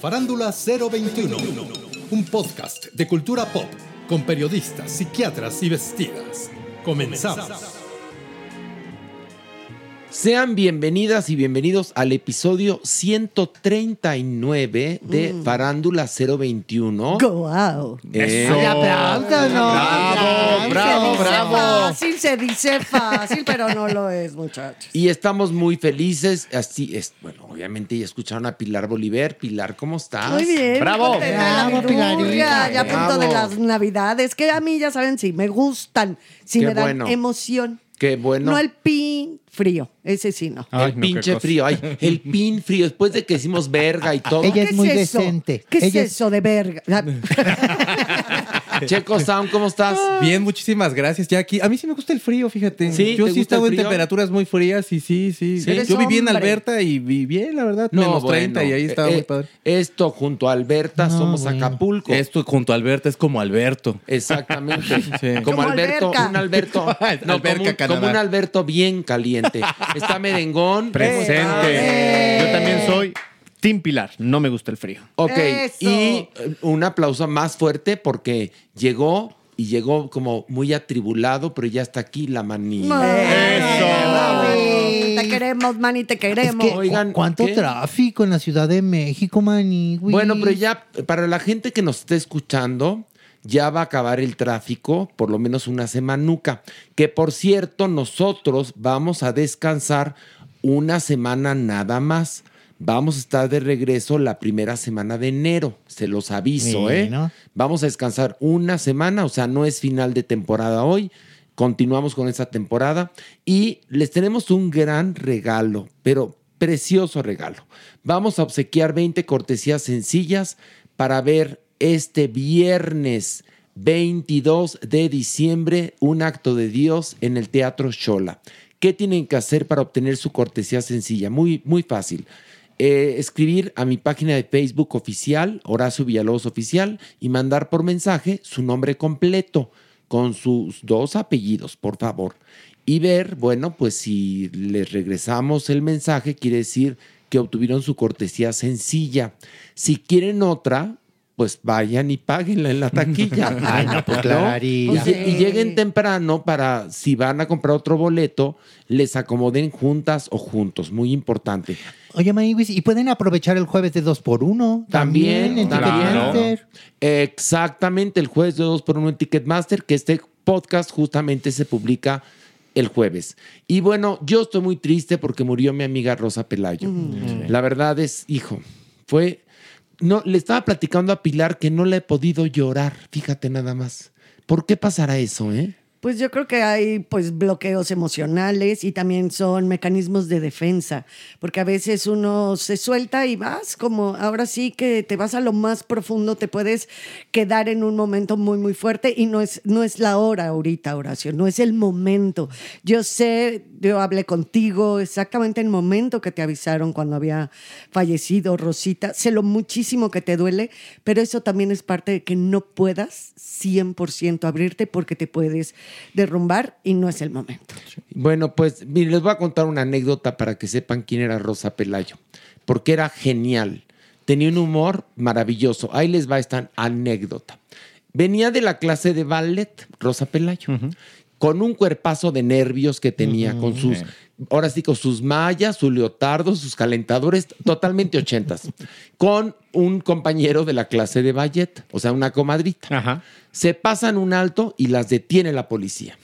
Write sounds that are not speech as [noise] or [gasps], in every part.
Farándula 021, un podcast de cultura pop con periodistas, psiquiatras y vestidas. Comenzamos. Sean bienvenidas y bienvenidos al episodio 139 de Farándula 021. ¡Wow! Eh, ¡Ay, aplausos, no! Bravo, bravo, se bravo. Fácil, se dice fácil, pero no lo es, muchachos. Y estamos muy felices. Así es. Bueno, obviamente ya escucharon a Pilar Bolívar. Pilar, ¿cómo estás? Muy bien. Bravo. Bravo, Pilarita. Ya a punto Bravo. de las navidades, que a mí ya saben, sí, me gustan, sí Qué me dan bueno. emoción. Qué bueno. No el pin frío, ese sí no. el pinche frío. Ay, el [laughs] pin frío. Después de que decimos verga y todo. ¿Qué eso? ¿Qué es eso de verga? [laughs] Checo Sound, ¿cómo estás? [laughs] Bien, muchísimas gracias. Ya aquí, a mí sí me gusta el frío, fíjate. ¿Sí? Yo ¿Te sí he estado en temperaturas muy frías y sí, sí. ¿Sí? Yo viví en. Alberta y vi bien, la verdad, menos 30 y ahí estaba eh, muy padre. Esto junto a Alberta somos bueno. Acapulco. Esto junto a Alberta es como Alberto. Exactamente. [laughs] Sí. Como, Como Alberto, alberca. un Alberto. [laughs] No, Alberca, como, un, como un Alberto bien caliente. Está merengón. Presente. Yo también soy Team Pilar. No me gusta el frío. Ok, Eso. y eh, un aplauso más fuerte porque llegó y llegó como muy atribulado, pero ya está aquí la manía. Mami, Te queremos, Manny, te queremos. Es que, Oigan, ¿cuánto ¿qué? tráfico en la Ciudad de México, maní? güey? Bueno, pero ya para la gente que nos está escuchando, ya va a acabar el tráfico, por lo menos una semanuca. Que por cierto, nosotros vamos a descansar una semana nada más. Vamos a estar de regreso la primera semana de enero, se los aviso, ¿eh? Vamos a descansar una semana, o sea, no es final de temporada hoy. Continuamos con esta temporada y les tenemos un gran regalo, pero precioso regalo. Vamos a obsequiar 20 cortesías sencillas para ver este viernes 22 de diciembre un acto de Dios en el Teatro Shola. ¿Qué tienen que hacer para obtener su cortesía sencilla? Muy, muy fácil. Eh, escribir a mi página de Facebook oficial, Horacio Villalobos Oficial, y mandar por mensaje su nombre completo con sus dos apellidos, por favor. Y ver, bueno, pues si les regresamos el mensaje, quiere decir que obtuvieron su cortesía sencilla. Si quieren otra, pues vayan y páguenla en la taquilla. [laughs] Ay, no, pues. Y, lle- y lleguen temprano para, si van a comprar otro boleto, les acomoden juntas o juntos. Muy importante. Oye, güey, y pueden aprovechar el jueves de 2 por 1 También, en. Ticketmaster. Exactamente, el jueves de 2 por 1 en Ticketmaster, que este podcast justamente se publica el jueves. Y bueno, yo estoy muy triste porque murió mi amiga Rosa Pelayo. La verdad es, hijo, fue... No, le estaba platicando a Pilar que no le he podido llorar, fíjate nada más. ¿Por qué pasará eso, eh? Pues yo creo que hay pues bloqueos emocionales y también son mecanismos de defensa, porque a veces uno se suelta y vas como ahora sí que te vas a lo más profundo, te puedes quedar en un momento muy muy fuerte y no es no es la hora ahorita, Horacio, no es el momento. Yo sé, yo hablé contigo exactamente en el momento que te avisaron cuando había fallecido Rosita, sé lo muchísimo que te duele, pero eso también es parte de que no puedas 100% abrirte porque te puedes derrumbar y no es el momento. Bueno, pues mire, les voy a contar una anécdota para que sepan quién era Rosa Pelayo, porque era genial. Tenía un humor maravilloso. Ahí les va esta anécdota. Venía de la clase de ballet, Rosa Pelayo, con un cuerpazo de nervios que tenía, con sus, ahora sí, con sus mallas, su leotardo, sus calentadores, totalmente ochentas, [laughs] con un compañero de la clase de ballet, o sea, una comadrita. Se pasan un alto y las detiene la policía.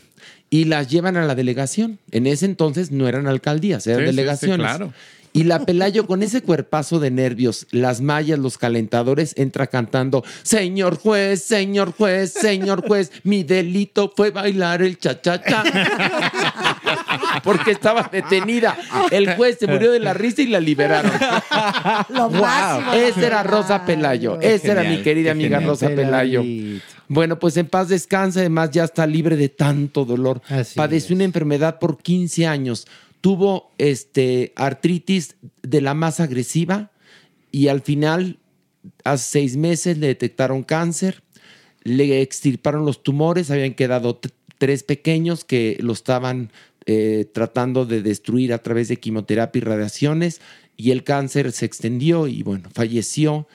Y las llevan a la delegación. En ese entonces no eran alcaldías, eran Sí, sí, sí, delegaciones. claro. Y la Pelayo con ese cuerpazo de nervios, las mallas, los calentadores, entra cantando, Señor juez, señor juez, señor juez, mi delito fue bailar el cha-cha-cha. Porque estaba detenida. El juez se murió de la risa y la liberaron. Lo máximo. Esa era Rosa Pelayo. Esa era mi querida amiga genial. Rosa Pelayo. Bueno, pues en paz descansa, además ya está libre de tanto dolor. Así Padeció una enfermedad por 15 años. Tuvo este, artritis de la más agresiva y al final, hace seis meses, le detectaron cáncer, le extirparon los tumores, habían quedado tres pequeños que lo estaban eh, tratando de destruir a través de quimioterapia y radiaciones y el cáncer se extendió y bueno, falleció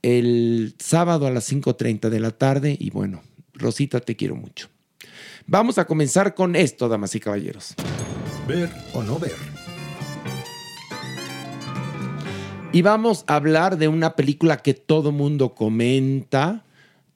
el sábado a las 5.30 de la tarde y bueno, Rosita, te quiero mucho. Vamos a comenzar con esto, damas y caballeros. Ver o no ver. Y vamos a hablar de una película que todo mundo comenta,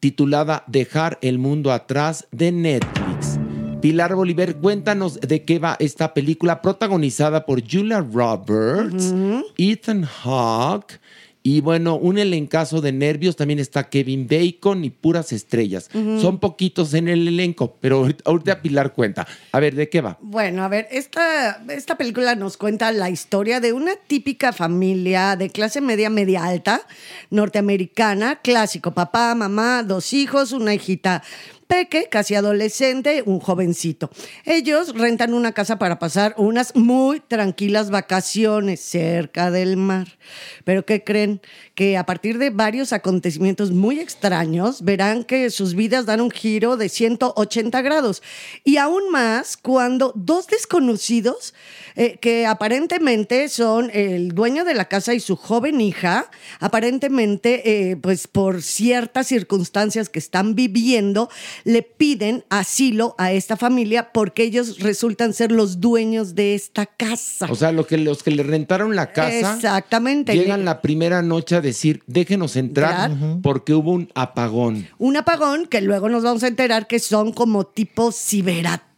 titulada Dejar el mundo atrás de Netflix. Pilar Bolívar, cuéntanos de qué va esta película protagonizada por Julia Roberts, Ethan Hawke y bueno, un elencazo de nervios. También está Kevin Bacon y puras estrellas. Son poquitos en el elenco, pero ahorita- ahorita Pilar cuenta. A ver, ¿de qué va? Bueno, a ver, esta, esta película nos cuenta la historia de una típica familia de clase media, media alta, norteamericana, clásico, papá, mamá, dos hijos, una hijita peque, casi adolescente, un jovencito. Ellos rentan una casa para pasar unas muy tranquilas vacaciones cerca del mar. Pero ¿qué creen? Que a partir de varios acontecimientos muy extraños, verán que sus vidas dan un giro de 180 grados. Y aún más cuando dos desconocidos, eh, que aparentemente son el dueño de la casa y su joven hija, aparentemente, eh, pues por ciertas circunstancias que están viviendo, le piden asilo a esta familia porque ellos resultan ser los dueños de esta casa. O sea, lo que, los que le rentaron la casa. Exactamente. Llegan la primera noche a decir, déjenos entrar porque hubo un apagón. un apagón que luego nos vamos a enterar que son como tipo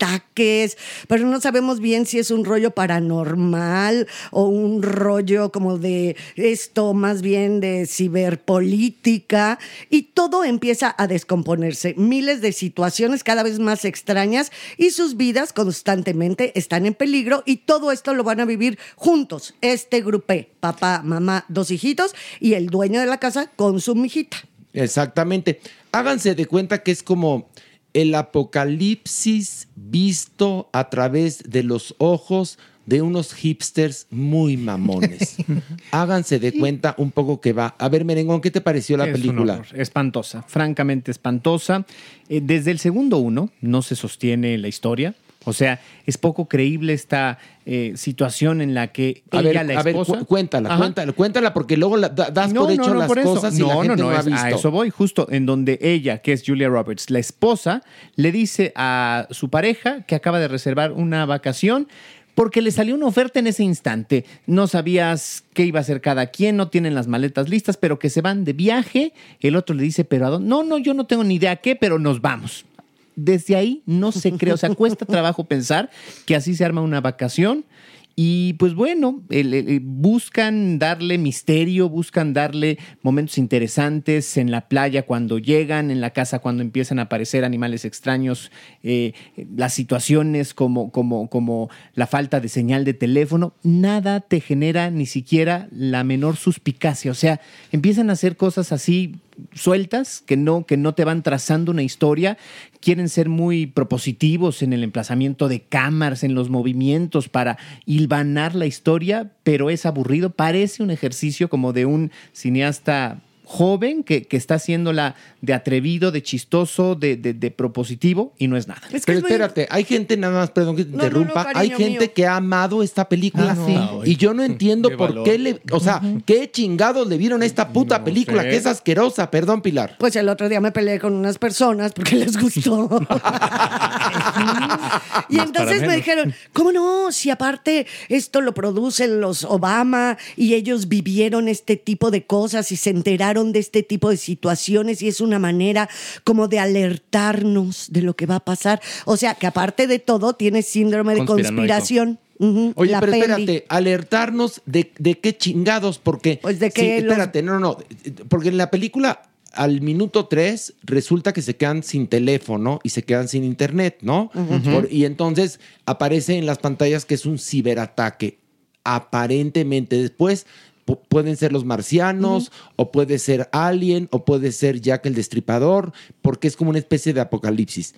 ciberataques, pero no sabemos bien si es un rollo paranormal o un rollo como de esto más bien de ciberpolítica y todo empieza a descomponerse. Miles de situaciones cada vez más extrañas y sus vidas constantemente están en peligro y todo esto lo van a vivir juntos. Este grupé, papá, mamá, dos hijitos y el dueño de la casa con su mijita. Exactamente. Háganse de cuenta que es como el apocalipsis visto a través de los ojos de unos hipsters muy mamones. [laughs] Háganse de cuenta un poco que va. A ver, Merengón, ¿qué te pareció la Es un película? horror, espantosa, francamente espantosa. Eh, desde el segundo uno no se sostiene la historia. O sea, es poco creíble esta eh, situación en la que A ella, ver, la a ver, esposa... cu- cuéntala, Ajá. cuéntala, cuéntala, porque luego la- da- das por hecho las por cosas y la no, gente no, no, ha visto. A eso voy, justo en donde ella, que es Julia Roberts, la esposa, le dice a su pareja que acaba de reservar una vacación porque le salió una oferta en ese instante. No sabías qué iba a hacer cada quien, no tienen las maletas listas, pero que se van de viaje. El otro le dice, pero ¿a dónde? No, no, yo no tengo ni idea qué, pero nos vamos. Desde ahí no se cree, o sea, cuesta trabajo pensar que así se arma una vacación. Y pues bueno, buscan darle misterio, buscan darle momentos interesantes en la playa cuando llegan, en la casa cuando empiezan a aparecer animales extraños, eh, las situaciones como, como, como la falta de señal de teléfono, nada te genera ni siquiera la menor suspicacia. O sea, empiezan a hacer cosas así sueltas que no, que no te van trazando una historia, quieren ser muy propositivos en el emplazamiento de cámaras, en los movimientos para hilvanar la historia, pero es aburrido, parece un ejercicio como de un cineasta joven que, que está haciéndola de atrevido, de chistoso, de, de- de propositivo y no es nada. Pero espérate, hay gente, nada más, perdón que te No, no, no, interrumpa, hay gente mío. que ha amado esta película. Ah, sí. Y yo no [laughs] entiendo Qué por valor. qué le, o sea, qué chingados le vieron a esta puta película, sé. que es asquerosa, perdón, Pilar. Pues el otro día me peleé con unas personas porque les gustó. [laughs] y entonces me menos. dijeron, ¿cómo no? Si aparte esto lo producen los Obama y ellos vivieron este tipo de cosas y se enteraron de este tipo de situaciones y es una manera como de alertarnos de lo que va a pasar. O sea, que aparte de todo tiene síndrome de conspiración. Oye, pero peli. espérate, alertarnos de, de qué chingados, porque. Pues de que Sí, los- espérate, no, no, no. Porque en la película, al minuto 3, resulta que se quedan sin teléfono y se quedan sin internet, ¿no? Por- y entonces aparece en las pantallas que es un ciberataque. Aparentemente. Después. Pu- Pueden ser los marcianos, o puede ser Alien, o puede ser Jack el Destripador, porque es como una especie de apocalipsis.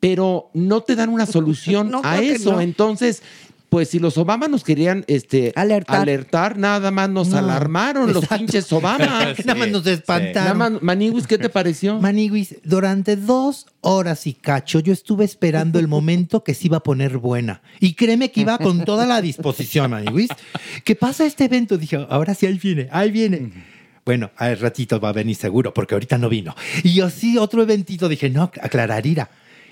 Pero no te dan una [laughs] solución No, a eso. no. Entonces, pues si los Obama nos querían este, Alertar. alertar, nada más nos No, alarmaron los pinches Obama. [laughs] Nada más nos espantaron. Nada más, Maniguis, ¿qué te pareció? [laughs] Maniguis, durante dos horas y cacho, yo estuve esperando el momento que se iba a poner buena. Y créeme que iba con toda la disposición, Maniguis. ¿Qué pasa este evento? Dije, ahora sí, ahí viene, ahí viene. Bueno, al ratito va a venir seguro, porque ahorita no vino. Y yo sí, otro eventito, dije, no, aclarar ira.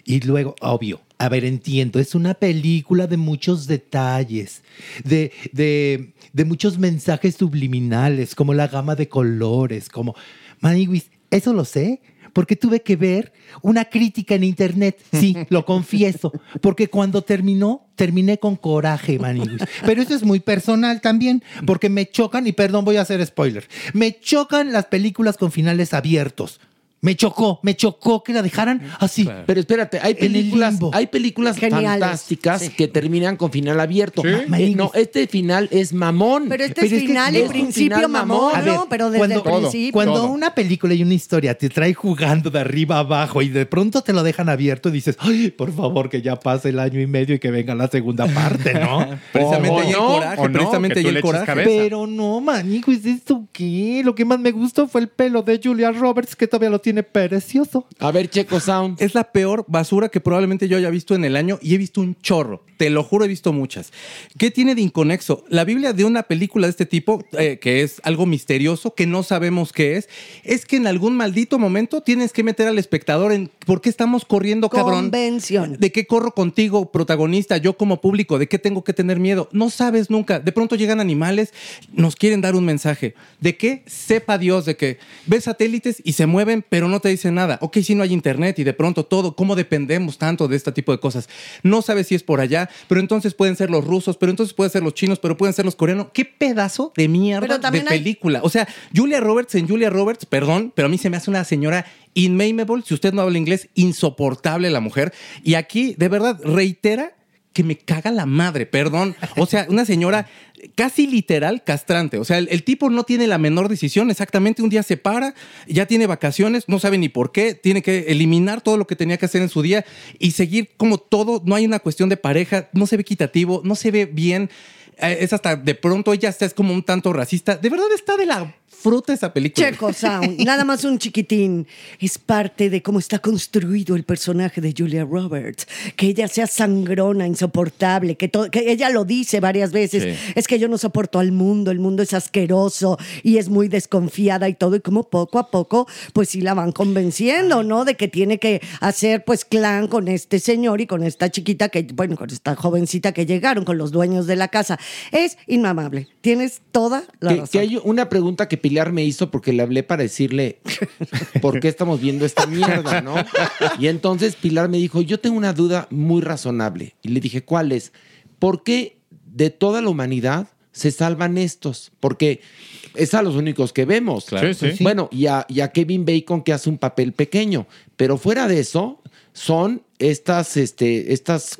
Y luego, obvio, a ver, entiendo, es una película de muchos detalles, de, de, de muchos mensajes subliminales, como la gama de colores, como... Maniguis, eso lo sé, porque tuve que ver una crítica en internet, sí, [laughs] lo confieso, porque cuando terminó, terminé con coraje, Maniguis. Pero eso es muy personal también, porque me chocan, y perdón, voy a hacer spoiler, me chocan las películas con finales abiertos. Me chocó, me chocó que la dejaran así. Pero espérate, hay películas, hay películas Geniales. fantásticas que terminan con final abierto. Sí. Eh, no, este final es mamón. Pero este es final y un principio final mamón, A ver, ¿no? Pero desde cuando, el principio. Cuando una película y una historia te trae jugando de arriba abajo y de pronto te lo dejan abierto y dices, ay, por favor, que ya pase el año y medio y que venga la segunda parte, ¿no? [laughs] Precisamente ahí el coraje, no, precisamente ahí el coraje. cabeza. Pero no, manico, ¿es esto qué? Lo que más me gustó fue el pelo de Julia Roberts, que todavía lo tiene precioso. A ver, Checo Sound. Es la peor basura que probablemente yo haya visto en el año y he visto un chorro. Te lo juro, he visto muchas. ¿Qué tiene de inconexo? La Biblia de una película de este tipo, eh, que es algo misterioso, que no sabemos qué es, es que en algún maldito momento tienes que meter al espectador en por qué estamos corriendo, cabrón. Convención. ¿De qué corro contigo, protagonista? Yo como público, ¿de qué tengo que tener miedo? No sabes nunca. De pronto llegan animales, nos quieren dar un mensaje. ¿De qué? Sepa Dios de que ves satélites y se mueven, pero no te dicen nada. Ok, si no hay internet y de pronto todo, ¿cómo dependemos tanto de este tipo de cosas? No sabes si es por allá, pero entonces pueden ser los rusos, pero entonces pueden ser los chinos, pero pueden ser los coreanos. ¿Qué pedazo de mierda Pero de hay- película? O sea, Julia Roberts en Julia Roberts, perdón, pero a mí se me hace una señora inmameable. Si usted no habla inglés, insoportable la mujer. Y aquí, de verdad, reitera que me caga la madre, perdón. O sea, una señora casi literal castrante. O sea, el, tipo no tiene la menor decisión. Exactamente, un día se para, ya tiene vacaciones, no sabe ni por qué, tiene que eliminar todo lo que tenía que hacer en su día y seguir como todo. No hay una cuestión de pareja, no se ve equitativo, no se ve bien. Eh, Es hasta de pronto ella es como un tanto racista. De verdad está de la fruta esa película. Checo Sound, [laughs] nada más un chiquitín. Es parte de cómo está construido el personaje de Julia Roberts. Que ella sea sangrona, insoportable, que, to- que ella lo dice varias veces. Sí. Es que yo no soporto al mundo, el mundo es asqueroso y es muy desconfiada y todo. Y como poco a poco, pues sí la van convenciendo, ¿no? De que tiene que hacer pues clan con este señor y con esta chiquita que, bueno, con esta jovencita que llegaron, con los dueños de la casa. Es inmamable. Tienes toda la Que, razón. que hay una pregunta que Pilar me hizo porque le hablé para decirle [laughs] por qué estamos viendo esta mierda, ¿no? Y entonces Pilar me dijo, yo tengo una duda muy razonable. Y le dije, ¿cuál es? ¿Por qué de toda la humanidad se salvan estos, porque es a los únicos que vemos. Claro. Sí, sí. Bueno, y a, y a Kevin Bacon que hace un papel pequeño, pero fuera de eso son estas, este, estas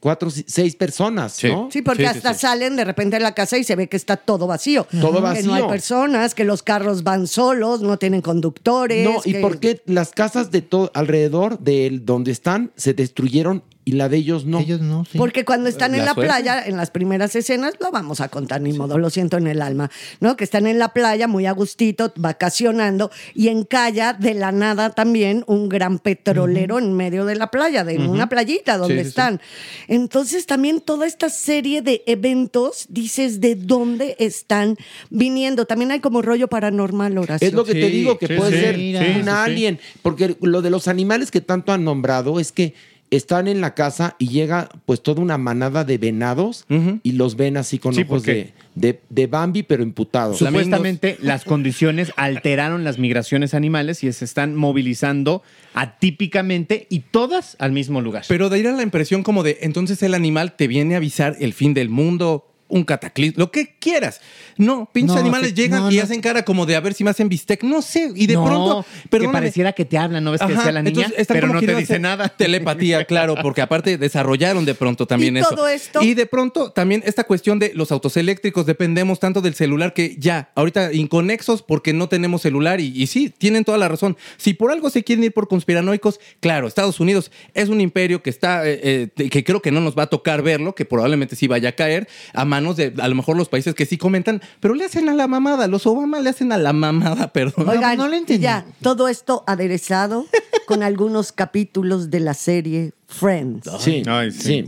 cuatro, seis personas, ¿no? Sí, porque hasta salen de repente de la casa y se ve que está todo vacío. Todo Que no hay vacío. personas, que los carros van solos, no tienen conductores. No, ¿y que- por qué las casas de todo alrededor de él, donde están se destruyeron y la de ellos no? Ellos no, sí. Porque cuando están en La suerte. playa, en las primeras escenas, lo vamos a contar, ni modo, lo siento en el alma, ¿no? Que están en la playa, muy a gustito, vacacionando, y encalla de la nada también un gran petrolero en medio de la playa, de una playita donde Sí, sí, sí. están. Entonces también toda esta serie de eventos, dices, ¿de dónde están viniendo? También hay como rollo paranormal, Horacio. Es lo que te digo, que puede ser un sí, alien. Porque lo de los animales que tanto han nombrado es que están en la casa y llega pues toda una manada de venados y los ven así con Sí, ojos de, de, de Bambi, pero imputados. Supuestamente las condiciones alteraron las migraciones animales y se están movilizando atípicamente y todas al mismo lugar. Pero de ir a la impresión como de, entonces el animal te viene a avisar el fin del mundo, un cataclismo, lo que quieras. No, pinches No, animales llegan no, y no. hacen cara como de a ver si me hacen bistec, no sé, y de No, pronto, que perdóname. pareciera que te hablan, ¿no ves que Ajá, decía la niña? entonces Pero como no te dice nada. [laughs] Telepatía, claro, porque aparte desarrollaron de pronto también Y eso. todo esto- Y de pronto también esta cuestión de los autos eléctricos, dependemos tanto del celular que ya, ahorita inconexos porque no tenemos celular y, y sí, tienen toda la razón. Si por algo se quieren ir por conspiranoicos, claro, Estados Unidos es un imperio que está, eh, eh, que creo que no nos va a tocar verlo, que probablemente sí vaya a caer a manos de a lo mejor los países que sí comentan, pero le hacen a la mamada, los Obama le hacen a la mamada, [laughs] perdón. Oigan, y ya, todo esto aderezado [laughs] con algunos capítulos de la serie Friends. Sí, sí.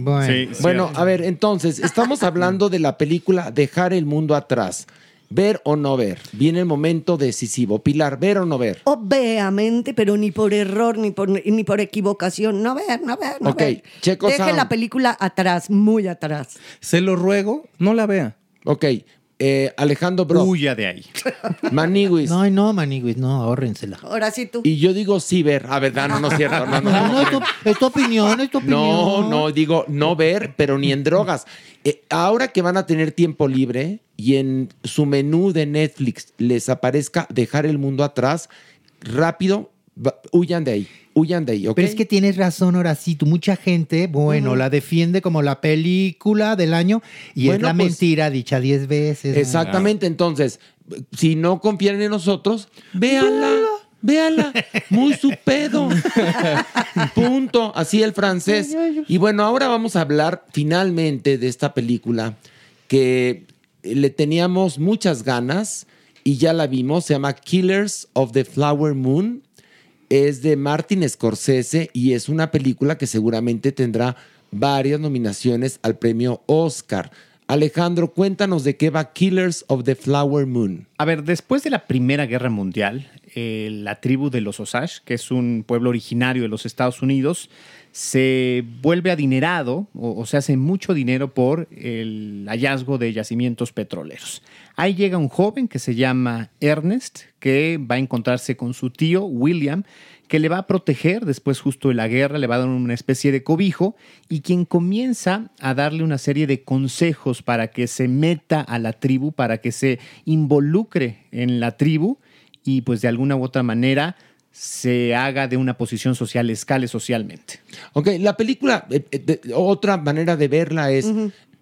Bueno, a ver, entonces, estamos hablando de la película Dejar el mundo atrás. Ver o no ver. Viene el momento decisivo. Pilar, ver o no ver. Obviamente, pero ni por error, ni por, ni por equivocación. No ver, no ver, no Ok, ver. Checo Deje Sound. la película atrás, muy atrás. Se lo ruego, no la vea. Ok, eh, Alejandro Bro. Huya de ahí. [laughs] Maniguis. No, no, Maniguis, no, ahórrensela. Ahora sí tú. Y yo digo sí ver. A ver, no, no es cierto. No, no, [laughs] No, no. no, es tu, es tu opinión, es tu opinión. No, no, digo no ver, pero ni en drogas. Eh, ahora que van a tener tiempo libre y en su menú de Netflix les aparezca dejar el mundo atrás, rápido, va- huyan de ahí, huyan de ahí, ¿ok? Pero es que tienes razón, Horacito. Mucha gente, bueno, la defiende como la película del año y es la pues- mentira dicha diez veces. Exactamente, entonces, si no confían en nosotros, véanla. Véanla, muy su [laughs] pedo. Punto, así el francés. Y bueno, ahora vamos a hablar finalmente de esta película que le teníamos muchas ganas y ya la vimos. Se llama Killers of the Flower Moon. Es de Martin Scorsese y es una película que seguramente tendrá varias nominaciones al premio Oscar. Alejandro, cuéntanos de qué va Killers of the Flower Moon. A ver, después de la Primera Guerra Mundial, eh, la tribu de los Osage, que es un pueblo originario de los Estados Unidos, se vuelve adinerado o, o se hace mucho dinero por el hallazgo de yacimientos petroleros. Ahí llega un joven que se llama Ernest, que va a encontrarse con su tío William, que le va a proteger después justo de la guerra, le va a dar una especie de cobijo y quien comienza a darle una serie de consejos para que se meta a la tribu, para que se involucre en la tribu y pues de alguna u otra manera se haga de una posición social, escale socialmente. Ok, la película, eh, eh, de- otra manera de verla es,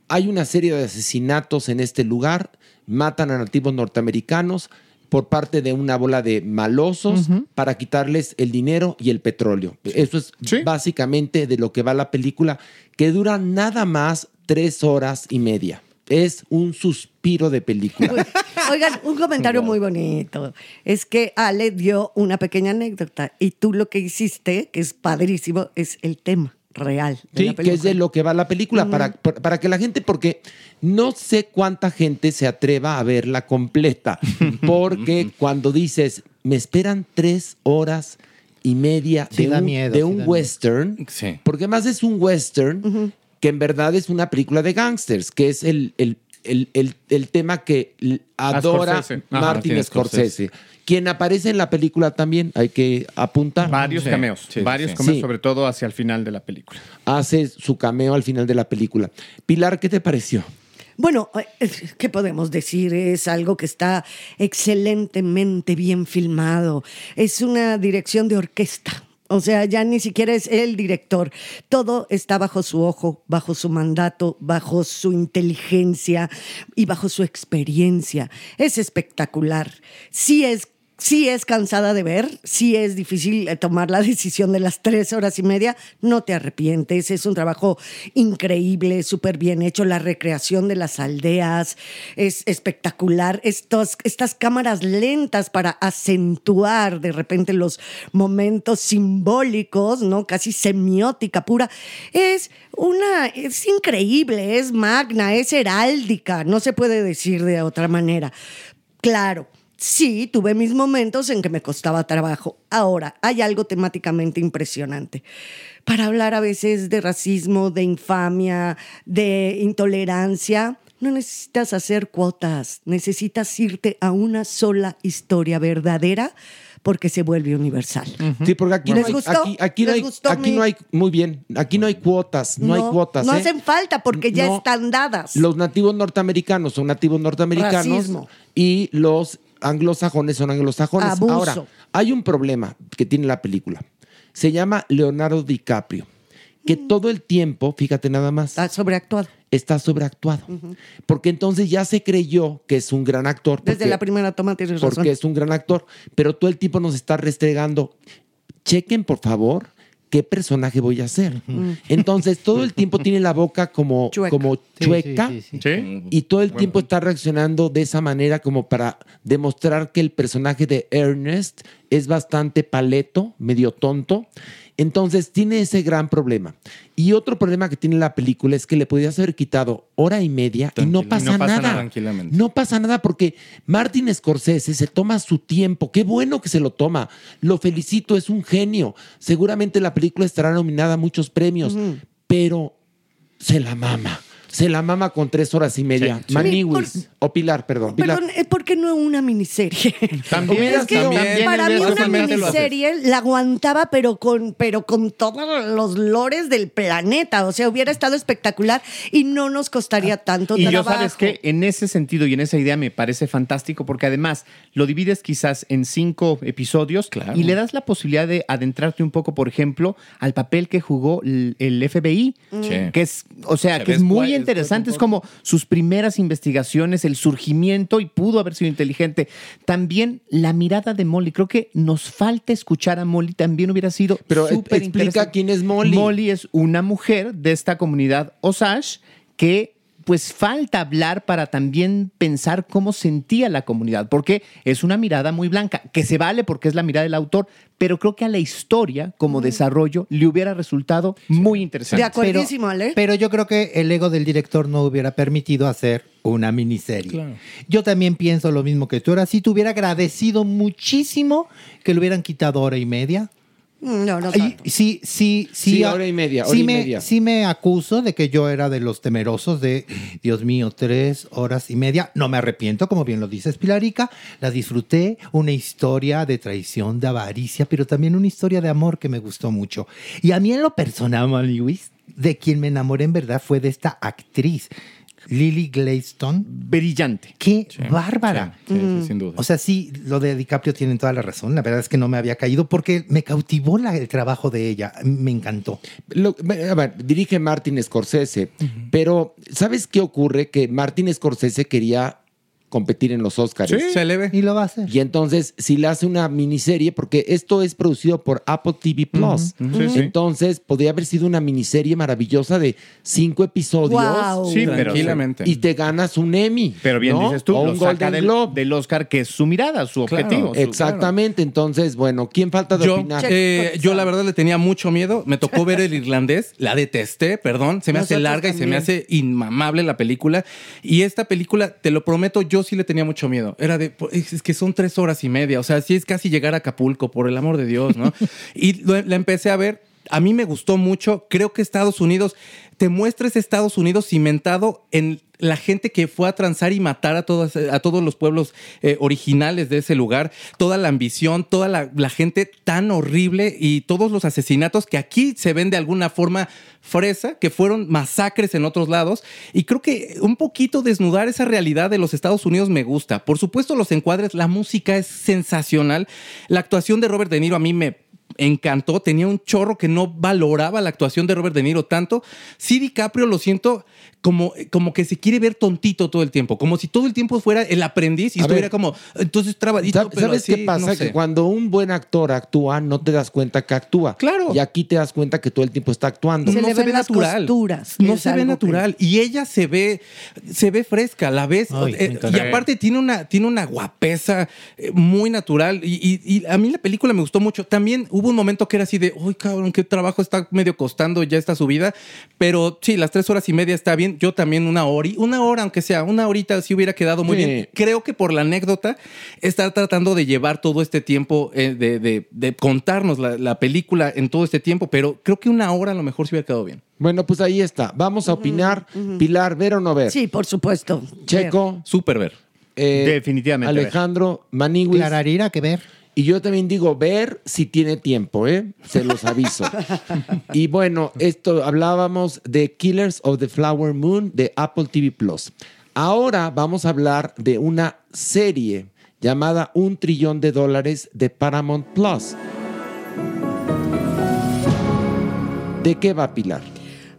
hay una serie de asesinatos en este lugar, matan a nativos norteamericanos por parte de una bola de malosos para quitarles el dinero y el petróleo. Eso es básicamente de lo que va la película, que dura nada más tres horas y media. Es un suspiro de película. Oigan, un comentario muy bonito. Es que Ale dio una pequeña anécdota y tú lo que hiciste, que es padrísimo, es el tema real. De Sí, la que es de lo que va la película, para, para para que la gente, porque no sé cuánta gente se atreva a verla completa, [laughs] porque cuando dices, me esperan tres horas y media Sí de da un, miedo, de sí un da western, porque más es un western que en verdad es una película de gangsters, que es el, el, el, el- el tema que l- adora Scorsese. Martin Ajá, Martin Scorsese. Quien aparece en la película también, hay que apuntar. Varios cameos, varios cameos, sobre todo hacia el final de la película. hace su cameo al final de la película. Pilar, ¿qué te pareció? Bueno, eh, ¿qué podemos decir? Es algo que está excelentemente bien filmado. Es una dirección de orquesta. O sea, ya ni siquiera es el director. Todo está bajo su ojo, bajo su mandato, bajo su inteligencia y bajo su experiencia. Es espectacular. Sí es sí es cansada de ver, sí es difícil eh, tomar la [laughs] decisión de las tres horas y media, no te arrepientes, es un trabajo increíble, súper bien hecho, la recreación de las aldeas es espectacular, estas cámaras lentas para acentuar de repente los momentos simbólicos, ¿no? Casi semiótica pura, es una, es increíble, es magna, es heráldica, no se puede decir de otra manera. Claro, Sí, tuve mis momentos en que me costaba trabajo. Ahora, hay algo temáticamente impresionante. Para hablar a veces de racismo, de infamia, de intolerancia, no necesitas hacer cuotas, necesitas irte a una sola historia verdadera porque se vuelve universal. Sí, porque aquí, no ¿Les hay, gustó? aquí, aquí no ¿Les hay, gustó aquí mi- no hay, muy bien, aquí no hay cuotas, no, hay cuotas. No ¿eh? hacen falta porque ya No. están dadas. Los nativos norteamericanos son nativos norteamericanos Racismo. y los anglosajones son anglosajones. Abuso. Ahora, hay un problema que tiene la película. Se llama Leonardo DiCaprio, que todo el tiempo, fíjate nada más, Está sobreactuado. está sobreactuado. Porque entonces ya se creyó que es un gran actor. Desde la primera toma tienes razón. porque es un gran actor, pero todo el tiempo nos está restregando. Chequen, por favor, qué personaje voy a hacer. Entonces, todo el tiempo tiene la boca como Chueca. como chueca sí, sí, sí. Sí. y todo el tiempo está reaccionando de esa manera como para demostrar que el personaje de Ernest es bastante paleto, medio tonto. Entonces tiene ese gran problema. Y otro problema que tiene la película es que le podías haber quitado hora y media y no pasa, no pasa nada. nada, tranquilamente. No pasa nada porque Martin Scorsese se toma su tiempo. Qué bueno que se lo toma. Lo felicito, es un genio. Seguramente la película estará nominada a muchos premios, pero se la mama. Se la mama con tres horas y media. Sí, sí. Maniwis. O Pilar, perdón. Pilar. Perdón, ¿eh, ¿por qué no una miniserie? [laughs] También, Es que también. para mí una miniserie la aguantaba, pero con, pero con todos los lores del planeta. O sea, hubiera estado espectacular y no nos costaría tanto Y yo trabajo. sabes que en ese sentido y en esa idea me parece fantástico porque además lo divides quizás en cinco episodios Claro. y le das la posibilidad de adentrarte un poco, por ejemplo, al papel que jugó el, el FBI, Sí. que es, o sea, Se que es muy guay, interesante, es como sus primeras investigaciones, el surgimiento y pudo haber sido inteligente. También la mirada de Molly, creo que nos falta escuchar a Molly, también hubiera sido Pero explica quién es Molly. Molly es una mujer de esta comunidad Osage que pues falta hablar para también pensar cómo sentía la comunidad, porque es una mirada muy blanca, que se vale porque es la mirada del autor, pero creo que a la historia como desarrollo le hubiera resultado muy De interesante. acuerdísimo, Ale. Pero yo creo que el ego del director no hubiera permitido hacer una miniserie. Claro. Yo también pienso lo mismo que tú. Ahora sí te hubiera agradecido muchísimo que le hubieran quitado hora y media. No, no Y tanto. sí, sí, sí. Sí, hora y media, hora sí y me, media. Sí me acuso de que yo era de los temerosos de, Dios mío, tres horas y media. No me arrepiento, como bien lo dices, Pilarica. La disfruté. Una historia de traición, de avaricia, pero también una historia de amor que me gustó mucho. Y a mí en lo personal, Luis, de quien me enamoré en verdad fue de esta actriz, Lily Gladstone. Brillante. ¡Qué bárbara! Sí, sí, sí, sin duda. O sea, sí, lo de DiCaprio tienen toda la razón. La verdad es que no me había caído porque me cautivó la- el trabajo de ella. Me encantó. Lo- a ver, dirige Martin Scorsese, pero ¿sabes qué ocurre? Que Martin Scorsese quería competir en los Oscars. Sí, se le ve. Y lo va a hacer. Y entonces, si le hace una miniserie, porque esto es producido por Apple TV Plus, ujú. Sí, sí. entonces podría haber sido una miniserie maravillosa de cinco episodios. Guau. Sí, pero- Tranquilamente. Y te ganas un Emmy. Pero bien ¿no? dices tú, o lo un saca Golden del, Globe. del Oscar, que es su mirada, su Claro, objetivo. su- Exactamente. Entonces, bueno, ¿quién falta de Yo, opinar? eh, yo la verdad le tenía mucho miedo. Me tocó [laughs] ver el irlandés, la detesté, perdón. Se me hace larga y se me hace inmamable la película. Y esta película, te lo prometo, yo sí le tenía mucho miedo. Era de, pues, es que son tres horas y media. O sea, sí es casi llegar a Acapulco, por el amor de Dios, ¿no? [laughs] y lo- la empecé a ver. A mí me gustó mucho. Creo que Estados Unidos te muestra ese Estados Unidos cimentado en la gente que fue a transar y matar a todos, a todos los pueblos eh, originales de ese lugar, toda la ambición, toda la, la gente tan horrible y todos los asesinatos que aquí se ven de alguna forma fresa, que fueron masacres en otros lados. Y creo que un poquito desnudar esa realidad de los Estados Unidos me gusta. Por supuesto, los encuadres, la música es sensacional. La actuación de Robert De Niro a mí me encantó. Tenía un chorro que no valoraba la actuación de Robert De Niro tanto. Sí, DiCaprio lo siento como, como que se quiere ver tontito todo el tiempo, como si todo el tiempo fuera el aprendiz y A estuviera ver. como, entonces trabadito, ¿Sabes pero ¿sabes así, qué pasa? no sé. Que cuando un buen actor actúa, no te das cuenta que actúa. Claro. Y aquí te das cuenta que todo el tiempo está actuando. Se no le se ven ve las natural. costuras, No se ve natural. Y ella se ve, se ve fresca, la ves. Ay, eh, y aparte tiene una, tiene una guapesa eh, muy natural. Y, y- y a mí la película me gustó mucho. También hubo un momento que era así de, uy, cabrón, qué trabajo está medio costando ya esta subida. Pero sí, las tres horas y media está bien. Yo también una hora, y- una hora, aunque sea una horita, sí hubiera quedado muy Sí. bien. Creo que por la anécdota está tratando de llevar todo este tiempo, eh, de, de- de contarnos la, la película en todo este tiempo. Pero creo que una hora a lo mejor sí hubiera quedado bien. Bueno, pues ahí está. Vamos a opinar. Pilar, ¿ver o no ver? Sí, por supuesto. Checo, Súper ver. eh, Definitivamente ver. Alejandro, Maniwis. Clararira que ver. Y yo también digo ver si tiene tiempo, ¿eh? Se los aviso. [laughs] y bueno, esto hablábamos de Killers of the Flower Moon de Apple TV Plus. Ahora vamos a hablar de una serie llamada Un trillón de dólares de Paramount Plus. ¿De qué va Pilar?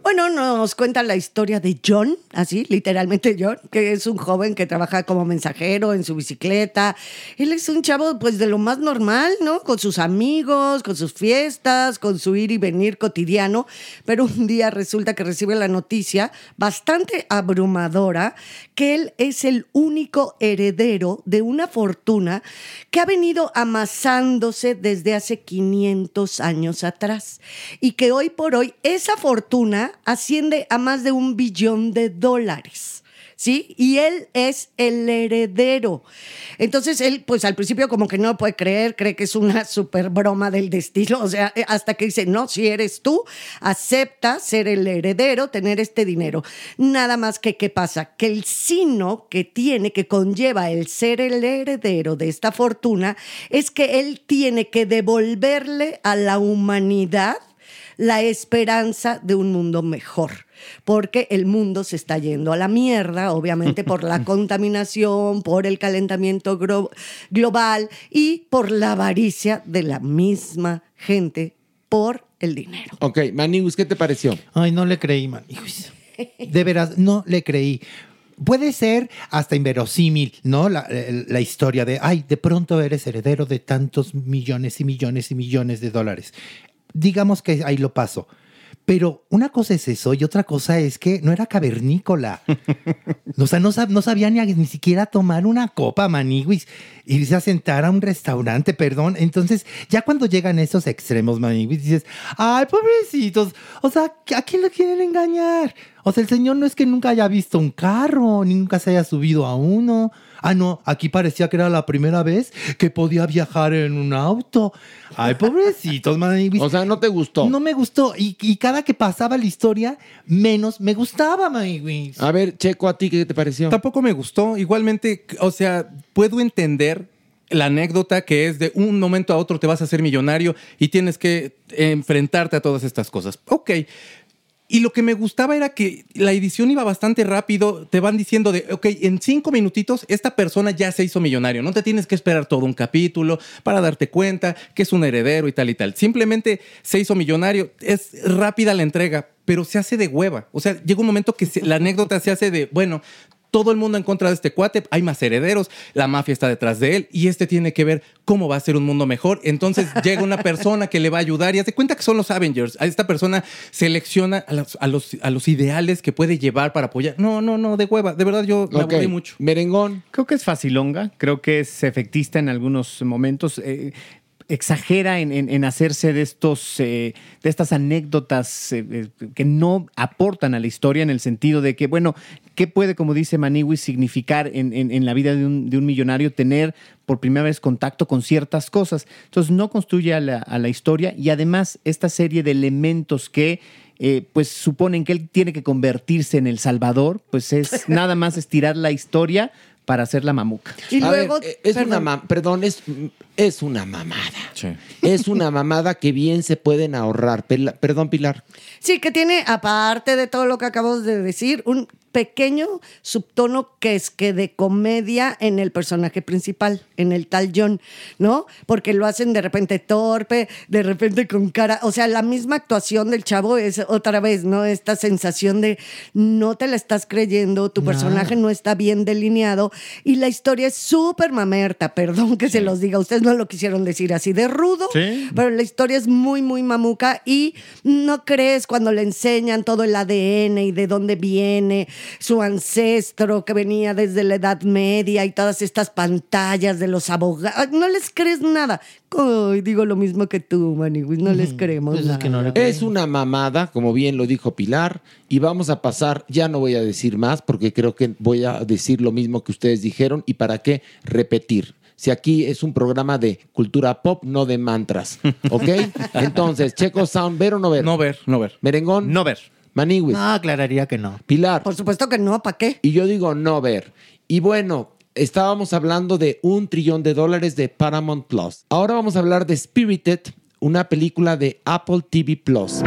Bueno, nos cuenta la historia de John, así, literalmente John, que es un joven que trabaja como mensajero en su bicicleta. Él es un chavo, pues, de lo más normal, ¿no? Con sus amigos, con sus fiestas, con su ir y venir cotidiano. Pero un día resulta que recibe la noticia bastante abrumadora que él es el único heredero de una fortuna que ha venido amasándose desde hace 500 años atrás y que hoy por hoy esa fortuna asciende a más de un billón de dólares. ¿Sí? Y él es el heredero. Entonces él, pues al principio como que no lo puede creer, cree que es una super broma del destino, o sea, eh, hasta que dice, no, si eres tú, acepta ser el heredero, tener este dinero. Nada más que, ¿qué pasa? Que el sino que tiene, que conlleva el ser el heredero de esta fortuna, es que él tiene que devolverle a la humanidad la esperanza de un mundo mejor, porque el mundo se está yendo a la mierda, obviamente por la [laughs] contaminación, por el calentamiento global y por la avaricia de la misma gente por el dinero. Ok, Maniwis, ¿qué te pareció? Ay, no le creí, man. Hijos. De veras, no le creí. Puede ser hasta inverosímil, ¿no? La, la historia de, ay, de pronto eres heredero de tantos millones y millones y millones de dólares. Digamos que ahí lo paso. Pero una cosa es eso y otra cosa es que no era cavernícola. [laughs] O sea, no, sab- no sabía ni, ni siquiera tomar una copa, maniguis, irse a sentar a un restaurante, perdón. Entonces, ya cuando llegan esos extremos, maniguis, dices, ay, pobrecitos, o sea, ¿a quién lo quieren engañar? O sea, el señor no es que nunca haya visto un carro, ni nunca se haya subido a uno. Ah, no, aquí parecía que era la primera vez que podía viajar en un auto. Ay, pobrecitos. O sea, ¿no te gustó? No me gustó. Y, y cada que pasaba la historia, menos me gustaba, maniguis. A ver, Checo, ¿a ti qué te pareció? Tampoco me gustó. Igualmente, o sea, puedo entender la anécdota que es de un momento a otro te vas a hacer millonario y tienes que enfrentarte a todas estas cosas. Ok. Y lo que me gustaba era que la edición iba bastante rápido. Te van diciendo de, ok, en cinco minutitos esta persona ya se hizo millonario. No te tienes que esperar todo un capítulo para darte cuenta que es un heredero y tal y tal. Simplemente se hizo millonario. Es rápida la entrega, pero se hace de hueva. O sea, llega un momento que la anécdota se hace de, bueno, todo el mundo en contra de este cuate, hay más herederos, la mafia está detrás de él y este tiene que ver cómo va a ser un mundo mejor. Entonces [laughs] llega una persona que le va a ayudar y hace cuenta que son los Avengers. A esta persona selecciona a los, a los, a los ideales que puede llevar para apoyar. No, no, no, de hueva. De verdad yo me Ok, aburrí mucho. Merengón. Creo que es facilonga, creo que es efectista en algunos momentos. Eh, exagera en, en- en hacerse de estos eh, de estas anécdotas eh, eh, que no aportan a la historia en el sentido de que bueno qué puede como dice Maniwis significar en, en- en la vida de un, de un millonario tener por primera vez contacto con ciertas cosas entonces no construye a la, a la historia y además esta serie de elementos que eh, pues suponen que él tiene que convertirse en el Salvador pues es [laughs] nada más estirar la historia para hacer la mamuca Y A luego, ver, es perdón. una ma- perdón, es, es una mamada. Es una mamada que bien se pueden ahorrar. Pela- perdón, Pilar. Sí, que tiene, aparte de todo lo que acabamos de decir, un pequeño subtono que es que de comedia en el personaje principal, en el tal John, ¿no? Porque lo hacen de repente torpe, de repente con cara, o sea, la misma actuación del chavo es otra vez, ¿no? Esta sensación de no te la estás creyendo, tu personaje no está bien delineado y la historia es súper mamerta, perdón que se los diga, ustedes no lo quisieron decir así de rudo, pero la historia es muy, muy mamuca y no crees cuando le enseñan todo el ADN y de dónde viene su ancestro que venía desde la Edad Media y todas estas pantallas de los abogados. No les crees nada. Ay, digo lo mismo que tú, Maniwis, no les creemos Pues es nada. que no le- Es una mamada, como bien lo dijo Pilar, y vamos a pasar, ya no voy a decir más porque creo que voy a decir lo mismo que ustedes dijeron y para qué repetir. Si aquí es un programa de cultura pop, no de mantras, [laughs] ¿ok? Entonces, Checo Sound, ¿ver o no ver? No ver, no ver. Merengón, no ver Maniwis, No, aclararía que no. Pilar. Por supuesto que no, ¿para qué? Y yo digo no ver. Y bueno, estábamos hablando de un trillón de dólares de Paramount Plus. Ahora vamos a hablar de Spirited, una película de Apple TV Plus.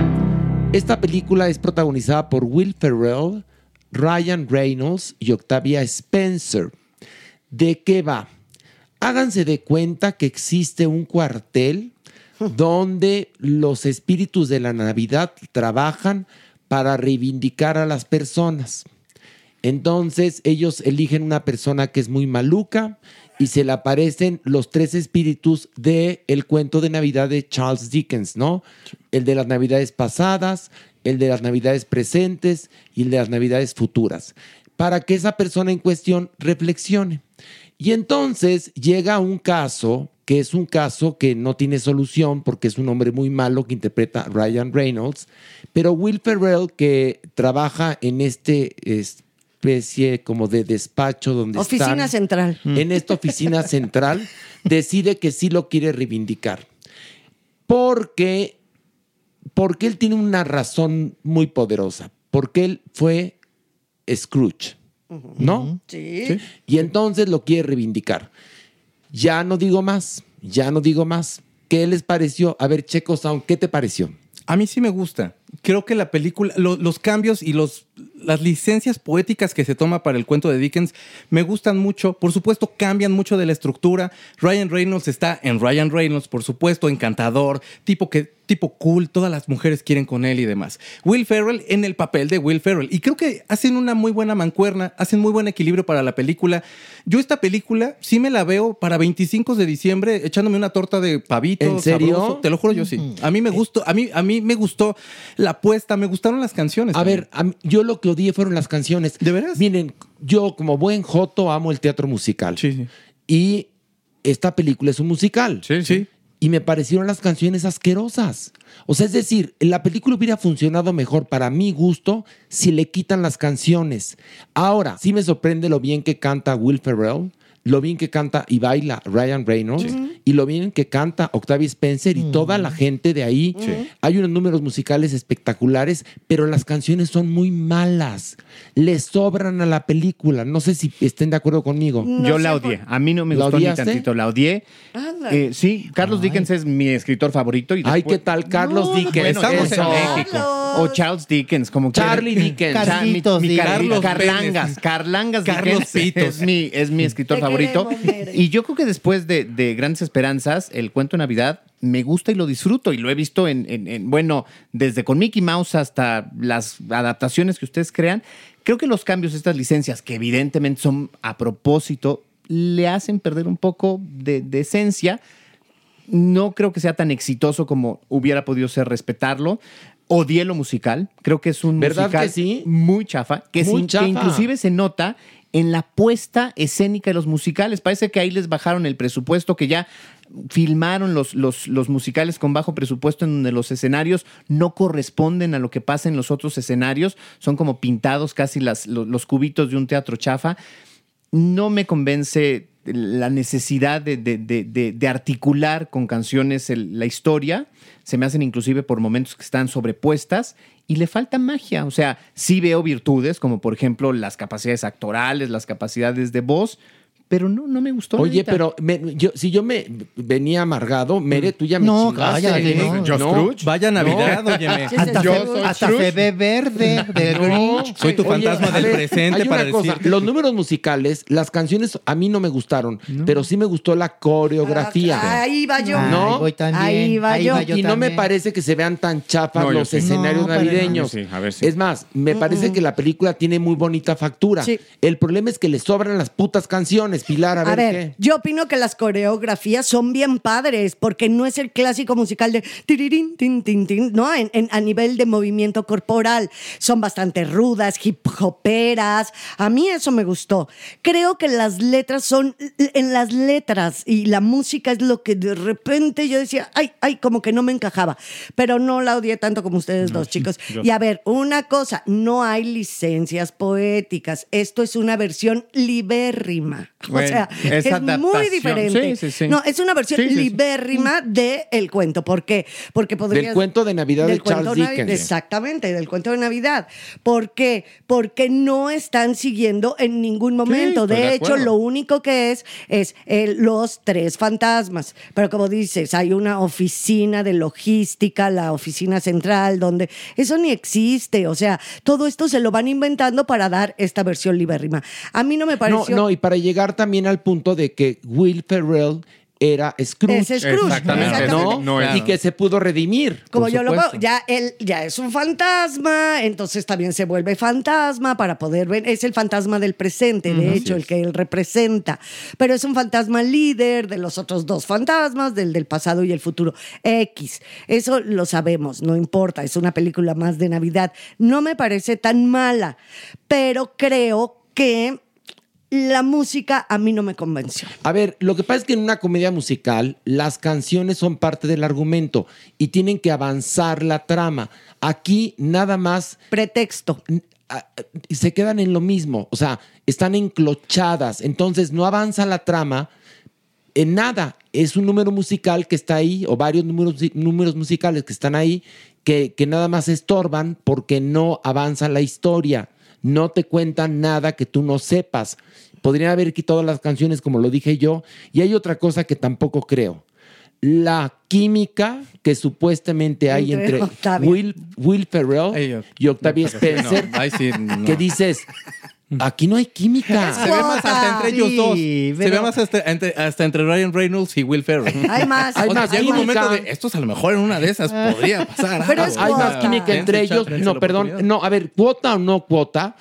Esta película es protagonizada por Will Ferrell, Ryan Reynolds y Octavia Spencer. ¿De qué va? Háganse de cuenta que existe un cuartel [laughs] donde los espíritus de la Navidad trabajan para reivindicar a las personas. Entonces ellos eligen una persona que es muy maluca y se le aparecen los tres espíritus de el cuento de Navidad de Charles Dickens, ¿no? El de las Navidades pasadas, el de las Navidades presentes y el de las Navidades futuras, para que esa persona en cuestión reflexione. Y entonces llega un caso que es un caso que no tiene solución porque es un hombre muy malo que interpreta Ryan Reynolds, pero Will Ferrell que trabaja en este especie como de despacho donde Oficina están, central. en esta oficina central [laughs] decide que sí lo quiere reivindicar porque porque él tiene una razón muy poderosa porque él fue Scrooge ¿no? Sí. Y entonces lo quiere reivindicar. Ya no digo más, ya no digo más. ¿Qué les pareció? A ver, Checo Sound, ¿qué te pareció? A mí sí me gusta. Creo que la película, lo- los cambios y los, las licencias poéticas que se toma para el cuento de Dickens me gustan mucho. Por supuesto, cambian mucho de la estructura. Ryan Reynolds está en Ryan Reynolds, por supuesto, encantador, tipo que tipo cool, todas las mujeres quieren con él y demás. Will Ferrell en el papel de Will Ferrell. Y creo que hacen una muy buena mancuerna, hacen muy buen equilibrio para la película. Yo esta película sí me la veo para 25 de diciembre echándome una torta de pavito. ¿En serio? sabroso. Te lo juro, yo sí. A mí me gustó, a mí, a mí me gustó la apuesta, me gustaron las canciones. A también. ver, a mí- yo lo que odié fueron las canciones. ¿De veras? Miren, yo como buen joto amo el teatro musical. Sí, sí. Y esta película es un musical. Sí, sí. Y me parecieron las canciones asquerosas. O sea, es decir, la película hubiera funcionado mejor para mi gusto si le quitan las canciones. Ahora, sí me sorprende lo bien que canta Will Ferrell, lo bien que canta y baila Ryan Reynolds y lo bien que canta Octavia Spencer y toda la gente de ahí. Hay unos números musicales espectaculares, pero las canciones son muy malas. Le sobran a la película. No sé si estén de acuerdo conmigo. Yo la odié. A mí no me ¿La gustó ni tantito. La odié. Eh, sí, Carlos Dickens es mi escritor favorito. Y Ay, ¿qué tal Carlos Dickens? Bueno, estamos Eso. en México. O Charles Dickens, como Charlie. Dickens. Mi- Carlitos mi, Carlos Carlangas. Carlangas Carlos Dickens Pitos. Es mi, es mi escritor Te favorito. Y yo creo que después de, de Grandes Esperanzas, el cuento de Navidad me gusta y lo disfruto. Y lo he visto en, en- en, bueno, desde con Mickey Mouse hasta las adaptaciones que ustedes crean. Creo que los cambios, estas licencias, que evidentemente son a propósito, le hacen perder un poco de, de esencia no creo que sea tan exitoso como hubiera podido ser respetarlo. Odié lo musical. Creo que es un ¿Verdad musical que sí? muy chafa. Que, Muy sin- que chafa. inclusive se nota en la puesta escénica de los musicales. Parece que ahí les bajaron el presupuesto, que ya filmaron los, los, los musicales con bajo presupuesto en donde los escenarios no corresponden a lo que pasa en los otros escenarios, son como pintados casi las, lo- los, cubitos de un teatro chafa. No me convence la necesidad de, de- de- de- articular con canciones la historia. Se me hacen inclusive por momentos que están sobrepuestas y le falta magia. O sea, sí veo virtudes, como por ejemplo las capacidades actorales, las capacidades de voz, pero no, no me gustó. Oye, Anita. pero me- yo, si yo me venía amargado, Mere, tú ya me No, chingaste. cállate, no. Josh Scrooge. Vaya Navidad, óyeme. Hasta, Yo se, soy hasta se ve verde del Grinch. Soy tu Oye, fantasma del ver, presente para una cosa, decirte. Los números musicales, las canciones a mí no me gustaron, pero sí me gustó la coreografía. Ah, Ahí va yo. Ahí ¿no? voy también. Ahí va yo. y no me parece que se vean tan chafas No, los sí. escenarios No, navideños. Sí, a ver, sí. Es más, me parece que la película tiene muy bonita factura. Sí. El problema es que le sobran las putas canciones, Pilar, a ver, A ver, qué. yo opino que las coreografías son bien padres, porque no es el clásico musical de tirirín, tin, tin, tin, no, en, en- a nivel de movimiento corporal. Son bastante rudas, hip hoperas. A mí eso me gustó. Creo que las letras son, en las letras y la música es lo que de repente yo decía, ay, ay, como que no me encajaba. Pero no la odié tanto como ustedes dos, chicos. Y a ver, una cosa, no hay licencias poéticas. Esto es una versión libérrima. [laughs] o sea, es es, muy diferente. Sí, sí, sí. No, es una versión libérrima del cuento. ¿Por qué? Porque podría Del cuento de Navidad de Charles Dickens. Exactamente, del cuento de Navidad. ¿Por qué? Porque no están siguiendo en ningún momento. de, hecho, acuerdo. lo único que es es eh, los tres fantasmas. Pero como dices, hay una oficina de logística, la oficina central, donde eso ni existe. O sea, todo esto se lo van inventando para dar esta versión libérrima. A mí no me No, pareció... no, y para llegar también al punto de que Will Ferrell era Scrooge. Es Scrooge, Exactamente. exactamente. ¿no? Y que se pudo redimir. Como yo lo veo, ya él ya es un fantasma, entonces también se vuelve fantasma para poder ver, es el fantasma del presente, de hecho, el que él representa, pero es un fantasma líder de los otros dos fantasmas, del del pasado y el futuro. X, eso lo sabemos, no importa, es una película más de Navidad. No me parece tan mala, pero creo que la música a mí no me convenció. A ver, lo que pasa es que en una comedia musical las canciones son parte del argumento y tienen que avanzar la trama. Aquí nada más Pretexto. se quedan en lo mismo, o sea, están enclochadas, entonces no avanza la trama en nada. Es un número musical que está ahí, o varios números, números musicales que están ahí, que, que nada más estorban porque no avanza la historia. No te cuentan nada que tú no sepas. Podrían haber quitado las canciones, como lo dije yo. Y hay otra cosa que tampoco creo. La química que supuestamente hay Entre. Will, Will Ferrell yo- y Octavia Spencer, No, ahí sí, no. que dices, aquí no hay química. [laughs] Se ve más hasta entre ellos Sí, dos. Se ve más hasta entre, hasta entre Ryan Reynolds y Will Ferrell. [laughs] Hay más. Hay O sea, más llega un química. momento de estos a lo mejor en una de esas [laughs] podría pasar. Pero algo. es Hay más química Dense entre ellos. No, perdón. No, a ver, cuota o no cuota.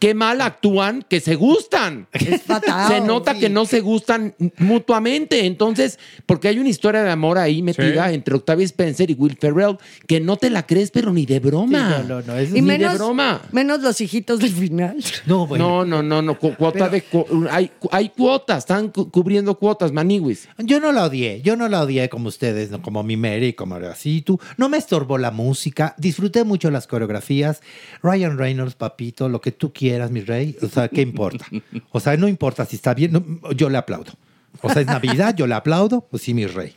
Qué mal actúan que se gustan. Es [laughs] fatal. Se nota Sí. que no se gustan mutuamente. Entonces, porque hay una historia de amor ahí metida Sí. entre Octavia Spencer y Will Ferrell que no te la crees, pero ni de broma. Sí, no, no, no, es- Y Ni menos, de broma. menos los hijitos del final. No, bueno. No, no, no, no. cu- Cuota de. cu- hay, hay cuotas, están cu- cubriendo cuotas, maniwis. Yo no la odié, yo no la odié como ustedes, ¿no? como mi Mary, como así tú. No me estorbó la música, disfruté mucho las coreografías. Ryan Reynolds, papito, lo que tú quieras, mi rey. O sea, ¿qué importa? O sea, no importa si está bien, no, yo le aplaudo. O sea, es Navidad, yo le aplaudo, pues sí, mi rey.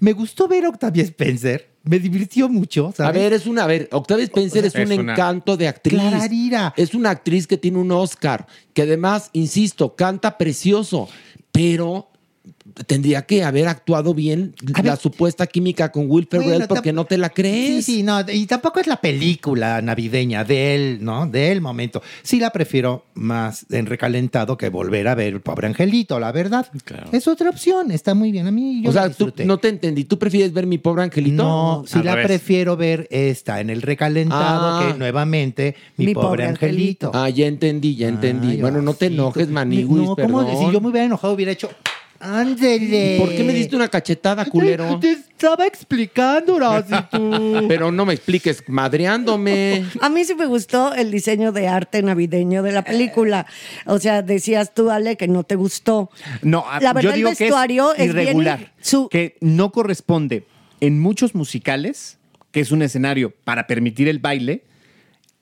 Me gustó ver a Octavia Spencer, me divirtió mucho, ¿sabes? A ver, es una, a ver, Octavia Spencer es, es un una- encanto de actriz. Clarira. Es una actriz que tiene un Oscar, que además, insisto, canta precioso, pero tendría que haber actuado bien A la ver. supuesta química con Will Ferrell Bueno, porque no te la Sí, crees. sí, no, y tampoco es la película navideña del, ¿no? Del momento. Sí la prefiero más en recalentado que volver a ver Pobre Angelito, la verdad. Claro. Es otra opción, está muy bien. A mí yo o sea, tú, no te entendí. ¿Tú prefieres ver mi pobre angelito? No, sí la revés. prefiero ver esta en el recalentado Ah. que nuevamente mi, Mi pobre, pobre angelito. Ah, ya entendí, ya entendí. Ay, bueno, no te sí, enojes, Maniwis, No, ¿cómo? perdón. Si yo me hubiera enojado, hubiera hecho Ándele. ¿Por qué me diste una cachetada, culero? Te estaba explicando, Horacio, tú. [laughs] Pero no me expliques madreándome. A mí sí me gustó el diseño de arte navideño de la película. O sea, decías tú, Ale, que no te gustó. No, a- La verdad, yo digo el vestuario que es es bien irregular, su- que no corresponde en muchos musicales, que es un escenario para permitir el baile,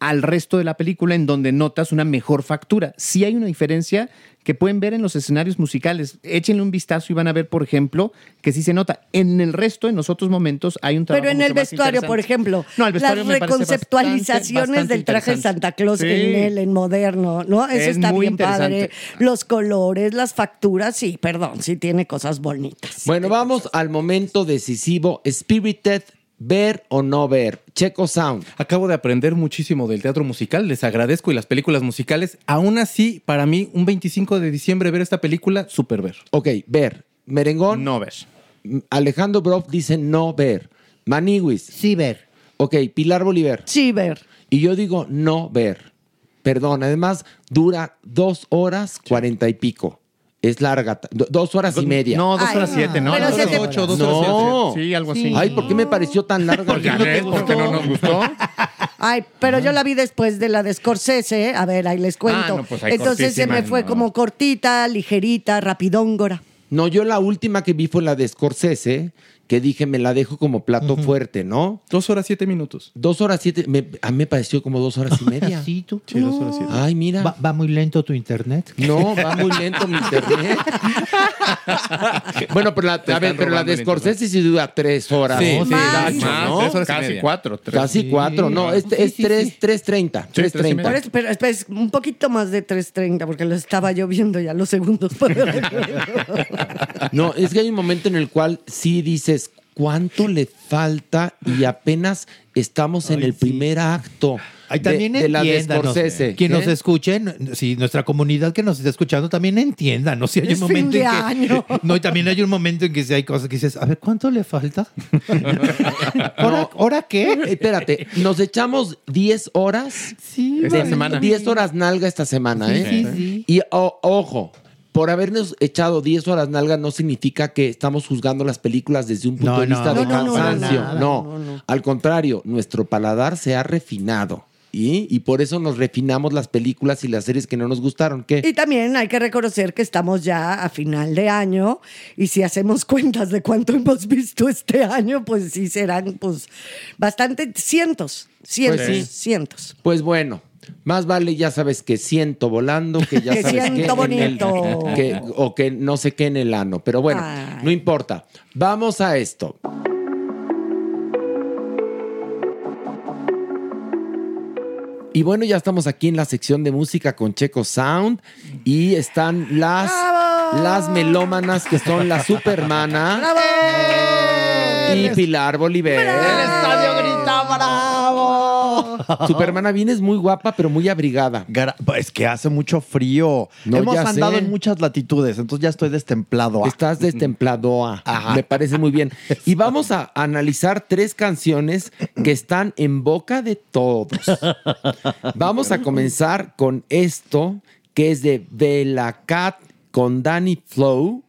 al resto de la película en donde notas una mejor factura. Sí hay una diferencia que pueden ver en los escenarios musicales. Échenle un vistazo y van a ver, por ejemplo, que sí se nota. En el resto, en los otros momentos, hay un trabajo Pero en el mucho vestuario, por ejemplo, No, el vestuario las reconceptualizaciones bastante, del traje de Santa Claus en él, en moderno, ¿no? Eso Es está muy bien padre. Los colores, las facturas, sí, perdón, sí tiene cosas bonitas. Bueno, vamos al momento decisivo. Spirited, ver o no ver. Checo Sound. Acabo de aprender muchísimo del teatro musical, les agradezco y las películas musicales. Aún así, para mí, un 25 de diciembre ver esta película, súper ver. Ok, ver. Merengón. No ver. Alejandro Broff dice no ver. Maniwis. Sí, ver. Ok, Pilar Bolívar. Sí, ver. Y yo digo no ver. Perdón, además dura dos horas cuarenta y pico. Es larga, dos horas y media. No, dos Ay, horas siete, ¿no? pero Dos horas ocho, dos No. horas siete. Sí, algo así. Ay, ¿por qué me pareció tan larga? Porque ¿No te ¿por qué no nos gustó? Ay, pero yo la vi después de la de Scorsese, a ver, ahí les cuento. Ah, no, pues ahí Entonces se me fue no. como cortita, ligerita, rapidóngora. No, yo la última que vi fue la de Scorsese, que dije me la dejo como plato fuerte, ¿no? Dos horas siete minutos. Dos horas siete, me- a mí me pareció como dos horas y [laughs] media. Sí, tú. Sí, dos horas siete. Ay, mira. Va, va muy lento tu internet. No, [laughs] va muy lento mi internet. bueno, pero la, a ver, pero la de Scorsese sí dura tres horas. Sí, ¿no? sí, Más. mucho, Más, ¿no? Tres horas y casi media. cuatro. tres. Casi cuatro, no, es, es tres, tres treinta. Tres tres treinta. Por eso, pero espera, es un poquito más de 3.30, porque lo estaba yo viendo ya los segundos. por [laughs] el No, es que hay un momento en el cual sí dices, ¿cuánto le falta? Y apenas estamos en el primer acto. Ay, también de, de la de entiéndanos. Scorsese. Quien nos escuche, n- si nuestra comunidad que nos está escuchando también entienda, ¿no? Si hay Es un fin momento de en que. [laughs] No, y también hay un momento en que si hay cosas que dices, a ver, ¿cuánto le falta? [laughs] ¿Ahora, ¿ahora qué? Eh, Espérate, nos echamos 10 horas. Sí, Esta semana. 10 horas nalga esta semana, Sí, ¿eh? sí, sí. Y o- ojo, por habernos echado 10 horas nalga no significa que estamos juzgando las películas desde un punto No, de no, vista no, de no, no, cansancio. nada, No, no, no. al contrario, nuestro paladar se ha refinado. ¿Y? y por eso nos refinamos las películas y las series que no nos gustaron. ¿Qué? Y también hay que reconocer que estamos ya a final de año y si hacemos cuentas de cuánto hemos visto este año, pues sí serán pues bastante cientos, cientos, Pues sí. cientos. Pues bueno, más vale ya sabes que siento volando, que ya [laughs] Que sabes siento que el- bonito. que- o que no sé qué en el ano. Pero bueno, Ay. no importa. Vamos a esto. Y bueno, ya estamos aquí en la sección de música con Checo Sound y están las, ¡Bravo! las melómanas que son la Supermana ¡Bravo! y Pilar Bolívar. estadio grita [laughs] Supermana, vienes muy guapa, pero muy abrigada. Es que hace mucho frío. No, Hemos ya andado sé. en muchas latitudes, entonces ya estoy destemplado. Estás destemplado. Ajá. Me parece muy bien. Y vamos a analizar tres canciones que están en boca de todos. Vamos a comenzar con esto, que es de Bella Cat con Danny Flow,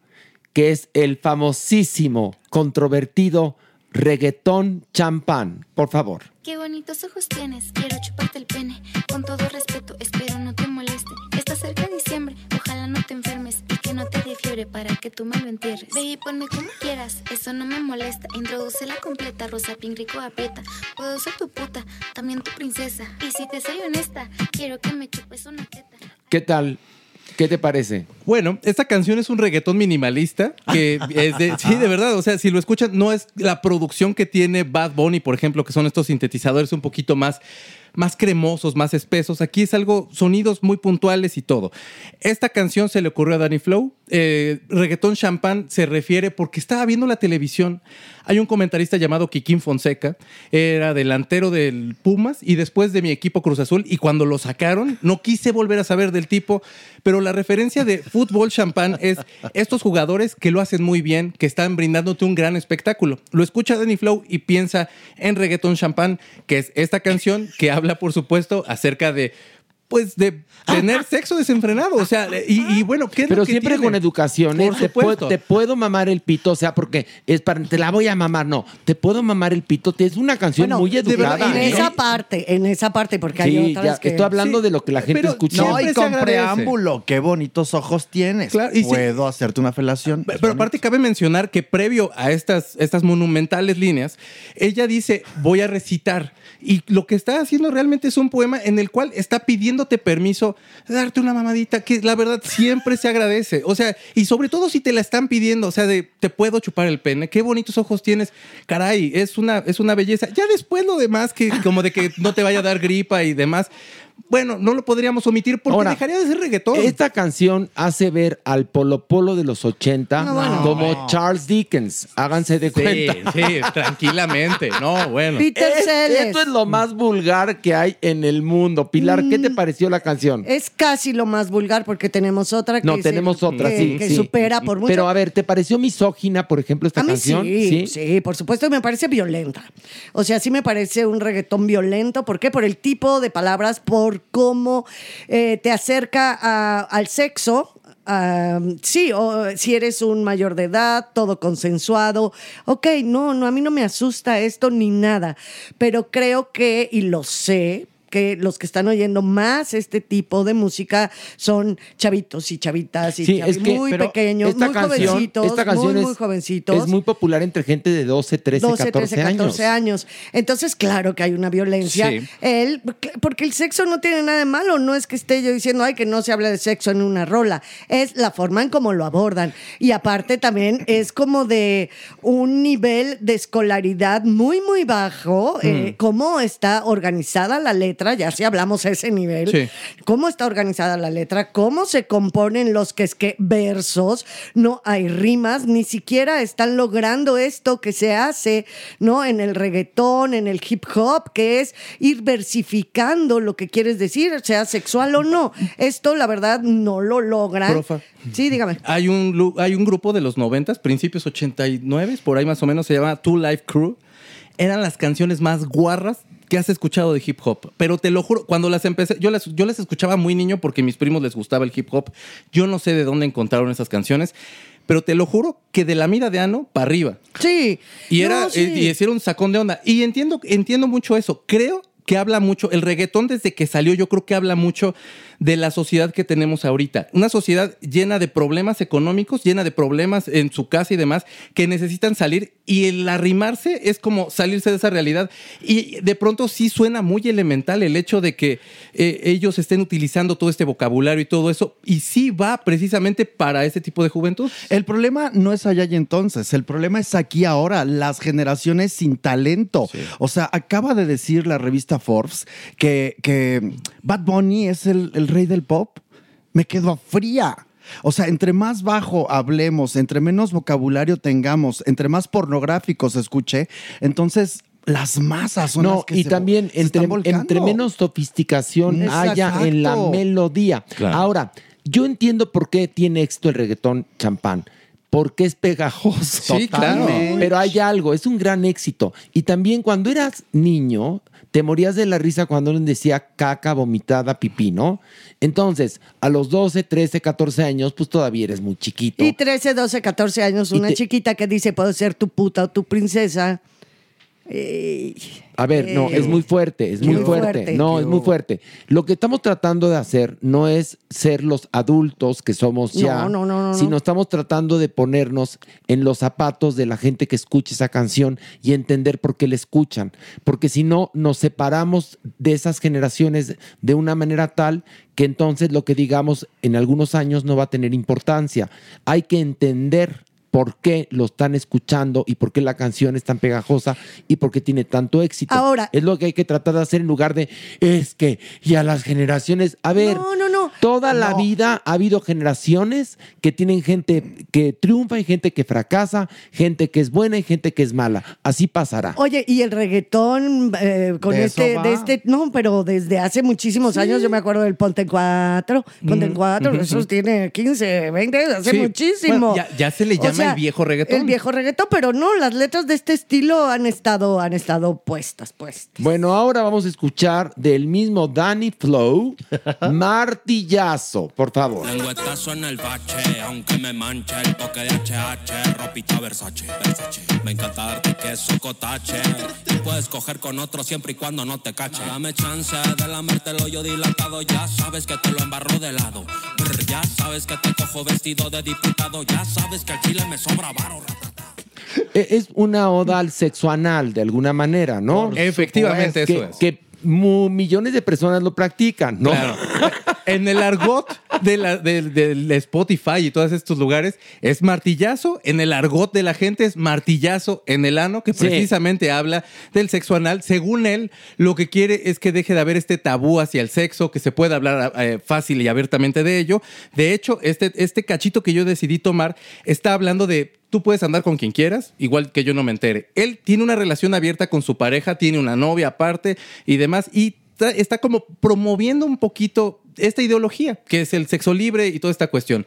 que es el famosísimo, controvertido reggaetón champán. Por favor. Qué bonitos ojos tienes, quiero chuparte el pene. Con todo respeto, espero no te moleste. Está cerca diciembre, ojalá no te enfermes y que no te dé fiebre para que tú me lo entierres. Baby, ponme como quieras, eso no me molesta. Introduce la completa, rosa, pink, rico, aprieta. Puedo ser tu puta, también tu princesa. Y si te soy honesta, quiero que me chupes una teta. ¿Qué tal? ¿Qué te parece? Bueno, esta canción es un reggaetón minimalista que [laughs] es de, sí, de verdad, o sea, si lo escuchan, no es la producción que tiene Bad Bunny, por ejemplo, que son estos sintetizadores un poquito más, más cremosos, más espesos. Aquí es algo, sonidos muy puntuales y todo. Esta canción se le ocurrió a Danny Flow. Eh, reggaetón se refiere porque estaba viendo la televisión. Hay un comentarista llamado Kikín Fonseca, era delantero del Pumas y después de mi equipo Cruz Azul. Y cuando lo sacaron, no quise volver a saber del tipo, pero la referencia de fútbol champán es estos jugadores que lo hacen muy bien, que están brindándote un gran espectáculo. Lo escucha Danny Flow y piensa en reggaetón champán, que es esta canción que habla, por supuesto, acerca de pues de tener [laughs] sexo desenfrenado. O sea, y, y bueno, ¿qué es Pero lo que siempre tiene? con educación, ¿eh? Por te, puedo, te puedo mamar el pito, o sea, porque es para, te la voy a mamar, no, te puedo mamar el pito, es una canción Bueno, muy de verdad, educada. en esa parte, en esa parte, porque hay Sí, otras ya, que... estoy hablando de lo que la gente escucha. No, y con preámbulo, qué bonitos ojos tienes. Claro, y sí- Puedo hacerte una felación. Pero pero aparte cabe mencionar que previo a estas, estas monumentales líneas, ella dice, voy a recitar. Y lo que está haciendo realmente es un poema en el cual está pidiéndote permiso darte una mamadita, que la verdad siempre se agradece. O sea, y sobre todo si te la están pidiendo, o sea, de te puedo chupar el pene, qué bonitos ojos tienes. Caray, es una, es una belleza. Ya después lo demás, que como de que no te vaya a dar gripa y demás, bueno, no lo podríamos omitir porque Ahora, dejaría de ser reggaetón. Esta canción hace ver al Polo Polo de los 80 No, bueno. como Charles Dickens. Háganse de Sí, cuenta. sí, tranquilamente. No, bueno. Peter Es- Sellers. esto es lo más vulgar que hay en el mundo. Pilar, ¿qué te Mm. pareció la canción? Es casi lo más vulgar porque tenemos otra que, No, se- tenemos otra, que, sí. que sí. supera por mucho. Pero a ver, ¿te pareció misógina, por ejemplo, esta a mí canción? sí, sí, por supuesto, me parece violenta. O sea, sí me parece un reggaetón violento. ¿Por qué? Por el tipo de palabras, por cómo eh, te acerca al sexo. sí, o si eres un mayor de edad, todo consensuado. Ok, no, no, a mí no me asusta esto ni nada. Pero creo que, y lo sé, que los que están oyendo más este tipo de música son chavitos y chavitas y Sí, chavi- es que muy pequeños, muy canción, jovencitos, esta canción muy, es, muy jovencitos. es muy popular entre gente de 12, 13, 12, 14 13, años. 14 años. Entonces, claro que hay una violencia. Sí. Él, porque el sexo no tiene nada de malo, no es que esté yo diciendo, ay, que no se habla de sexo en una rola, es la forma en cómo lo abordan. Y aparte también [clears throat] es como de un nivel de escolaridad muy, muy bajo, Mm. eh, cómo está organizada la letra, ya si hablamos a ese nivel, Sí. cómo está organizada la letra, cómo se componen los que es que versos, no hay rimas, ni siquiera están logrando esto que se hace, ¿no? En el reggaetón, en el hip hop, que es ir versificando lo que quieres decir, sea sexual o no. Esto, la verdad, no lo logran. Profa. Sí, dígame. Hay un, hay un grupo de los 90, principios 89, por ahí más o menos, se llama Two Life Crew. Eran las canciones más guarras que has escuchado de hip hop. Pero te lo juro, cuando las empecé, yo las, yo las escuchaba muy niño porque a mis primos les gustaba el hip hop. Yo no sé de dónde encontraron esas canciones, pero te lo juro que de la mira de ano para arriba. Sí. Y era No, sí. y hicieron un sacón de onda. Y entiendo, entiendo mucho eso. Creo que habla mucho, el reggaetón desde que salió, yo creo que habla mucho de la sociedad que tenemos ahorita. Una sociedad llena de problemas económicos, llena de problemas en su casa y demás, que necesitan salir y el arrimarse es como salirse de esa realidad. Y de pronto sí suena muy elemental el hecho de que eh, ellos estén utilizando todo este vocabulario y todo eso, y sí va precisamente para ese tipo de juventud. El problema no es allá y entonces, el problema es aquí ahora, las generaciones sin talento. O sea, acaba de decir la revista Forbes que, que Bad Bunny es el, el rey del pop. Me quedo fría. O sea, entre más bajo hablemos, entre menos vocabulario tengamos, entre más pornográficos escuche, entonces las masas son No, las que y se- también se entre, están volcando. entre menos sofisticación Exacto. haya en la melodía. Ahora, yo entiendo por qué tiene éxito el reggaetón champán. Porque es pegajoso. Sí, claro. Pero hay algo, es un gran éxito. Y también cuando eras niño, te morías de la risa cuando alguien decía caca, vomitada, pipí, ¿no? Entonces, a los 12, 13, 14 años, pues todavía eres muy chiquito. Y 13, 12, 14 años, Y una te- chiquita que dice, puedo ser tu puta o tu princesa. Eh, A ver, no, es muy fuerte, es muy, fuerte. fuerte. No, es muy fuerte. Lo que estamos tratando de hacer no es ser los adultos que somos ya, no, no, no, no. sino estamos tratando de ponernos en los zapatos de la gente que escucha esa canción y entender por qué la escuchan. Porque si no, nos separamos de esas generaciones de una manera tal que entonces lo que digamos en algunos años no va a tener importancia. Hay que entender por qué lo están escuchando y por qué la canción es tan pegajosa y por qué tiene tanto éxito. Ahora- es lo que hay que tratar de hacer en lugar de es que y a las generaciones, a ver, No, no, no. toda la vida ha habido generaciones que tienen gente que triunfa y gente que fracasa, gente que es buena y gente que es mala. Así pasará. Oye, y el reggaetón eh, con De este, de este, no, pero desde hace muchísimos años, yo me acuerdo del Ponte en Cuatro, Ponte en Cuatro, eso tiene 15, 20, hace Sí. muchísimo. Bueno, ya, ya se le llama llama el viejo reggaetón. El viejo reggaetón, pero no, las letras de este estilo han estado, han estado puestas, pues. Bueno, ahora vamos a escuchar del mismo Danny Flow, [laughs] Martillazo, por favor. Lengüetazo en el bache, aunque me manche el toque de HH, ropita Versace, Versace. Me encanta darte queso cotache. Puedes coger con otro siempre y cuando no te cache. Dame chance de lamértelo yo dilatado, ya sabes que te lo embarro de lado. Brr, ya sabes que te cojo vestido de diputado, ya sabes que al chile me sobra varo. E- Es una oda al sexo anal, de alguna manera, ¿no? Efectivamente, que, eso es. Que millones de personas lo practican, ¿no? Claro. [laughs] En el argot de la- del- del Spotify y todos estos lugares es martillazo. En el argot de la gente es martillazo en el ano, que Sí. precisamente habla del sexo anal. Según él, lo que quiere es que deje de haber este tabú hacia el sexo, que se pueda hablar eh, fácil y abiertamente de ello. De hecho, este, este cachito que yo decidí tomar está hablando de tú puedes andar con quien quieras, igual que yo no me entere. Él tiene una relación abierta con su pareja, tiene una novia aparte y demás, y está como promoviendo un poquito esta ideología, que es el sexo libre y toda esta cuestión.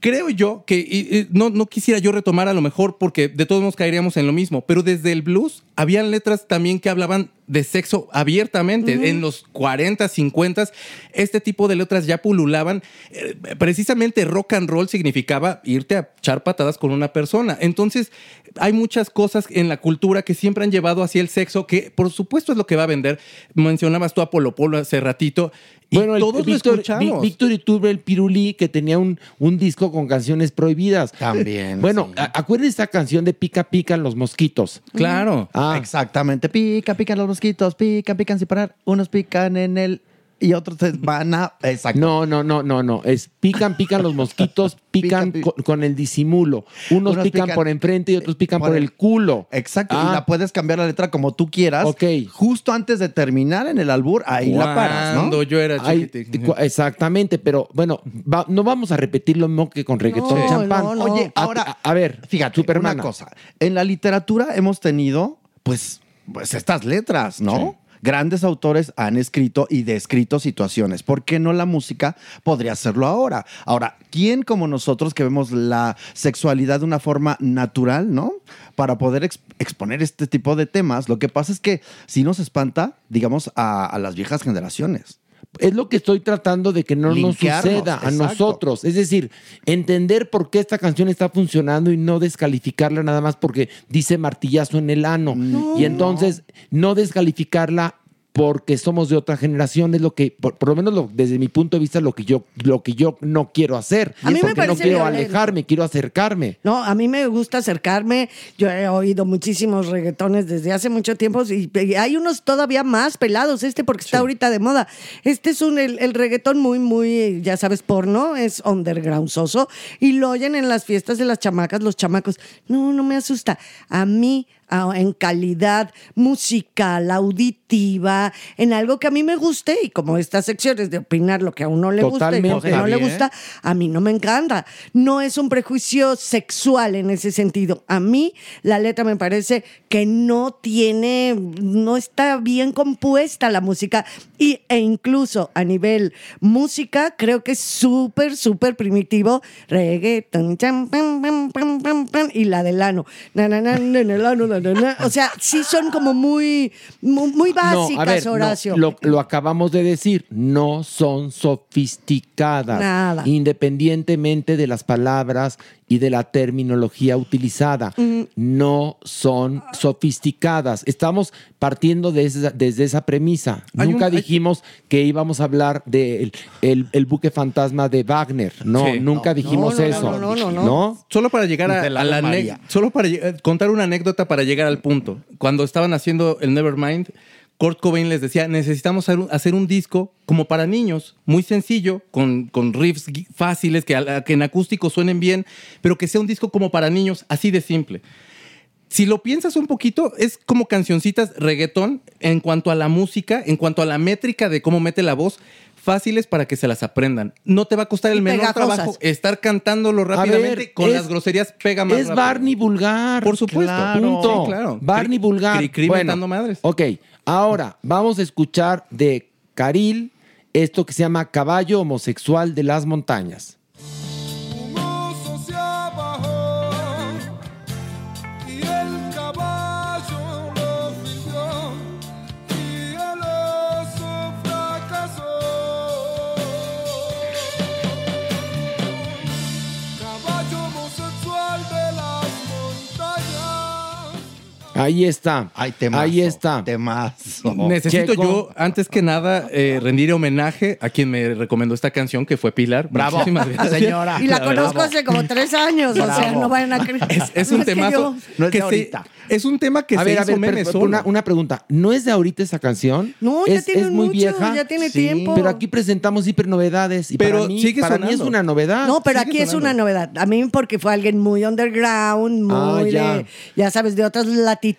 Creo yo que y- no, quisiera yo retomar a lo mejor porque de todos modos caeríamos en lo mismo, pero desde el blues habían letras también que hablaban de sexo abiertamente. En los 40, 50, este tipo de letras ya pululaban. Eh, precisamente rock and roll significaba irte a echar patadas con una persona. Entonces, hay muchas cosas en la cultura que siempre han llevado hacia el sexo, que por supuesto es lo que va a vender. Mencionabas tú a Polo Polo hace ratito. Y Bueno, el, todos lo Víctor, escuchamos. Vi- Víctor Iturbe, el Pirulí, que tenía un, un disco con canciones prohibidas. También, Bueno, a- acuérdense esta canción de Pica Pican los mosquitos. Claro. Ah, Exactamente. Pica, pican los mosquitos, pican, pican sin parar. Unos pican en el y otros se van a. Exacto. no, no, no, no, no. Es pican, pican los mosquitos, [laughs] pican Pica, pi- con, con el disimulo. Unos, Unos pican, pican- por enfrente y otros pican por, por el, el- culo. Exacto. Ah. Y la puedes cambiar la letra como tú quieras. Ok. Justo antes de terminar en el albur, ahí la paras, ¿no? Cuando yo era cu- exactamente, pero bueno, va- no vamos a repetir lo mismo que con reggaetón No, champán. no, no. Oye, ahora, a, a ver, fíjate, Supermana. una cosa. En la literatura hemos tenido, pues, pues estas letras, ¿no? Grandes autores han escrito y descrito situaciones. ¿Por qué no la música podría hacerlo ahora? Ahora, ¿quién como nosotros que vemos la sexualidad de una forma natural, ¿no? Para poder ex- exponer este tipo de temas, lo que pasa es que si nos espanta, digamos, a, a las viejas generaciones. Es lo que estoy tratando de que no nos suceda a exacto. nosotros. Es decir, entender por qué esta canción está funcionando y no descalificarla nada más porque dice martillazo en el ano. y entonces no descalificarla porque somos de otra generación es lo que, por, por lo menos lo- desde mi punto de vista, lo que yo, lo que yo no quiero hacer. A mí me porque no quiero violento. alejarme, quiero acercarme. No, a mí me gusta acercarme. Yo he oído muchísimos reggaetones desde hace mucho tiempo y, y hay unos todavía más pelados. Este porque está ahorita de moda. Este es un el, el reggaetón muy, muy, ya sabes, porno, es underground soso y lo oyen en las fiestas de las chamacas, los chamacos. No, no me asusta. A mí en calidad musical, auditiva, en algo que a mí me guste y como estas secciones de opinar lo que a uno le gusta y lo que no le gusta, a mí no me encanta. No es un prejuicio sexual en ese sentido. A mí la letra me parece que no tiene, no está bien compuesta la música y, e incluso a nivel música creo que es súper, súper primitivo. Reggaeton, y la del ano. Na, na, na, na, na. O sea, sí son como muy, muy, muy básicas, no, a ver, no, Horacio. lo, lo acabamos de decir, no son sofisticadas, Nada. independientemente de las palabras y de la terminología utilizada. No son sofisticadas. Estamos partiendo de esa- desde esa premisa. Hay Nunca un- hay- dijimos que íbamos a hablar del el, el buque fantasma de Wagner. No, Sí. nunca dijimos no, no, eso. no, no, no, no. Solo para llegar a, De la a la María. solo para eh, contar una anécdota para llegar al punto. Cuando estaban haciendo el Nevermind, Kurt Cobain les decía, necesitamos hacer un, disco como para niños, muy sencillo, con, con riffs fáciles, que, que en acústico suenen bien, pero que sea un disco como para niños, así de simple. Si lo piensas un poquito, es como cancioncitas reggaetón en cuanto a la música, en cuanto a la métrica de cómo mete la voz, fáciles para que se las aprendan. No te va a costar el Y menor pegajosas. trabajo estar cantándolo rápidamente ver, con es- las groserías pega más Es rápido. Barney vulgar. Por supuesto. Claro. Sí, Punto. claro. Barney Cri- vulgar. cri-cri Bueno, mentando madres. Ok, ahora vamos a escuchar de Caril esto que se llama Caballo Homosexual de las Montañas. Ahí está. Ahí está. Temazo. Necesito Checo. yo, antes que nada, eh, rendir homenaje a quien me recomendó esta canción, que fue Pilar. Bravo, Muchísimas [laughs] gracias. señora. Y la conozco hace como tres años, o sea, no vayan a creer. [laughs] Es, es un que temazo. yo- No es que de se- ahorita. es un tema que a se ver, a hizo ver, pero- solo. una, una pregunta. ¿No es de ahorita esa canción? No, ya es, tiene es muy mucho, vieja. ya tiene Sí, tiempo. Pero aquí presentamos hiper novedades. Y Pero para mí, sigue para mí es sonando. una novedad. No, pero sigue aquí es una novedad. A mí porque fue alguien muy underground, muy Ah, ya. de, ya sabes, de otras latitudes.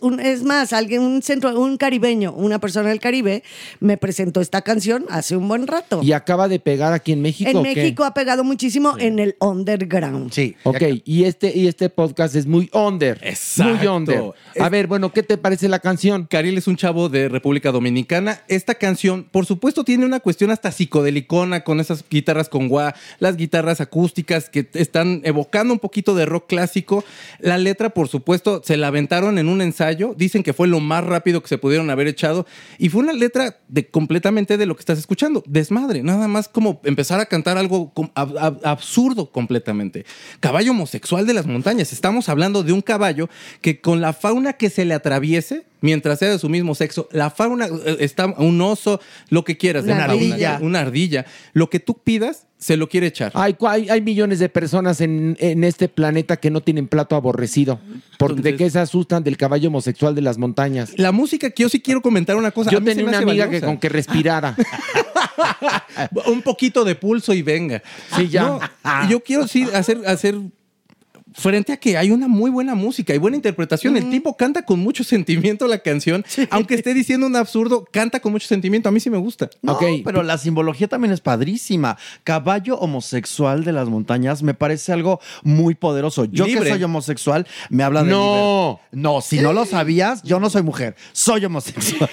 Un- es más, alguien, un centro, un caribeño, una persona del Caribe, me presentó esta canción hace un buen rato. Y acaba de pegar aquí en México. en ¿o qué? México ha pegado muchísimo en el underground. Sí. Ok, y este, y este podcast es muy under. Exacto. Muy under. A Es- ver, bueno, ¿qué te parece la canción? Cariel es un chavo de República Dominicana. Esta canción, por supuesto, tiene una cuestión hasta psicodelicona con esas guitarras con gua, las guitarras acústicas que están evocando un poquito de rock clásico. La letra, por supuesto, se la aventaron en un ensayo. Dicen que fue lo más rápido que se pudieron haber echado. Y fue una letra de completamente de lo que estás escuchando. Desmadre. Nada más como empezar a cantar algo com- ab- ab- absurdo completamente. Caballo homosexual de las montañas. Estamos hablando de un caballo que con la fauna que se le atraviese, mientras sea de su mismo sexo, la fauna eh, está un oso, lo que quieras, de Una fauna, una ardilla, lo que tú pidas, se lo quiere echar. Hay, hay, hay millones de personas en, en este planeta que no tienen plato aborrecido. ¿Por, ¿De qué se asustan del caballo homosexual de las montañas? La música que yo sí quiero comentar una cosa. Yo tenía una amiga que con que respirara. [laughs] un poquito de pulso y venga. Sí, ya. No, yo quiero sí hacer, hacer frente a que hay una muy buena música y buena interpretación. El tipo canta con mucho sentimiento la canción, aunque esté diciendo un absurdo, canta con mucho sentimiento. A mí sí me gusta. No, pero la simbología también es padrísima. Caballo homosexual de las montañas me parece algo muy poderoso. Yo Libre. que soy homosexual, me habla de No. No, si no lo [laughs] sabías, yo no soy mujer, soy homosexual.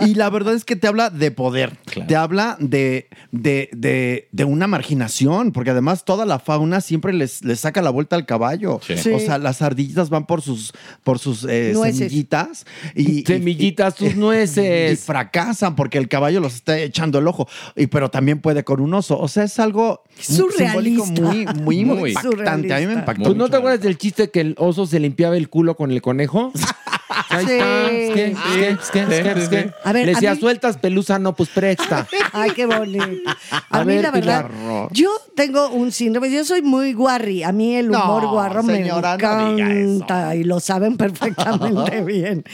y la verdad es que te habla de poder, te habla de, de, de, de una marginación, porque además toda la fauna siempre les, les saca la vuelta al caballo. Sí. O sea, las ardillitas van por sus, por sus eh, semillitas y, y- Semillitas, tus [laughs] y nueces. fracasan porque el caballo los está echando el ojo. Y, pero también puede con un oso. O sea, es algo Surrealista. simbólico muy, muy, Muy. impactante. A mí me impactó. ¿Tú no mucho. te acuerdas del chiste que el oso se limpiaba el culo con el conejo? [laughs] Ahí está. A ver, Le a decía, mí- sueltas pelusa, no, pues presta. [laughs] Ay, qué bonito. A, A mí, ver, la verdad, Pilar. yo tengo un síndrome. Yo soy muy guarri. A mí el humor No, guarro señora, me encanta y lo saben perfectamente [laughs] bien.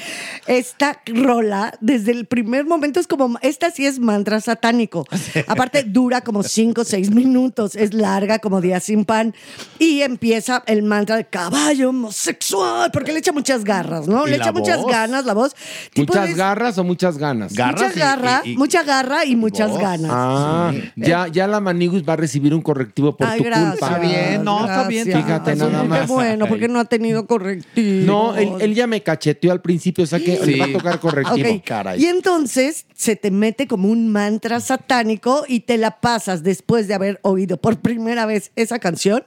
Esta rola, desde el primer momento, es como. Esta sí es mantra satánico. [laughs] Aparte, dura como cinco o seis minutos. Es larga como día sin pan. Y empieza el mantra de caballo homosexual, porque le echa muchas garras, ¿no? Le echa muchas voz. ganas la voz. ¿Muchas garras o muchas ganas? Garras y- garra, y- y- mucha garra y muchas voz. ganas. Ah, ya, ya la Manigus va a recibir un correctivo por Ay, tu gracias. culpa. Está bien, no, está bien. Fíjate nada Qué más. bueno, porque no ha tenido correctivo. No, él, él ya me cacheteó al principio, o sea que Sí. le va a tocar correctivo. Caray. Y entonces se te mete como un mantra satánico y te la pasas después de haber oído por primera vez esa canción.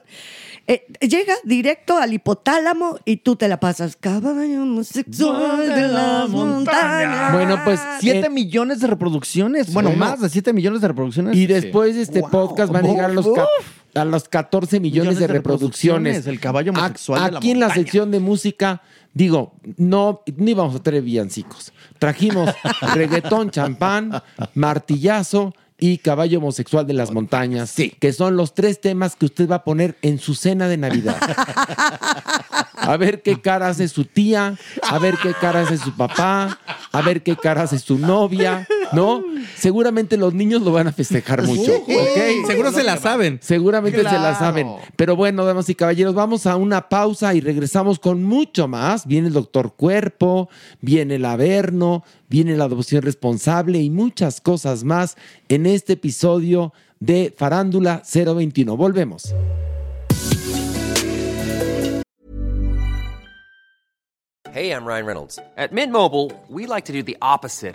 Eh, llega directo al hipotálamo y tú te la pasas. Caballo homosexual de las montañas. Bueno, pues, Siete Eh, millones de reproducciones. Bueno, Bueno. más de siete millones de reproducciones. Y después de este Wow. podcast van a llegar a los, a los 14 millones, Millones de de reproducciones. el caballo A- homosexual de la Aquí en la montaña. sección de música, digo, no, no íbamos a traer villancicos. Trajimos [laughs] reggaetón, champán, martillazo y caballo homosexual de las montañas, que son los tres temas que usted va a poner en su cena de Navidad. [laughs] A ver qué cara hace su tía, a ver qué cara hace su papá, a ver qué cara hace su novia, ¿no? Seguramente los niños lo van a festejar mucho, ¿ok? Seguro se la saben. Seguramente se la saben. Pero bueno, damas y caballeros, vamos a una pausa y regresamos con mucho más. Viene el doctor Cuerpo, viene el Averno, viene la adopción responsable y muchas cosas más en este episodio de Farándula 021. Volvemos. Hey, I'm Ryan Reynolds. At Mint Mobile, we like to do the opposite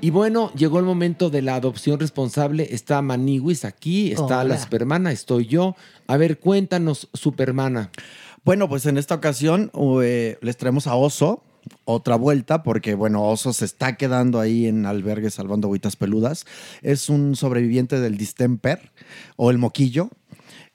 Y bueno, llegó el momento de la adopción responsable. Está Maniwis aquí, está la. Supermana, estoy yo. A ver, cuéntanos, Supermana. Bueno, pues en esta ocasión eh, les traemos a Oso otra vuelta, porque bueno, Oso se está quedando ahí en albergue salvando agüitas peludas. Es un sobreviviente del distemper o el moquillo.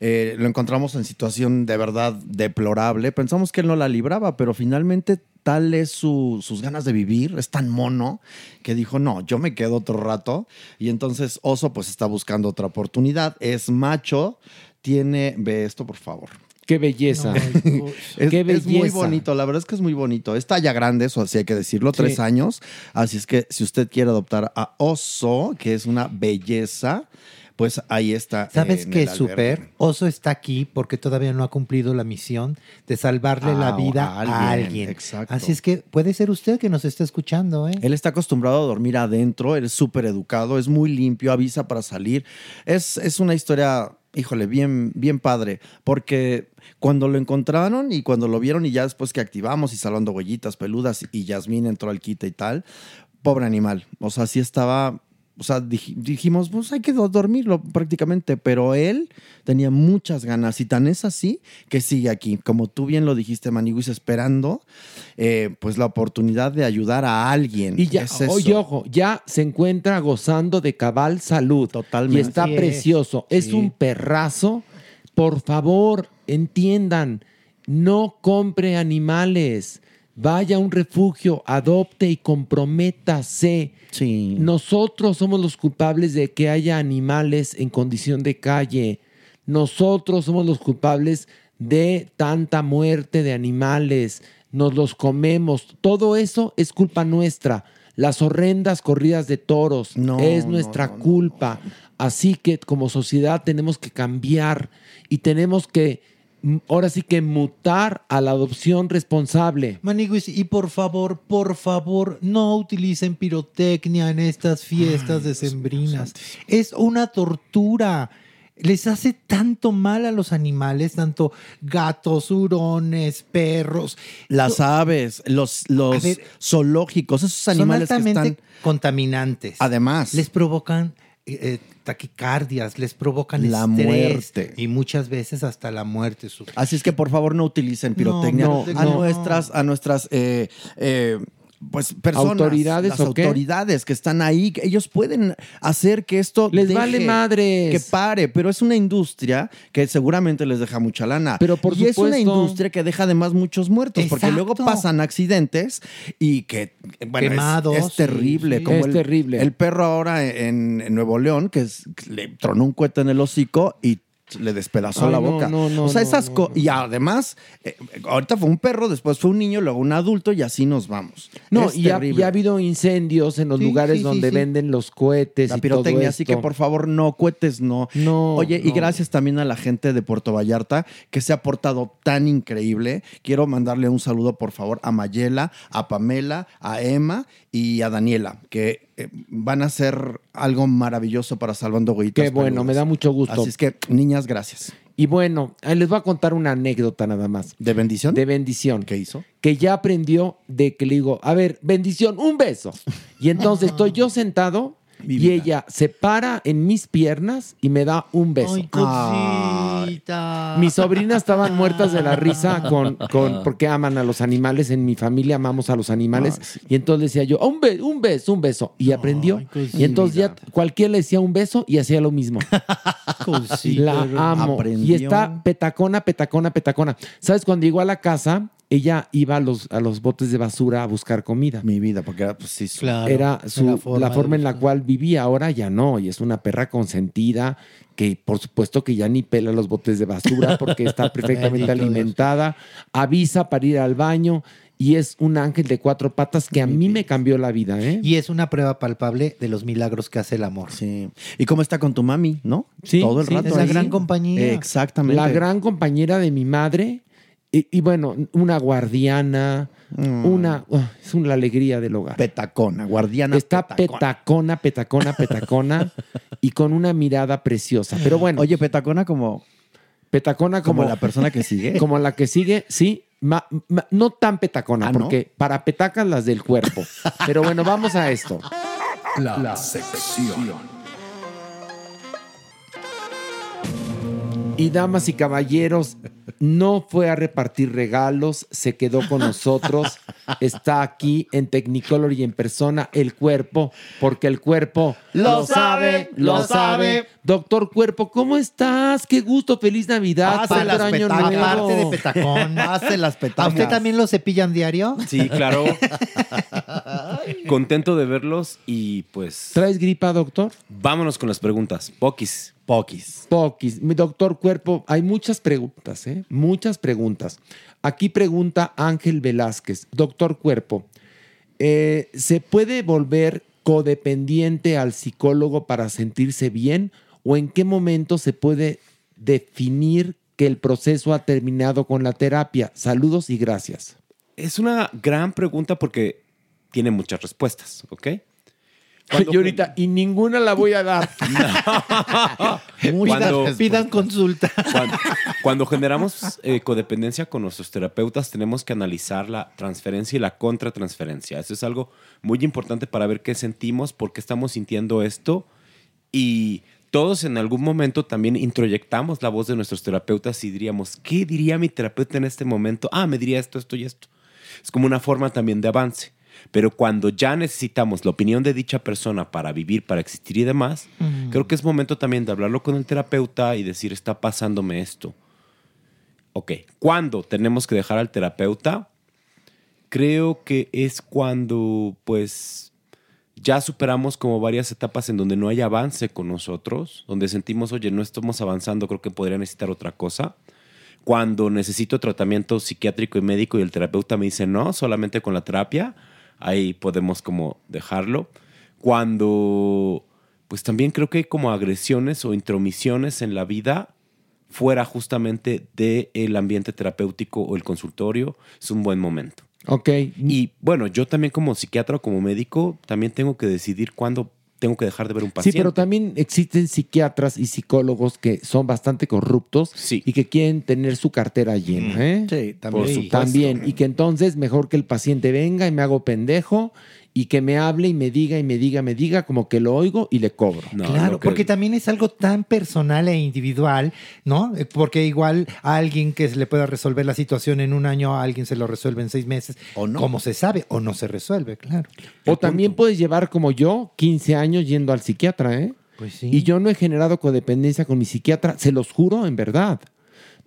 Eh, lo encontramos en situación de verdad deplorable. Pensamos que él no la libraba, pero finalmente tal es su- sus ganas de vivir, es tan mono que dijo, no, yo me quedo otro rato. Y entonces Oso pues está buscando otra oportunidad. Es macho, tiene, ve esto por favor. Qué belleza. [laughs] es, Qué es muy belleza. bonito, la verdad es que es muy bonito. Está ya grande, eso así hay que decirlo, Sí. tres años. Así es que si usted quiere adoptar a Oso, que es una belleza, pues ahí está. ¿Sabes en qué el es súper? Oso está aquí porque todavía no ha cumplido la misión de salvarle Ah, la a vida a alguien, alguien. exacto. Así es que puede ser usted que nos esté escuchando, ¿eh? Él está acostumbrado a dormir adentro, él es súper educado, es muy limpio, avisa para salir. Es, es una historia, híjole, bien, bien padre, porque cuando lo encontraron y cuando lo vieron y ya después que activamos y salvando huellitas peludas y Yasmín entró al quite y tal, pobre animal, o sea, sí estaba... O sea, dij- dijimos, pues hay que do- dormirlo prácticamente, pero él tenía muchas ganas y tan es así que sigue aquí. Como tú bien lo dijiste, Maniguis, esperando eh, pues la oportunidad de ayudar a alguien. Y ya, Es eso. oye, ojo, ya se encuentra gozando de cabal salud. Totalmente. Y está Así es. precioso. Es Sí. un perrazo. Por favor, entiendan, no compre animales. Vaya a un refugio, adopte y comprométase. Nosotros somos los culpables de que haya animales en condición de calle. Nosotros somos los culpables de tanta muerte de animales. Nos los comemos. Todo eso es culpa nuestra. Las horrendas corridas de toros es no, nuestra culpa. Así que como sociedad tenemos que cambiar y tenemos que, ahora sí que mutar a la adopción responsable. Maniguis, y por favor, por favor, no utilicen pirotecnia en estas fiestas decembrinas. Es una tortura. Les hace tanto mal a los animales, tanto gatos, hurones, perros. Las aves, los, los ver, zoológicos, esos animales son que están. contaminantes. Además. Les provocan eh, eh, taquicardias, les provocan La estrés muerte. y muchas veces hasta la muerte. su- Así es que por favor no utilicen pirotecnia No, a no. nuestras, a nuestras eh, eh, pues personas, ¿Autoridades las o qué? autoridades que están ahí, que ellos pueden hacer que esto Les deje, vale madres. que pare, pero es una industria que seguramente les deja mucha lana. Pero por y es una supuesto. industria que deja además muchos muertos, porque luego pasan accidentes y que bueno, es- Quemados, es, terrible. sí, sí. como Es el, terrible. El perro ahora en, en Nuevo León que es- que le tronó un cohete en el hocico y le despedazó Ay, la boca. no, no, o sea, no, esas no, co- y además, eh, ahorita fue un perro, después fue un niño, luego un adulto y así nos vamos. No, Es y ha, y ha habido incendios en los Sí, lugares sí, donde sí. venden los cohetes la y pirotecnia, así que por favor no, cohetes no. No, Oye, y gracias también a la gente de Puerto Vallarta que se ha portado tan increíble. Quiero mandarle un saludo, por favor, a Mayela, a Pamela, a Emma y a Daniela, que eh, van a hacer algo maravilloso para Salvando Huellitas Qué bueno, Peludas. me da mucho gusto. Así es que, niñas, gracias. Y bueno, les voy a contar una anécdota nada más. ¿De bendición? De bendición. ¿Qué hizo? Que ya aprendió de que le digo, a ver, bendición, un beso. Y entonces [laughs] estoy yo sentado y ella se para en mis piernas y me da un beso. Ay, cosita. Mis sobrinas estaban muertas de la risa con, con porque aman a los animales. En mi familia amamos a los animales. Y entonces decía yo, un, be- un beso, un beso. Y aprendió. y entonces ya cualquiera le decía un beso y hacía lo mismo. [laughs] la amo. Aprendió. Y está petacona, petacona, petacona. ¿Sabes? Cuando llegó a la casa, ella iba a los, a los botes de basura a buscar comida. Mi vida, porque era, pues sí, su- era su- la forma, en la cual vivía. Ahora ya no, y es una perra consentida que por supuesto que ya ni pela los botes de basura porque [laughs] está perfectamente alimentada, avisa para ir al baño y es un ángel de cuatro patas que a mí me cambió la vida, ¿eh? Y es una prueba palpable de los milagros que hace el amor. Sí. ¿Y cómo está con tu mami, no? Sí, Todo el sí, rato. es la ahí. gran compañía. Exactamente. La gran compañera de mi madre y, y bueno, una guardiana, una... uh, es una alegría del hogar. Petacona, guardiana. Está petacona, petacona, petacona [laughs] y con una mirada preciosa. Pero bueno. Oye, petacona como... Petacona como, Como la persona que sigue. [laughs] Como la que sigue, sí. ma- ma- no tan petacona, Ah, ¿no? porque para petacas las del cuerpo. Pero bueno, vamos a esto. La, sección. Y damas y caballeros, no fue a repartir regalos, se quedó con nosotros, [laughs] está aquí en Technicolor y en persona el cuerpo, porque el cuerpo Lo sabe, lo sabe. Doctor Cuerpo, ¿cómo estás? Qué gusto, feliz Navidad, Hace las año petacas. nuevo. Aparte de petacón. [laughs] Hace las ¿A petacas. usted también lo cepillan diario? Sí, claro. [laughs] Contento de verlos y pues ¿Traes gripa, doctor? vámonos con las preguntas. Pokis. Pokis. Pokis, mi doctor Cuerpo, hay muchas preguntas, ¿eh? Muchas preguntas. Aquí pregunta Ángel Velázquez, doctor Cuerpo, eh, ¿se puede volver codependiente al psicólogo para sentirse bien o en qué momento se puede definir que el proceso ha terminado con la terapia? Saludos y gracias. Es una gran pregunta porque tiene muchas respuestas, ¿ok? Y ahorita, y ninguna la voy a dar. [laughs] Cuando- Pidan, pidan consulta. Cuando, cuando generamos eh, codependencia con nuestros terapeutas, tenemos que analizar la transferencia y la contratransferencia. Eso es algo muy importante para ver qué sentimos, por qué estamos sintiendo esto. Y todos en algún momento también introyectamos la voz de nuestros terapeutas y diríamos, ¿qué diría mi terapeuta en este momento? Ah, me diría esto, esto y esto. Es como una forma también de avance. Pero cuando ya necesitamos la opinión de dicha persona para vivir, para existir y demás, Mm. creo que es momento también de hablarlo con el terapeuta y decir, está pasándome esto. Ok, ¿cuándo tenemos que dejar al terapeuta? Creo que es cuando, pues, ya superamos como varias etapas en donde no hay avance con nosotros, donde sentimos, oye, no estamos avanzando, creo que podría necesitar otra cosa. Cuando necesito tratamiento psiquiátrico y médico y el terapeuta me dice no, solamente con la terapia, ahí podemos como dejarlo. Cuando, pues también creo que hay como agresiones o intromisiones en la vida fuera justamente del ambiente terapéutico o el consultorio, es un buen momento. Ok. Y bueno, yo también como psiquiatra o como médico, también tengo que decidir cuándo tengo que dejar de ver un Sí, paciente. pero también existen psiquiatras y psicólogos que son bastante corruptos y que quieren tener su cartera llena. ¿eh? Sí, Por supuesto. También. Y que entonces mejor que el paciente venga y me hago pendejo y que me hable y me diga y me diga, me diga, como que lo oigo y le cobro. claro, porque también es algo tan personal e individual, ¿no? Eh, Porque igual a alguien que se le pueda resolver la situación en un año, a alguien se lo resuelve en seis meses, o no. como se sabe, o no se resuelve, claro. O también puedes llevar como yo 15 años yendo al psiquiatra, ¿eh? Pues sí. Y yo no he generado codependencia con mi psiquiatra, se los juro, en verdad.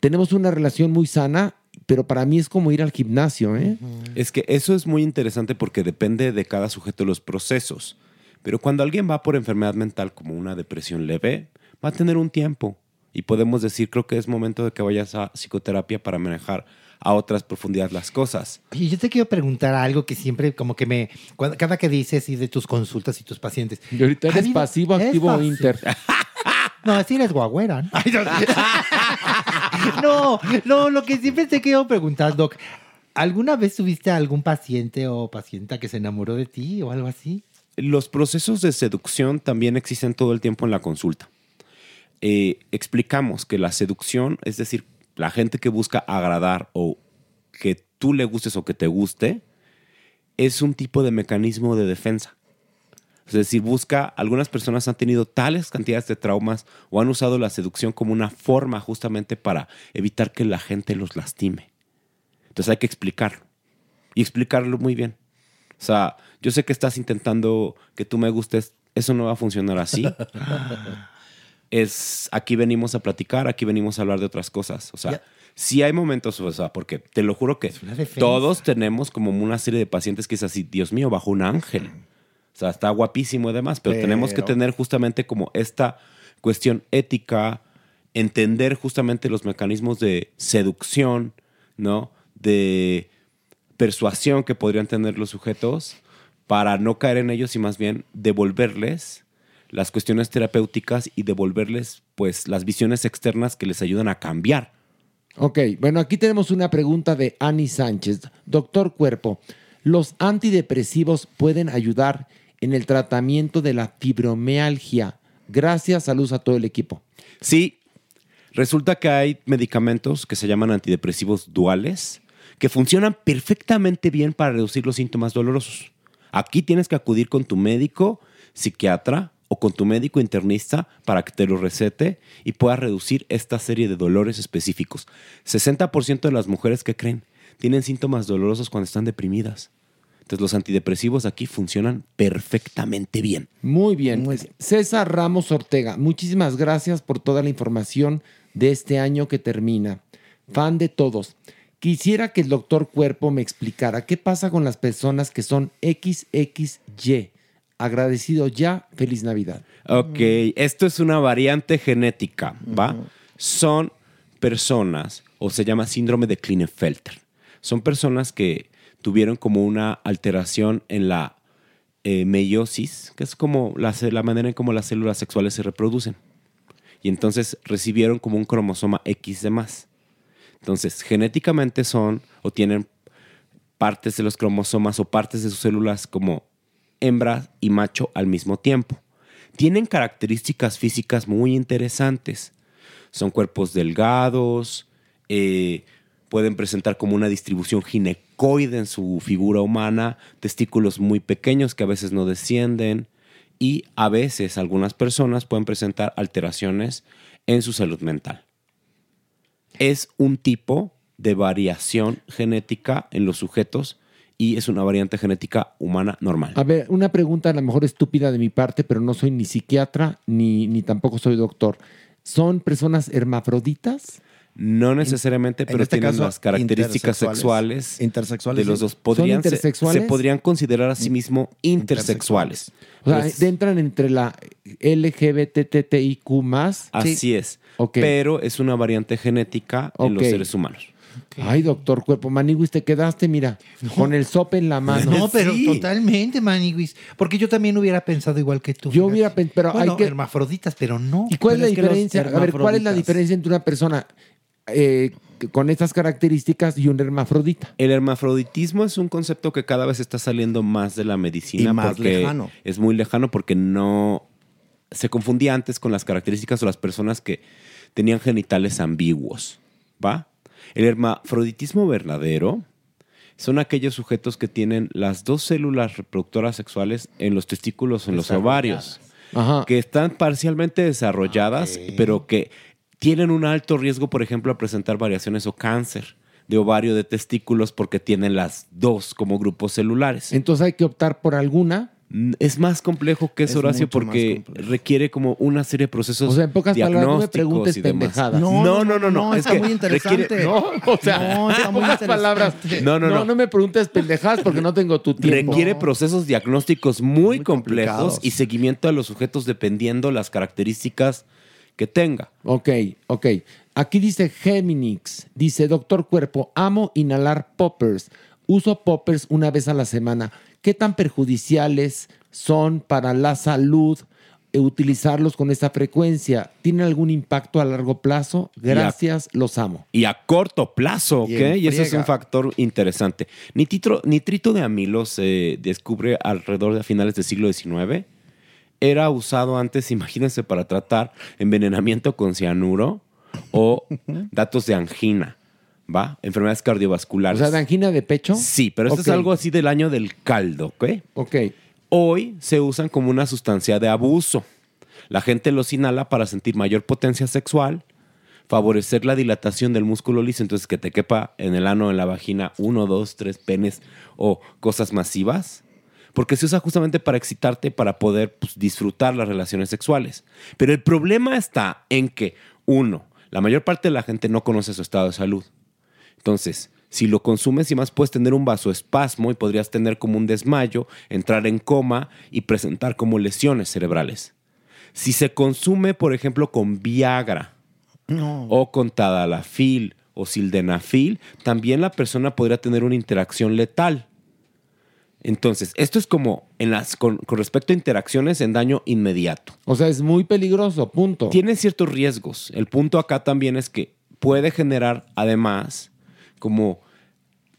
Tenemos una relación muy sana, pero para mí es como ir al gimnasio, ¿eh? Es que eso es muy interesante porque depende de cada sujeto los procesos. Pero cuando alguien va por enfermedad mental como una depresión leve, va a tener un tiempo. Y podemos decir, creo que es momento de que vayas a psicoterapia para manejar a otras profundidades las cosas. Oye, yo te quiero preguntar algo que siempre como que me... cuando- cada que dices y de tus consultas y tus pacientes. Y ahorita ¿Ha eres pasivo, activo o inter. [laughs] No, así eres guagüera. ¿no? [laughs] [laughs] No, no, lo que siempre te quiero preguntar, Doc. ¿Alguna vez tuviste algún paciente o pacienta que se enamoró de ti o algo así? Los procesos de seducción también existen todo el tiempo en la consulta. eh, explicamos que la seducción, es decir, la gente que busca agradar o que tú le gustes o que te guste, es un tipo de mecanismo de defensa. Es decir, busca, algunas personas han tenido tales cantidades de traumas o han usado la seducción como una forma justamente para evitar que la gente los lastime. Entonces hay que explicarlo y explicarlo muy bien. O sea, yo sé que estás intentando que tú me gustes, eso no va a funcionar así. [laughs] es aquí venimos a platicar, aquí venimos a hablar de otras cosas. O sea, sí hay momentos, o sea, porque te lo juro que todos tenemos como una serie de pacientes que es así, Dios mío, bajo un ángel. O sea, está guapísimo y demás, pero, tenemos que tener justamente como esta cuestión ética, entender justamente los mecanismos de seducción, ¿no? De persuasión que podrían tener los sujetos para no caer en ellos y más bien devolverles las cuestiones terapéuticas y devolverles pues las visiones externas que les ayudan a cambiar. Ok, bueno, aquí tenemos una pregunta de Annie Sánchez. Doctor Cuerpo, ¿los antidepresivos pueden ayudar en el tratamiento de la fibromialgia? Gracias, saludos a todo el equipo. Sí, resulta que hay medicamentos que se llaman antidepresivos duales que funcionan perfectamente bien para reducir los síntomas dolorosos. Aquí tienes que acudir con tu médico, psiquiatra o con tu médico internista para que te lo recete y puedas reducir esta serie de dolores específicos. 60% de las mujeres que creen tienen síntomas dolorosos cuando están deprimidas. Entonces los antidepresivos aquí funcionan perfectamente bien. Muy bien. César Ramos Ortega, muchísimas gracias por toda la información de este año que termina. Fan de todos. Quisiera que el doctor Cuerpo me explicara qué pasa con las personas que son XXY. Agradecido ya. Feliz Navidad. Ok, esto es una variante genética, ¿va? Son personas, o se llama síndrome de Klinefelter. Son personas que tuvieron como una alteración en la eh, meiosis, que es como la, la manera en cómo las células sexuales se reproducen. Y entonces recibieron como un cromosoma X de más. Entonces, genéticamente son o tienen partes de los cromosomas o partes de sus células como hembra y macho al mismo tiempo. Tienen características físicas muy interesantes. Son cuerpos delgados, eh, pueden presentar como una distribución ginecoide en su figura humana, testículos muy pequeños que a veces no descienden y a veces algunas personas pueden presentar alteraciones en su salud mental. Es un tipo de variación genética en los sujetos y es una variante genética humana normal. A ver, una pregunta a lo mejor estúpida de mi parte, pero no soy ni psiquiatra ni, ni tampoco soy doctor. ¿Son personas hermafroditas? No necesariamente, en pero este tienen caso, las características intersexuales. sexuales, Intersexuales, de los dos. Podrían ¿Son se- intersexuales? Se, podrían considerar a sí mismo intersexuales. O sea, entran entre la LGBTTIQ más. así es. Pero es una variante genética en los seres humanos. Ay, doctor Cuerpo Maniguis, te quedaste, mira, con el sope en la mano. No, pero totalmente, Maniguis. Porque yo también hubiera pensado igual que tú. Yo hubiera pensado, pero Bueno, hay que... hermafroditas, pero no. ¿Y cuál es la diferencia? A ver, ¿cuál es la diferencia entre una persona eh, con estas características y un hermafrodita? El hermafroditismo es un concepto que cada vez está saliendo más de la medicina Y más porque lejano. es muy lejano porque no se confundía antes con las características o las personas que tenían genitales ambiguos, ¿va? El hermafroditismo verdadero son aquellos sujetos que tienen las dos células reproductoras sexuales en los testículos o en los ovarios, que están parcialmente desarrolladas, pero que tienen un alto riesgo, por ejemplo, a presentar variaciones o cáncer de ovario de testículos porque tienen las dos como grupos celulares. Entonces hay que optar por alguna. Es más complejo que eso, Es Horacio, porque requiere como una serie de procesos O sea, en pocas palabras, no me diagnósticos preguntes y demás. pendejadas. No, no, no, no, no, es está que muy interesante. requiere- No, o sea, No, está en muy pocas palabras. No, no, no. No me preguntes pendejadas porque no tengo tu tiempo. Requiere procesos diagnósticos muy, complejos complicados. y seguimiento a los sujetos dependiendo las características que tenga. Ok, ok. Aquí dice Geminix, dice, doctor Cuerpo, amo inhalar poppers. Uso poppers una vez a la semana. ¿Qué tan perjudiciales son para la salud eh, utilizarlos con esta frecuencia? ¿Tiene algún impacto a largo plazo? Gracias, los amo. Y a corto plazo, ¿ok? Y Y ese es un factor interesante. Nitritro, nitrito de amilo se descubre alrededor de finales del siglo XIX era usado antes, [laughs] imagínense, para tratar envenenamiento con cianuro o datos de angina, ¿va? Enfermedades cardiovasculares. O sea, de angina de pecho. Sí, pero esto es algo así del año del caldo, ¿ok? Ok. Hoy se usan como una sustancia de abuso. La gente los inhala para sentir mayor potencia sexual, favorecer la dilatación del músculo liso, entonces que te quepa en el ano, en la vagina, uno, dos, tres penes o cosas masivas. Porque se usa justamente para excitarte, para poder pues, disfrutar las relaciones sexuales. Pero el problema está en que, uno, la mayor parte de la gente no conoce su estado de salud. Entonces, si lo consumes y más puedes tener un vasoespasmo y podrías tener como un desmayo, entrar en coma y presentar como lesiones cerebrales. Si se consume, por ejemplo, con Viagra o con Tadalafil o Sildenafil, también la persona podría tener una interacción letal. Entonces, esto es como en las, con, con respecto a interacciones en daño inmediato. O sea, es muy peligroso, punto. Tiene ciertos riesgos. El punto acá también es que puede generar, además, como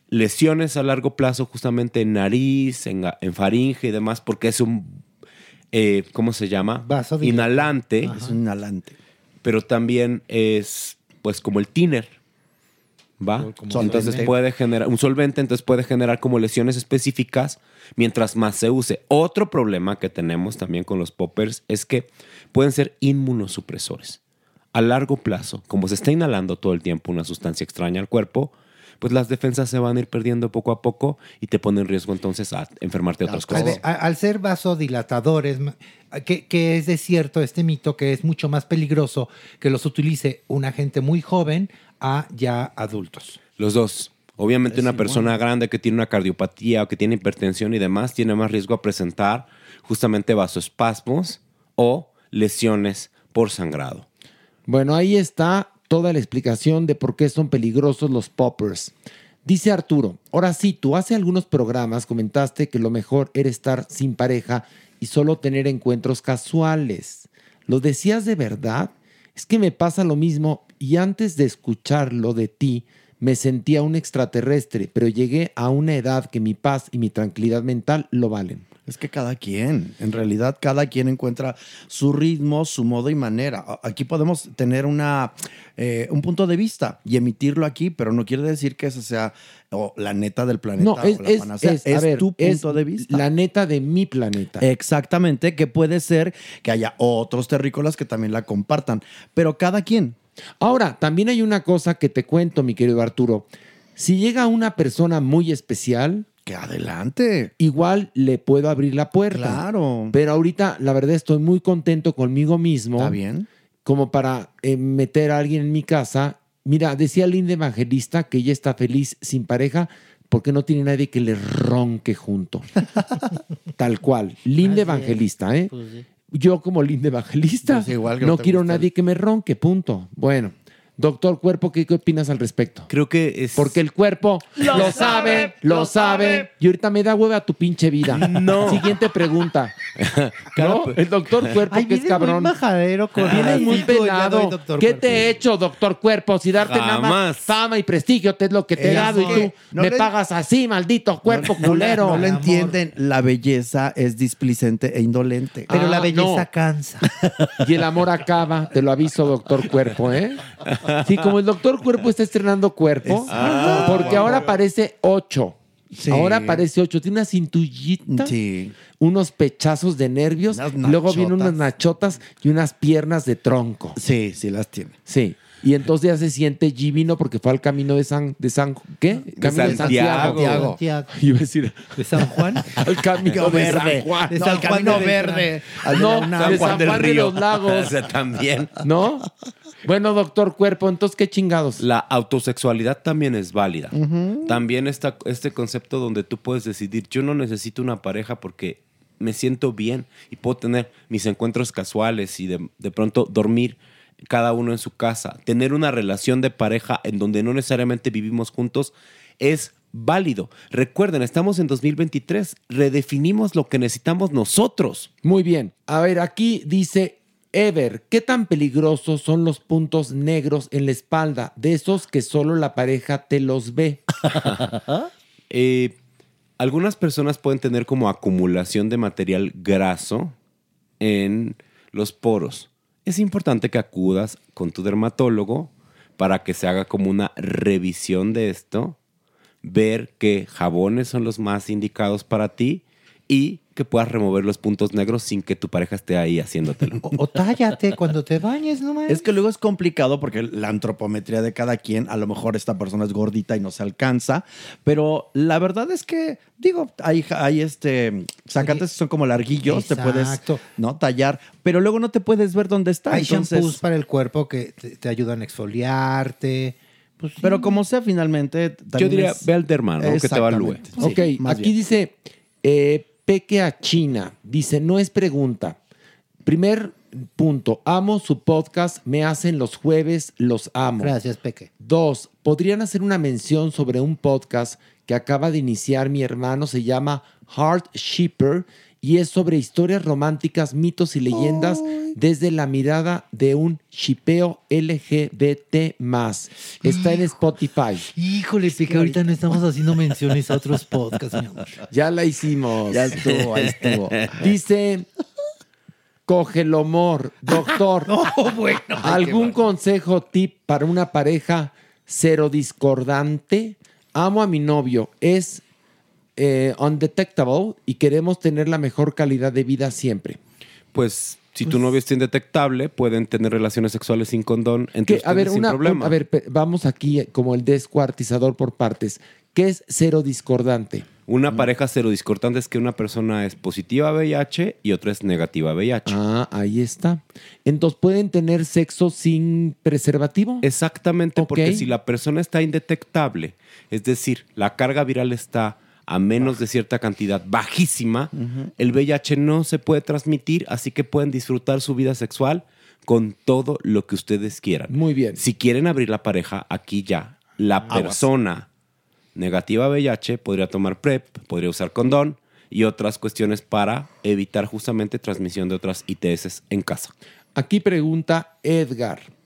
lesiones a largo plazo justamente en nariz, en, faringe y demás, porque es un, eh, ¿cómo se llama? Inhalante. Es un inhalante. Pero también es, pues, como el tiner. ¿Va? como entonces solvente. puede generar un solvente, entonces puede generar como lesiones específicas mientras más se use. Otro problema que tenemos también con los poppers es que pueden ser inmunosupresores. A largo plazo, como se está inhalando todo el tiempo una sustancia extraña al cuerpo, pues las defensas se van a ir perdiendo poco a poco y te pone en riesgo entonces a enfermarte de otras Al, cosas. al ser vasodilatadores, que, que es de cierto este mito que es mucho más peligroso que los utilice una gente muy joven a ya adultos. Los dos. Obviamente una persona grande que tiene una cardiopatía o que tiene hipertensión y demás tiene más riesgo a presentar justamente vasoespasmos o lesiones por sangrado. Bueno, ahí está toda la explicación de por qué son peligrosos los poppers. Dice Arturo, ahora sí, tú hace algunos programas comentaste que lo mejor era estar sin pareja y solo tener encuentros casuales. ¿Lo decías de verdad? Es que me pasa lo mismo y antes de escucharlo de ti me sentía un extraterrestre, pero llegué a una edad que mi paz y mi tranquilidad mental lo valen. Es que cada quien, en realidad cada quien encuentra su ritmo, su modo y manera. Aquí podemos tener una, eh, un punto de vista y emitirlo aquí, pero no quiere decir que esa sea o la neta del planeta No, o es, la es, panacea. es, ver, tu punto de vista. la neta de mi planeta. Exactamente, que puede ser que haya otros terrícolas que también la compartan, pero cada quien. Ahora, también hay una cosa que te cuento, mi querido Arturo. Si llega una persona muy especial, que adelante. Igual le puedo abrir la puerta. Claro. Pero ahorita, la verdad, estoy muy contento conmigo mismo. Está bien. Como para eh, meter a alguien en mi casa. Mira, decía Linda Evangelista que ella está feliz sin pareja porque no tiene nadie que le ronque junto. [laughs] Tal cual. Linda Evangelista, ¿eh? Yo como Linda Evangelista igual no no quiero el- nadie que me ronque, punto. Bueno, doctor Cuerpo, ¿qué, qué opinas al respecto? Creo que es... Porque el cuerpo Lo lo, sabe, sabe, lo sabe. Y ahorita me da hueva tu pinche vida. No. Siguiente pregunta. [laughs] ¿No? El doctor Cuerpo, Ay, que es vienes muy cabrón. majadero con Vienes muy pelado. doctor ¿Qué Cuerpo. te he hecho, doctor Cuerpo? Si darte nada más fama y prestigio te es lo que te he dado y tú no me le- pagas así, maldito cuerpo No, no, culero. No lo entienden. La belleza es displicente e indolente. Pero la Ah, belleza no. cansa. [laughs] Y el amor acaba, te lo aviso, doctor Cuerpo, ¿eh? Sí, como el doctor Cuerpo está estrenando cuerpo, Exacto. porque ahora parece ocho. Sí. Ahora parece ocho. Tiene una cintullita, unos pechazos de nervios, luego vienen unas nachotas y unas piernas de tronco. Sí, sí las tiene. Sí. Y entonces ya se siente divino porque fue al camino de San, de San, ¿qué? Camino de Santiago. Santiago. Santiago. [laughs] Iba a decir, ¿De San Juan? [laughs] al camino de verde. San Juan. De No, San Juan de verde. Al de No, la UNAM. de San Juan de los Lagos. [laughs] También. ¿No? Bueno, doctor Cuerpo, entonces, ¿qué chingados? La autosexualidad también es válida. También está este concepto donde tú puedes decidir, yo no necesito una pareja porque me siento bien y puedo tener mis encuentros casuales y de, de pronto dormir cada uno en su casa. Tener una relación de pareja en donde no necesariamente vivimos juntos es válido. Recuerden, estamos en 2023, redefinimos lo que necesitamos nosotros. Muy bien. A ver, aquí dice Ever, ¿qué tan peligrosos son los puntos negros en la espalda de esos que solo la pareja te los ve? [laughs] Eh, algunas personas pueden tener como acumulación de material graso en los poros. Es importante que acudas con tu dermatólogo para que se haga como una revisión de esto, ver qué jabones son los más indicados para ti y que puedas remover los puntos negros sin que tu pareja esté ahí haciéndotelo. O tállate cuando te bañes, no Es que luego es complicado porque la antropometría de cada quien, a lo mejor esta persona es gordita y no se alcanza, pero la verdad es que, digo, hay, hay este, sacantes que son como larguillos, te puedes. ¿no? tallar, pero luego no te puedes ver dónde está. Hay entonces- shampoos para el cuerpo que te, te ayudan a exfoliarte. Pues sí. Pero como sea, finalmente. Yo diría, ve al derma, ¿no? Que te evalúe. Ok, aquí dice eh, Peque a China. Dice, no es pregunta. Primer punto, amo su podcast, me hacen los jueves, los amo. Gracias, Peque. Dos, podrían hacer una mención sobre un podcast que acaba de iniciar mi hermano, se llama Heart Shipper y es sobre historias románticas, mitos y leyendas desde la mirada de un shipeo LGBT+. Está en Spotify. Híjole, Peque, ahorita no estamos haciendo menciones a otros podcasts, mi amor. Ya la hicimos. Ya estuvo, ahí estuvo. Dice, Cogelomor, doctor. [laughs] Oh, bueno. ¿Algún consejo, tip para una pareja serodiscordante? Amo a mi novio, es eh, undetectable y queremos tener la mejor calidad de vida siempre. Pues si tu novio está indetectable, pueden tener relaciones sexuales sin condón entre Que, a ver, sin una, problema. a ver, vamos aquí eh, como el descuartizador por partes. ¿Qué es serodiscordante? Una pareja serodiscordante es que una persona es positiva a VIH y otra es negativa a VIH. Ah, ahí está. Entonces, ¿pueden tener sexo sin preservativo? Exactamente, porque si la persona está indetectable, es decir, la carga viral está a menos de cierta cantidad bajísima, el VIH no se puede transmitir, así que pueden disfrutar su vida sexual con todo lo que ustedes quieran. Muy bien. Si quieren abrir la pareja, aquí ya, la persona negativa a VIH podría tomar PrEP, podría usar condón y otras cuestiones para evitar justamente transmisión de otras ITS en casa. Aquí pregunta Edgar.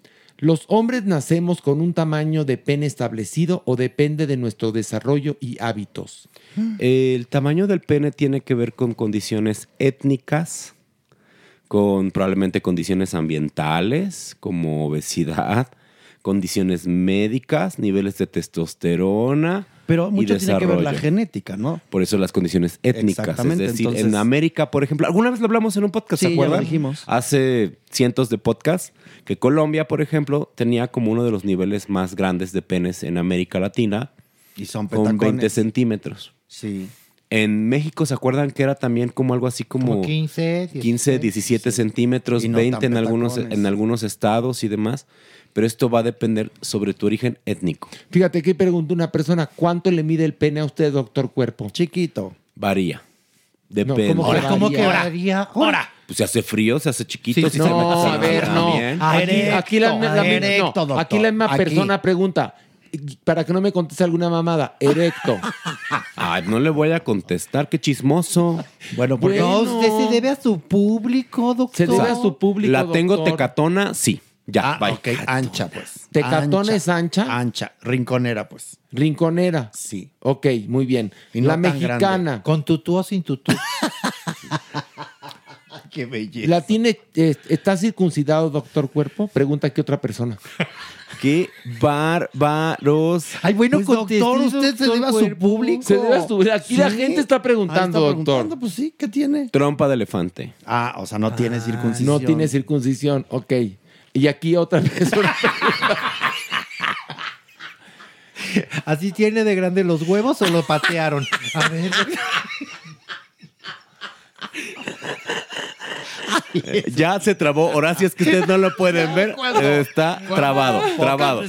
¿Los hombres nacemos con un tamaño de pene establecido o depende de nuestro desarrollo y hábitos? [gasps] El tamaño del pene tiene que ver con condiciones étnicas, con probablemente condiciones ambientales como obesidad, condiciones médicas, niveles de testosterona. Pero y mucho tiene que ver la genética, ¿no? Por eso las condiciones étnicas. Es Exactamente, decir, en América, por ejemplo, alguna vez lo hablamos en un podcast, Sí, ¿se ya lo acuerdan? dijimos. Hace cientos de podcasts, que Colombia, por ejemplo, tenía como uno de los niveles más grandes de penes en América Latina. Y son con 20 petacones. centímetros. Sí. En México, ¿se acuerdan que era también como algo así como, Como 15, 15, 17 centímetros, no 20 tan en algunos, petacones. en algunos estados y demás? Pero esto va a depender sobre tu origen étnico. Fíjate que pregunta una persona, ¿cuánto le mide el pene a usted, doctor Cuerpo? Chiquito. Varía. Depende. ¿cómo que Ahora, ¿cómo que varía? Ahora. Pues se hace frío, se hace chiquito. Sí, si no, se mete a a ver, no. Aquí, aquí la, la- la- erecto, no, doctor. aquí la misma Aquí. persona pregunta, para que no me conteste alguna mamada, erecto. Ay, no le voy a contestar, qué chismoso. Bueno, porque No, usted se debe a su público, doctor. Se debe a su público, La tengo doctor. tecatona, sí. Ya, Ah, bye. ok, ancha, pues. ¿Tecatona es ancha? Ancha, rinconera, pues. Rinconera. Sí. Ok, muy bien. Y no la mexicana. ¿Con tutú o sin tutú? [laughs] Qué belleza. ¿La tiene, eh, está circuncidado, doctor Cuerpo? Pregunta aquí otra persona. Qué bárbaros. Ay, bueno, Pues, doctor, usted se debe a su público. Se debe a su- Aquí la Sí. gente está preguntando, Ahí está doctor. preguntando, Pues sí, ¿qué tiene? Trompa de elefante. Ah, o sea, no tiene circuncisión. No tiene circuncisión, ok. Y aquí otra persona. ¿Así tiene de grande los huevos o lo patearon? A ver. Ya se trabó. Horacio, es que ustedes no lo pueden ver. Está trabado, trabado.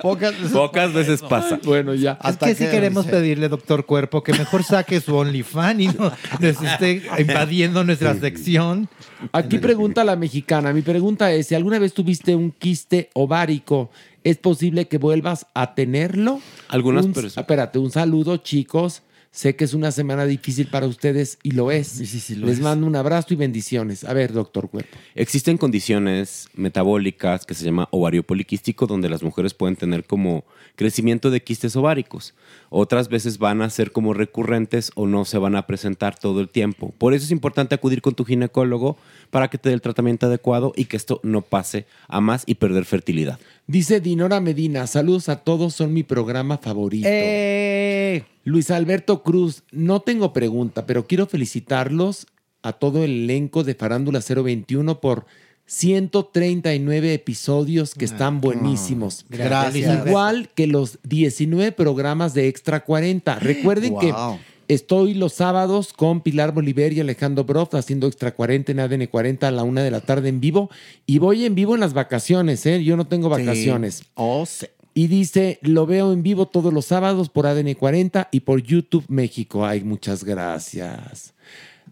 Pocas veces pasa. Pocas veces pasa. bueno, ya. Es Hasta que si que queremos dice- pedirle, doctor Cuerpo, que mejor saque su OnlyFans y no nos esté invadiendo nuestra sección. Aquí pregunta la mexicana. Mi pregunta es: si alguna vez tuviste un quiste ovárico, ¿es posible que vuelvas a tenerlo? Algunas Un- personas- Espérate, un saludo, chicos. Sé que es una semana difícil para ustedes y lo es. lo Les es. mando un abrazo y bendiciones. A ver, doctor Cuerpo. Existen condiciones metabólicas que se llama ovario poliquístico, donde las mujeres pueden tener como crecimiento de quistes ováricos. Otras veces van a ser como recurrentes o no se van a presentar todo el tiempo. Por eso es importante acudir con tu ginecólogo para que te dé el tratamiento adecuado y que esto no pase a más y perder fertilidad. Dice Dinora Medina, saludos a todos, son mi programa favorito. Eh. Luis Alberto Cruz, no tengo pregunta, pero quiero felicitarlos a todo el elenco de Farándula 021 por 139 episodios que están buenísimos. Gracias. Igual que los 19 programas de Extra 40. Recuerden que Wow. Estoy los sábados con Pilar Bolívar y Alejandro Broff haciendo Extra 40 en ADN 40 a la una de la tarde en vivo. Y voy en vivo en las vacaciones, ¿eh? Yo no tengo vacaciones. Oh, sí. Y dice, lo veo en vivo todos los sábados por ADN 40 y por YouTube México. Ay, muchas gracias.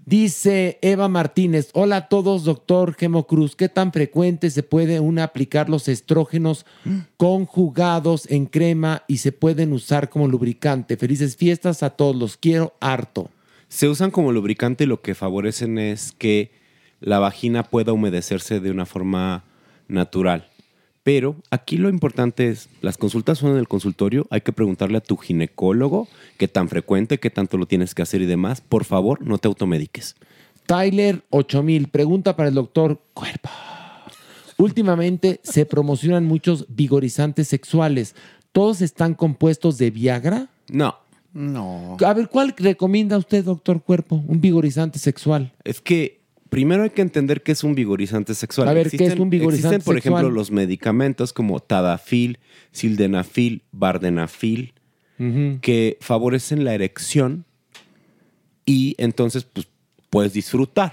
Dice Eva Martínez, hola a todos, doctor Gemo Cruz. ¿Qué tan frecuente se puede una aplicar los estrógenos conjugados en crema y se pueden usar como lubricante? Felices fiestas a todos, los quiero harto. Se usan como lubricante y lo que favorecen es que la vagina pueda humedecerse de una forma natural. Pero aquí lo importante es, las consultas son en el consultorio, hay que preguntarle a tu ginecólogo qué tan frecuente, qué tanto lo tienes que hacer y demás. Por favor, no te automediques. Tyler 8000, pregunta para el doctor Cuerpo. Últimamente se promocionan muchos vigorizantes sexuales. ¿Todos están compuestos de Viagra? No. No. A ver, ¿cuál recomienda usted, doctor Cuerpo? Un vigorizante sexual. Es que primero hay que entender qué es un vigorizante sexual. A ver, ¿qué es un vigorizante Existen, por sexual? ejemplo, los medicamentos como Tadafil, Sildenafil, Vardenafil, que favorecen la erección y entonces pues, puedes disfrutar.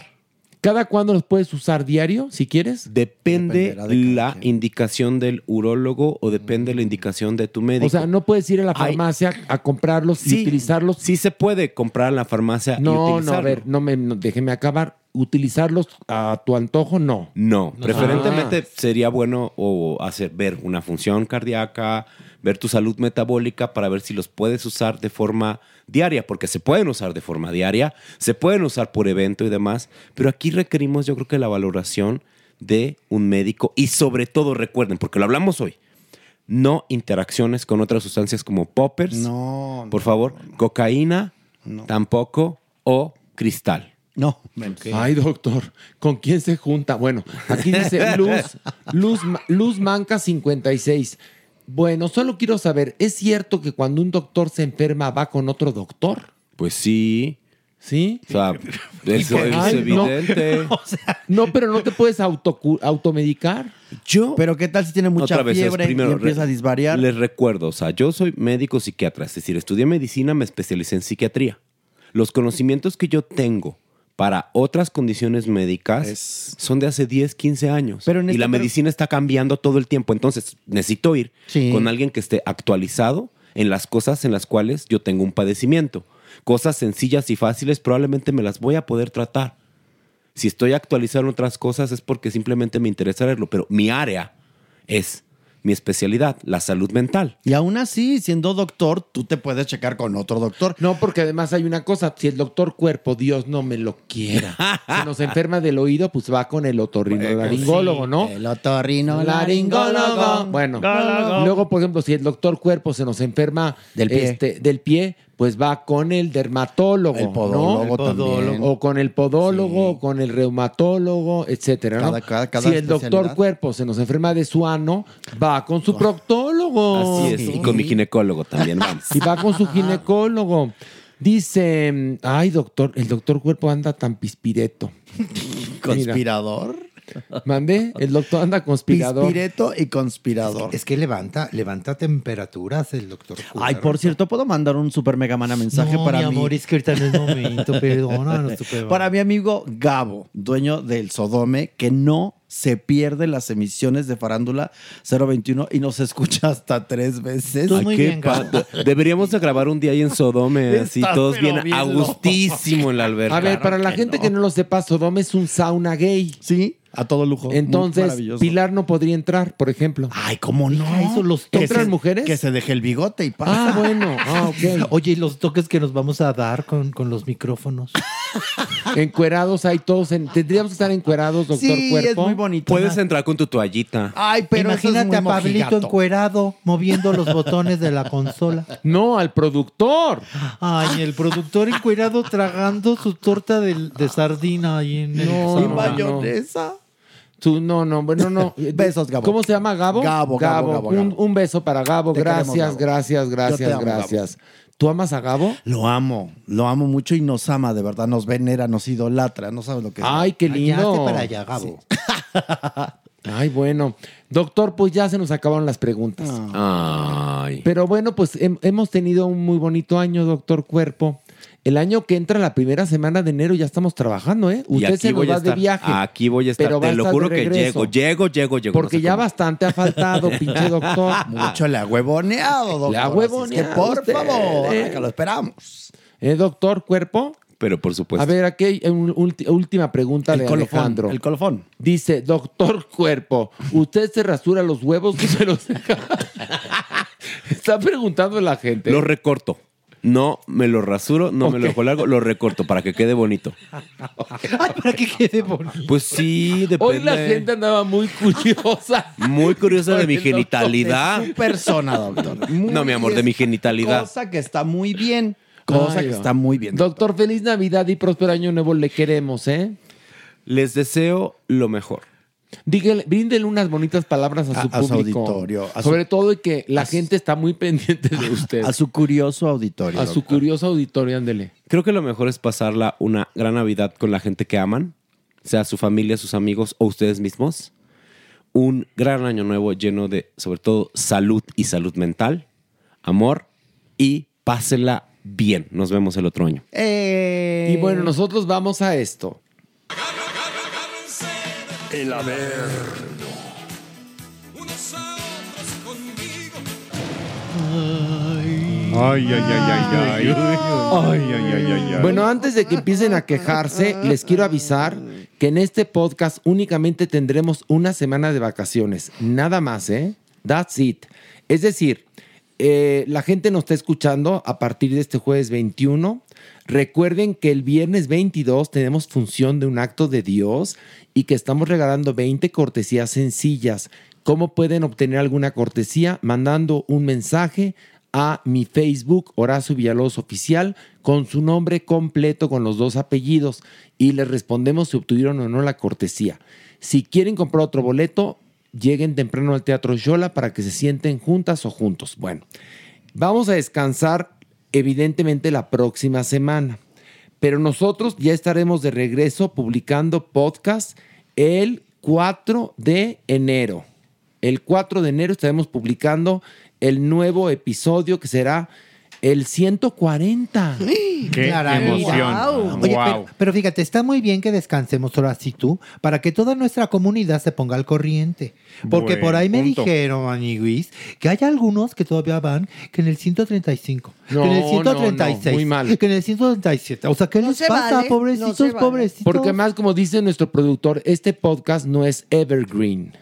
¿Cada cuándo los puedes usar diario, si quieres? Depende la indicación del urólogo o depende la indicación de tu médico. O sea, no puedes ir a la farmacia a comprarlos y utilizarlos. Sí se puede comprar en la farmacia y No, no, a ver, no me, no, déjeme acabar. ¿Utilizarlos a tu antojo? No. No, No. preferentemente Ah. sería bueno o hacer ver una función cardíaca, ver tu salud metabólica para ver si los puedes usar de forma diaria, porque se pueden usar de forma diaria, se pueden usar por evento y demás, pero aquí requerimos yo creo que la valoración de un médico y sobre todo recuerden, porque lo hablamos hoy, no interacciones con otras sustancias como poppers, No, por favor, cocaína, tampoco, o cristal. No. Ay, doctor, ¿con quién se junta? Bueno, aquí dice [laughs] Luz, Luz, Luz Manca 56. Bueno, solo quiero saber, ¿es cierto que cuando un doctor se enferma va con otro doctor? Pues sí. ¿Sí? O sea, eso es Ay, no. evidente. [laughs] No, pero no te puedes automedicar. Yo. Pero ¿qué tal si tiene mucha Otra vez fiebre primero, y empieza a disvariar? Les recuerdo, o sea, yo soy médico psiquiatra, es decir, estudié medicina, me especialicé en psiquiatría. Los conocimientos que yo tengo para otras condiciones médicas son de hace 10, 15 años. Pero en y la pero- medicina está cambiando todo el tiempo. Entonces, necesito ir Sí. con alguien que esté actualizado en las cosas en las cuales yo tengo un padecimiento. Cosas sencillas y fáciles probablemente me las voy a poder tratar. Si estoy actualizado en otras cosas es porque simplemente me interesa verlo, pero mi área es mi especialidad, la salud mental. Y aún así, siendo doctor, tú te puedes checar con otro doctor. No, porque además hay una cosa, si el doctor cuerpo, Dios no me lo quiera, [laughs] se nos enferma del oído, pues va con el otorrinolaringólogo, ¿no? El otorrino laringólogo. Bueno, luego, por ejemplo, si el doctor cuerpo se nos enferma Del pie. este, del pie, pues va con el dermatólogo, El podólogo ¿no? también. O con el podólogo, o con el reumatólogo, etcétera, ¿no? Cada- cada- cada si el doctor cuerpo se nos enferma de su ano, va con su proctólogo. Así es, y con mi ginecólogo también [laughs] vamos. Y va con su ginecólogo. Dice, ay doctor, el doctor cuerpo anda tan pispireto. [laughs] ¿Conspirador? Mira, [laughs] Mandé, el doctor anda conspirador. Pispireto y conspirador. Es que levanta, levanta temperaturas el doctor. Ay, por cierto, ¿puedo mandar un super mega mana mensaje No, para mi mi- amor, es que ahorita no es momento, [laughs] perdónanos, tu peor. Para mi amigo Gabo, dueño del Sodome, que no se pierde las emisiones de Farándula 021 y nos escucha hasta tres veces. Ay, qué pa- Deberíamos de grabar un día ahí en Sodome, así Está todos bien bien a gustísimo en la alberca. A ver, para la gente que no lo sepa, Sodoma es un sauna gay. Sí. A todo lujo. Entonces. Pilar no podría entrar, por ejemplo. Ay, ¿cómo no? Eso, los Que toques. se- mujeres? Que se deje el bigote y pasa. Ah, bueno. Ah, ok. [laughs] Oye, y los toques que nos vamos a dar con, con los micrófonos. [laughs] Encuerados hay todos. en- Tendríamos que estar encuerados, doctor Sí, Cuerpo. es muy bonito. Puedes entrar con tu toallita. Ay, pero eso es Imagínate muy a Pablito mojigato. encuerado moviendo los botones de la consola. [laughs] No, al productor. Ay, el productor encuerado tragando su torta de, de sardina ahí en el No. Y no, mayonesa. Tú, no, no, bueno, no. [laughs] Besos, Gabo. ¿Cómo se llama Gabo? Gabo, Gabo, Gabo, Un, Gabo. un beso para Gabo. Te queremos, Gracias, Gabo. gracias, gracias, amo, gracias. ¿Tú amas a Gabo? Lo amo, lo amo mucho y nos ama, de verdad. Nos venera, nos idolatra. No sabes lo que es. Ay, qué lindo. hazte para allá, Gabo. [laughs] Ay, bueno. Doctor, pues ya se nos acabaron las preguntas. Ay. Pero bueno, pues hem- hemos tenido un muy bonito año, doctor Cuerpo. El año que entra, la primera semana de enero, ya estamos trabajando, ¿eh? Y Usted se nos va de viaje. Aquí voy a estar. pero Te lo juro que llego, llego, llego, llego. Porque no sé ya cómo. bastante ha faltado, [laughs] pinche doctor. Mucho le ha huevoneado, doctor. Le ha Así es huevoneado que por favor, eh. que lo esperamos. ¿Eh, doctor Cuerpo? Pero por supuesto. A ver, aquí hay una última pregunta El de colofón, Alejandro. el colofón. Dice, doctor Cuerpo, ¿usted se rasura los huevos [laughs] que se los [laughs] deja? Está preguntando la gente. Lo recorto. No me lo rasuro, no me lo dejo largo, lo recorto para que quede bonito. [laughs] Ay, para que quede bonito. Pues sí, depende. Hoy la gente andaba muy curiosa. Muy curiosa de mi doctor. genitalidad. Es persona, doctor. Muy No, mi amor, de mi genitalidad. Cosa que está muy bien. Cosa Ay, que no. está muy bien. Doctor, feliz Navidad y próspero año nuevo. Le queremos, ¿eh? Les deseo lo mejor. Dígale, bríndele unas bonitas palabras a su A- a su público. auditorio, a su- Sobre todo y que la gente está muy pendiente de [laughs] usted. A su curioso auditorio. A su curioso auditorio, ándele. Creo que lo mejor es pasarla una gran Navidad con la gente que aman, sea su familia, sus amigos o ustedes mismos. Un gran año nuevo lleno de, sobre todo, salud y salud mental, amor y pásela bien. Nos vemos el otro año. Eh, Y bueno, nosotros vamos a esto. El haber. Ay, ay, ay, ay, ay. Ay, ay, ay, ay, ay. Bueno, antes de que empiecen a quejarse, les quiero avisar que en este podcast únicamente tendremos una semana de vacaciones. Nada más, ¿eh? That's it. Es decir, eh, la gente nos está escuchando a partir de este jueves 21. Recuerden que el viernes 22 tenemos función de un acto de Dios y que estamos regalando 20 cortesías sencillas. ¿Cómo pueden obtener alguna cortesía? Mandando un mensaje a mi Facebook, Horacio Villalobos Oficial, con su nombre completo, con los dos apellidos, y les respondemos si obtuvieron o no la cortesía. Si quieren comprar otro boleto, lleguen temprano al Teatro Yola para que se sienten juntas o juntos. Bueno, vamos a descansar evidentemente la próxima semana, pero nosotros ya estaremos de regreso publicando podcast el 4 de enero. El 4 de enero estaremos publicando el nuevo episodio que será el 140. [gasps] Qué emoción. Oye, Wow. pero, pero fíjate, está muy bien que descansemos ahora sí tú, para que toda nuestra comunidad se ponga al corriente. Porque Buen por ahí me dijeron, Maniguis, que hay algunos que todavía van que en el 135, No, que en el no, 136, no, muy mal. que en el 137. O sea, ¿qué No les se pasa, vale, pobrecitos, no se vale. pobrecitos? Porque más, como dice nuestro productor, este podcast no es evergreen.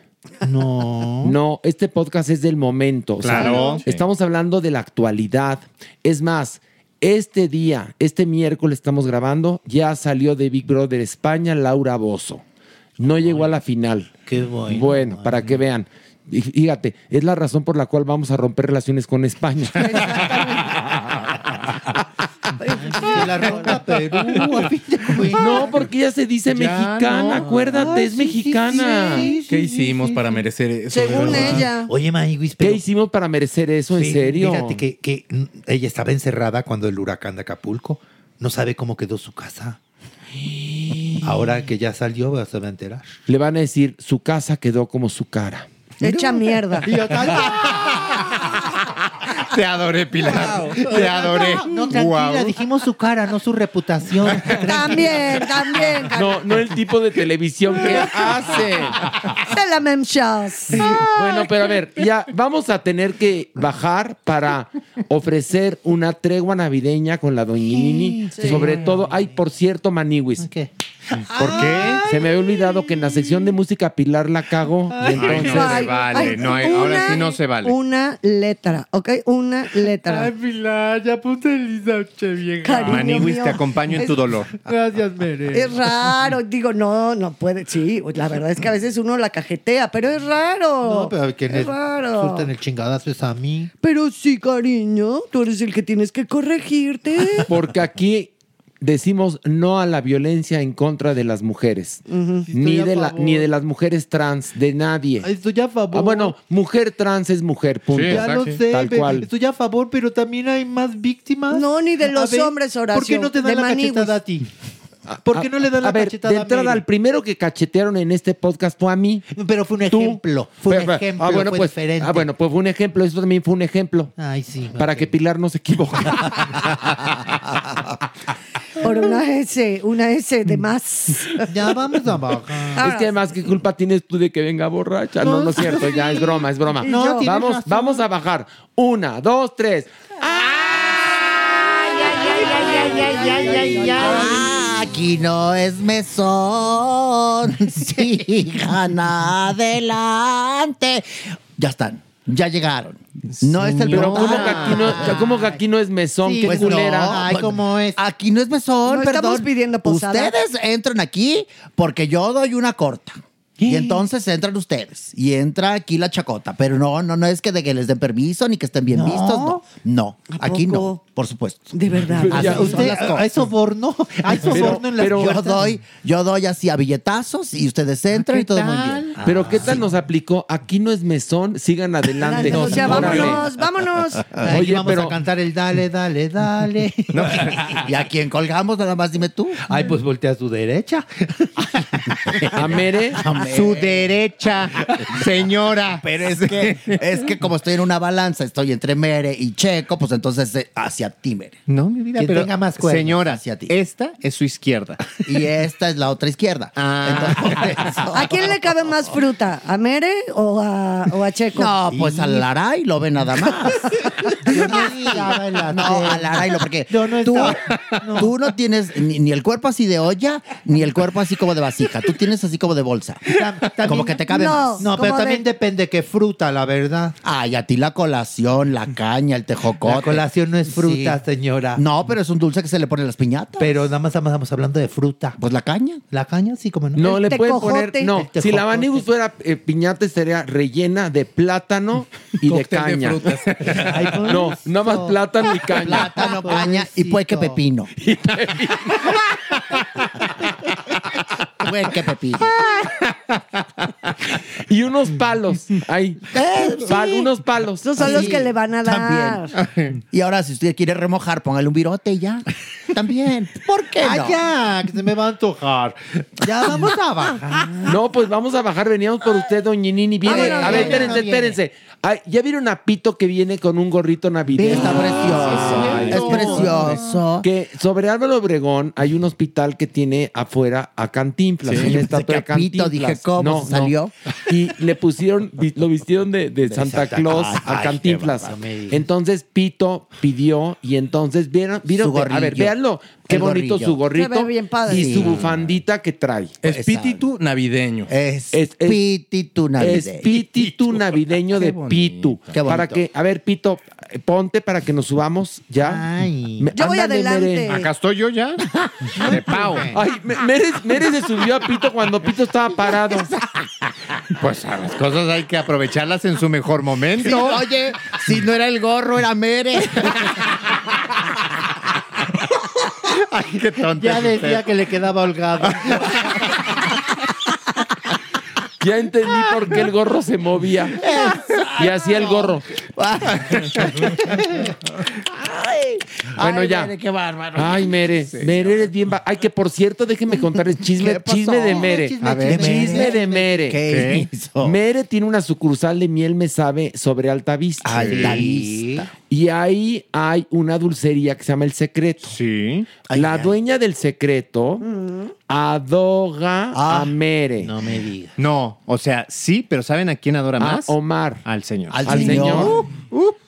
No. No, este podcast es del momento. o sea, Claro. estamos hablando de la actualidad. Es más, este día, este miércoles estamos grabando, ya salió de Big Brother España Laura Bozo. No llegó a la final. Qué bueno. Bueno, para que vean. Y Fíjate, es la razón por la cual vamos a romper relaciones con España. [laughs] La Perú, cuentas. No, porque ella se dice Ya mexicana, no. acuérdate, Ay, es sí, sí, mexicana. sí, sí, ¿Qué sí, hicimos sí, para sí. merecer eso? de Según verdad? ella. Oye, Maniguis, ¿Qué hicimos para merecer eso? En serio. Fíjate que, que, mm, ella estaba encerrada cuando el huracán de Acapulco. No sabe cómo quedó su casa. Ahora que ya salió, se va a enterar. Le van a decir, su casa quedó como su cara. Hecha mierda. [laughs] Te adoré, Pilar. Te adoré. No, tranquila, Guau. dijimos su cara, no su reputación. [laughs] También, también. No, no el tipo de televisión que [laughs] hace. C'est la même chose. Bueno, pero a ver, ya vamos a tener que bajar para ofrecer una tregua navideña con la doña Nini. Sí. Sobre todo, ay, por cierto, Maniwis. ¿Qué? ¿Por qué? Se me había olvidado que en la sección de música Pilar la cago. Y entonces. no se vale, no hay- ahora sí no se vale. Una letra, ¿ok? Una letra. Ay, Pilar, ya ponte lisa, che vieja. Cariño Maniwis, mío. te acompaño en tu dolor. Gracias, Mere. Es raro, digo, no, no puede, sí, la verdad es que a veces uno la cajetea, pero es raro. No, pero que es le raro. suelten el chingadazo es a mí. Pero sí, cariño, tú eres el que tienes que corregirte. [laughs] Porque aquí decimos no a la violencia en contra de las mujeres. ni, de la- ni de las mujeres trans, de nadie. Estoy a favor. Ah, bueno, mujer trans es mujer, punto. ya lo sé, Tal cual. estoy a favor, pero también hay más víctimas. No, ni de los ver, hombres, Horacio. ¿Por qué no te dan la maniguis. cachetada a ti? ¿Por qué no le dan la a ver, cachetada de a entrada, al primero que cachetearon en este podcast fue a mí. Pero fue un ejemplo. Fue un ejemplo. Ah, bueno, fue pues, diferente. ah, bueno, pues fue un ejemplo. Eso también fue un ejemplo. Ay, sí. Para que Pilar no se equivoque. [laughs] Por una S, una S de más. Ya vamos a bajar. Es que además, ¿qué culpa tienes tú de que venga borracha? No, no es cierto, ya es broma, es broma. No, vamos, razón. vamos a bajar. Una, dos, tres. Aquí no es mesón. [laughs] Sigan adelante. Ya están. Ya llegaron. No es el Pero ¿cómo que aquí no, cómo que aquí no es mesón? Sí, ¡Qué pues culera! no. Ay, ¿cómo es? Aquí no es mesón, No perdón. estamos pidiendo posada. Ustedes entran aquí porque yo doy una corta. Y entonces entran ustedes. Y entra aquí la chacota. Pero no, no, no es que de que les den permiso ni que estén bien No. vistos. No. No. Aquí no. Por supuesto. De verdad. Ya, son usted, las cosas. hay soborno, hay soborno en Pero yo doy, yo doy así a billetazos y ustedes entran y todo muy bien. Pero ¿qué tal nos aplicó? Aquí no es mesón, sigan adelante. o sea, Órale. vámonos, vámonos. Oye, vamos pero- a cantar el dale, dale, dale. [laughs] ¿Y a quién colgamos? Nada más dime tú. Ay, pues voltea a su derecha. [laughs] A Mere. Su derecha, señora. [laughs] Pero es que, es que como estoy en una balanza, estoy entre Mere y Checo, pues entonces eh, hacia ti, Mere. No, mi vida, pero tenga más cuernos. señora, Hacia ti. esta es su izquierda. Y esta es la otra izquierda. [laughs] Ah. Entonces, por eso- ¿A quién le cabe más fruta? ¿A Mere o a, o a Checo? No, pues al Laray lo ve nada más. [laughs] Yo no estaba en la No, tele. al Laray lo porque Yo no tú, estaba- tú no tienes ni, ni el cuerpo así de olla, ni el cuerpo así como de vasija. Tú tienes así como de bolsa. [laughs] También- Como que te cabe No. más. No, pero también de- depende qué fruta, la verdad. Ay, a ti la colación, la caña, el tejocote. La colación no es fruta, Sí. señora. No, pero es un dulce que se le pone a las piñatas. Pero nada más estamos hablando de fruta. Pues la caña. La caña, sí, como no. No, El le pueden poner. No, si la. Vanibus fuera eh, piñata, estaría rellena de plátano y de caña. [laughs] Ay, no, nada más plátano y caña. Plátano, caña y pueque pepino. [laughs] Puerque pepino. [laughs] Y unos palos. Ahí. Pal- unos palos. Esos son los que le van a dar. También. [laughs] Y ahora, si usted quiere remojar, póngale un virote y ya. También. ¿Por qué Ay, no? ya, que se me va a antojar. Ya vamos a bajar. [laughs] No, pues vamos a bajar. Veníamos por usted, doñinini. Viene. Vámonos, a ver, viene, espérense, viene. espérense. Ay, ¿Ya vieron a Pito que viene con un gorrito navideño? Está precioso. Ay, es precioso. Que sobre Álvaro Obregón hay un hospital que tiene afuera a Cantinflas. Sí, una yo estatua pensé de que a Pito, Cantinflas. dije, ¿cómo se salió? Y le pusieron, lo vistieron de, de Santa Santa- Claus Ay, a Cantinflas. Entonces Pito pidió y entonces vieron, vieron Su a ver, véanlo. Qué El bonito gorrillo. su gorrito Se ve bien padre. y Sí. su bufandita que trae. Espíritu navideño. Es Es- es- espíritu navideño. Espíritu navideño de Pitu. Qué. Para que, a ver, Pito, ponte para que nos subamos ya. Ay. Me- Yo voy ándale, adelante. Mere. Acá estoy yo ya. [laughs] De pau. Ay, me- Mere, Mere se subió a Pito cuando Pito estaba parado. [laughs] Pues a las cosas hay que aprovecharlas en su mejor Sí, momento. Oye, si no era el gorro, era Mere. [laughs] Ay, qué tonta. Ya decía usted. que le quedaba holgado. Ya entendí por qué el gorro se movía. Y hacía el gorro. [laughs] Bueno, Ay, ya. Mere, qué bárbaro. Ay, Mere. Mere eres bien. ba- Ay, que por cierto, déjenme [laughs] contarles chisme, chisme de Mere. Chisme, A ver, chisme. de Mere. ¿Qué hizo? Mere tiene una sucursal de miel me sabe sobre Alta Vista. Alta Vista. Y ahí hay una dulcería que se llama El Secreto. Sí. La dueña del secreto adoga Ah. a Mere. No me digas. No, o sea, sí, pero ¿saben a quién adora A más? Omar. Al señor. Al Al señor. señor.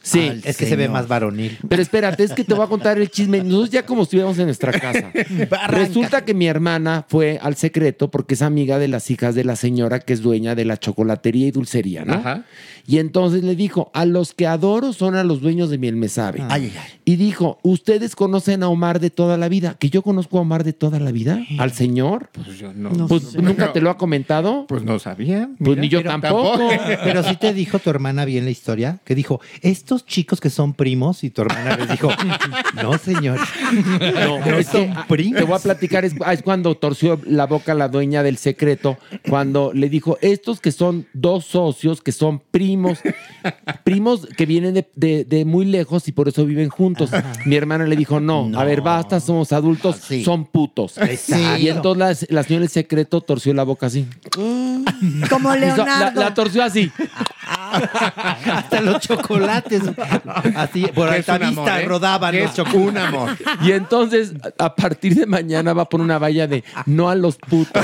Sí. es que se ve más varonil. Pero espérate, es que te voy a contar el chisme. Nosotros ya como estuviéramos en nuestra casa. [laughs] Resulta que mi hermana fue al secreto porque es amiga de las hijas de la señora que es dueña de la chocolatería y dulcería, ¿no? Ajá. Y entonces le dijo, a los que adoro son a los dueños de Miel Me Sabe. Ay, ay, ay. Y dijo, ¿ustedes conocen a Omar de toda la vida? ¿Que yo conozco a Omar de toda la vida? ¿Al señor? Pues yo no. Pues nunca te lo ha comentado. Pues no sabía. Pues Mira, ni yo pero tampoco. [laughs] Pero sí te dijo tu hermana bien la historia, que dijo, estos chicos que son primos, y tu hermana les dijo, [laughs] no, señor. No, [laughs] No son primos. te voy a platicar, es, es cuando torció la boca la dueña del secreto, cuando le dijo, estos que son dos socios, que son primos, primos que vienen de, de- de muy lejos y por eso viven juntos. Mi hermana le dijo, no, a ver, basta, somos adultos, son putos. Exacto. Y entonces la, la señora del secreto torció la boca así. Como [laughs] Hizo- la, Leonardo. la torció así. Hasta los chocolates. Así, por alta amor, vista ¿eh? rodaban Es los chocolates. un amor. Y entonces, a a partir de mañana va por una valla de no a los putos. [laughs]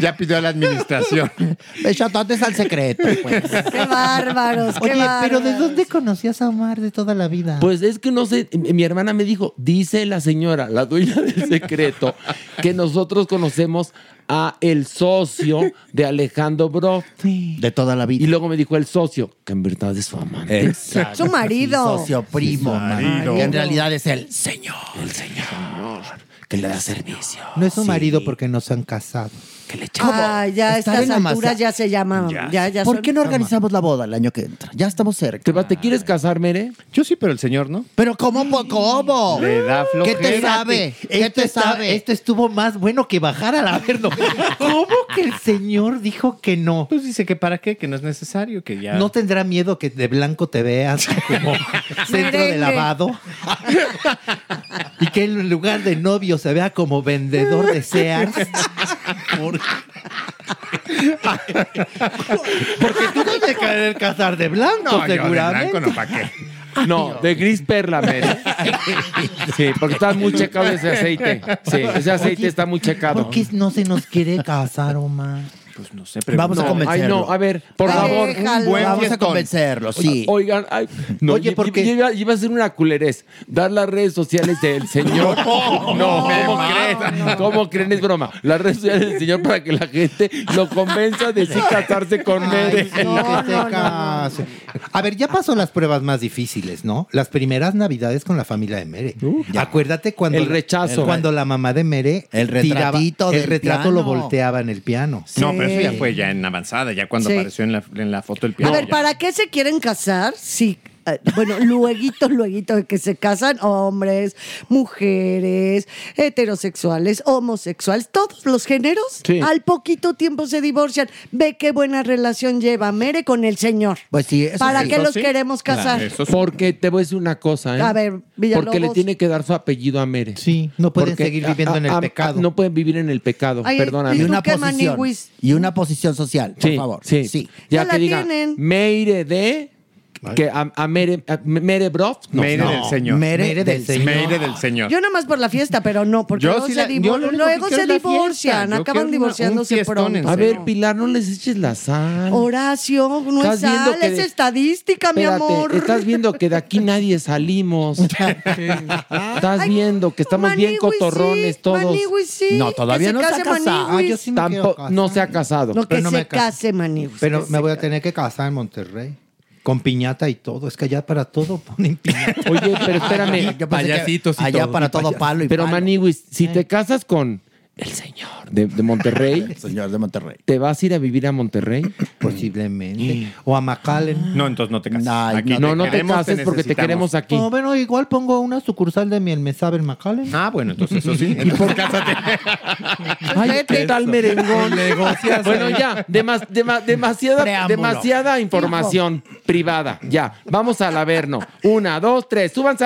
Ya pidió a la administración. [laughs] Besototes al secreto, pues. Qué bárbaros, qué Oye, pero ¿de bárbaros. dónde conocías a Omar de toda la vida? Pues es que no sé, mi hermana me dijo, dice la señora, la dueña del [laughs] secreto, que nosotros conocemos a el socio de Alejandro Bro. De toda la vida. Y luego me dijo el socio, que en verdad es su amante. Exacto. Su marido. Socio primo, Su marido. que en realidad es el señor. El señor que le da servicio. no es su Sí. marido porque no se han casado. Que le Ay, ya a Estar estas en la alturas ya se llama. Ya, ya, ¿Por son- qué no organizamos la boda el año que entra? Ya estamos cerca. ¿Te, quieres casar, Mere? Yo sí, pero el señor no. Pero ¿cómo? po- ¿Cómo? Le da ¿Qué flojera. te sabe? ¿Qué Esto, te está- sabe? esto estuvo más bueno que bajar al averno. [laughs] ¿Cómo que el señor dijo que no? Pues dice que para qué, que no es necesario, que ya. ¿No tendrá miedo que de blanco te veas como [laughs] centro de lavado? [laughs] y que en lugar de novio se vea como vendedor de Sears. Por- Porque tú no te querer casar de blanco, no, yo de seguramente. blanco no, ¿para qué? No, de gris perla, Mere. [laughs] Sí, porque está muy checado ese aceite. Sí, ese aceite está muy checado. ¿Por qué no se nos quiere casar, Omar? Pues no sé, Vamos a No, convencerlo. Ay, no, a ver, por favor. un buen Vamos a convencerlo, sí. Oigan, ay, no, Oye, ¿por qué? Iba, iba a ser una culerez. Dar las redes sociales del señor. [laughs] No, ¿cómo creen? ¿Cómo creen? Es broma. Las redes sociales del señor para que la gente lo convenza de sí casarse con que se case. A ver, ya pasó las pruebas más difíciles, ¿no? Las primeras navidades con la familia de Mere. Acuérdate cuando El rechazo. cuando la mamá de Mere El tiraba- el retrato lo volteaba en el piano. No, pero eso ya fue ya en avanzada, ya cuando Sí. apareció en la, en la foto el A piano. ver, ya. ¿para qué se quieren casar? Sí. Eh, Bueno, lueguito, lueguito de que se casan hombres, mujeres, heterosexuales, homosexuales, todos los géneros, Sí. al poquito tiempo se divorcian. Ve qué buena relación lleva Mere con el señor. Pues sí, eso ¿Para sí. qué eso los sí. queremos casar? Claro. Porque te voy a decir una cosa, ¿eh? A ver, Villalobos. Porque le tiene que dar su apellido a Mere. Sí, no pueden Porque seguir viviendo en el a- a- pecado. no pueden vivir en el pecado, Ay, perdóname. Y ¿tú una qué, posición. Y una posición social, por Sí, favor. sí, Sí. Ya, Ya la que diga tienen. Meire de que a, a Mere, a Mere Brof, no, Mere no. del señor. Mere, Mere del del señor. Meire del señor. Yo nomás por la fiesta, pero no, porque Yo luego, sí se, la- yo lo luego se divorcian, Yo acaban divorciándose pronto. A ver, Pilar, no les eches la sal. Horacio, no es sal, que es de- estadística, mi amor. estás viendo que de aquí nadie salimos. [laughs] Estás Ay, viendo que estamos bien cotorrones sí, todos. Sí, No, todavía que no se ha casado. Ah, yo sí me no se ha casado. No, que Pero no se case, Maniwis. Pero me voy a tener que casar en Monterrey. Con piñata y todo. Es que allá para todo [laughs] ponen piñata. Oye, pero espérame. Yo pensé que Payasitos y allá todo. para Y todo palo y Pero palo. Maniwis, si te casas con el señor de, de Monterrey, [laughs] Señor de Monterrey. ¿te vas a ir a vivir a Monterrey? Posiblemente. O a McAllen. No, entonces no te cases. Aquí No, no te cases porque te queremos aquí. O bueno, igual pongo una sucursal de miel me sabe en McAllen. Ah, bueno, entonces eso sí. [laughs] Entonces, cásate. [laughs] Ay, ¿qué tal merengón? Bueno, ahí. ya, dema- dema- demasiada, Preámbulo. demasiada información privada. Ya, vamos al averno. Una, dos, tres, suban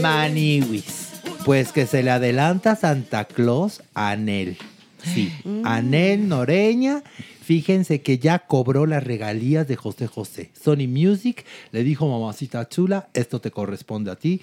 Maniwis. Pues que se le adelanta Santa Claus a Anel. Sí, Anel Noreña Fíjense que ya cobró las regalías de José José. Sony Music le dijo, mamacita chula, esto te corresponde a ti.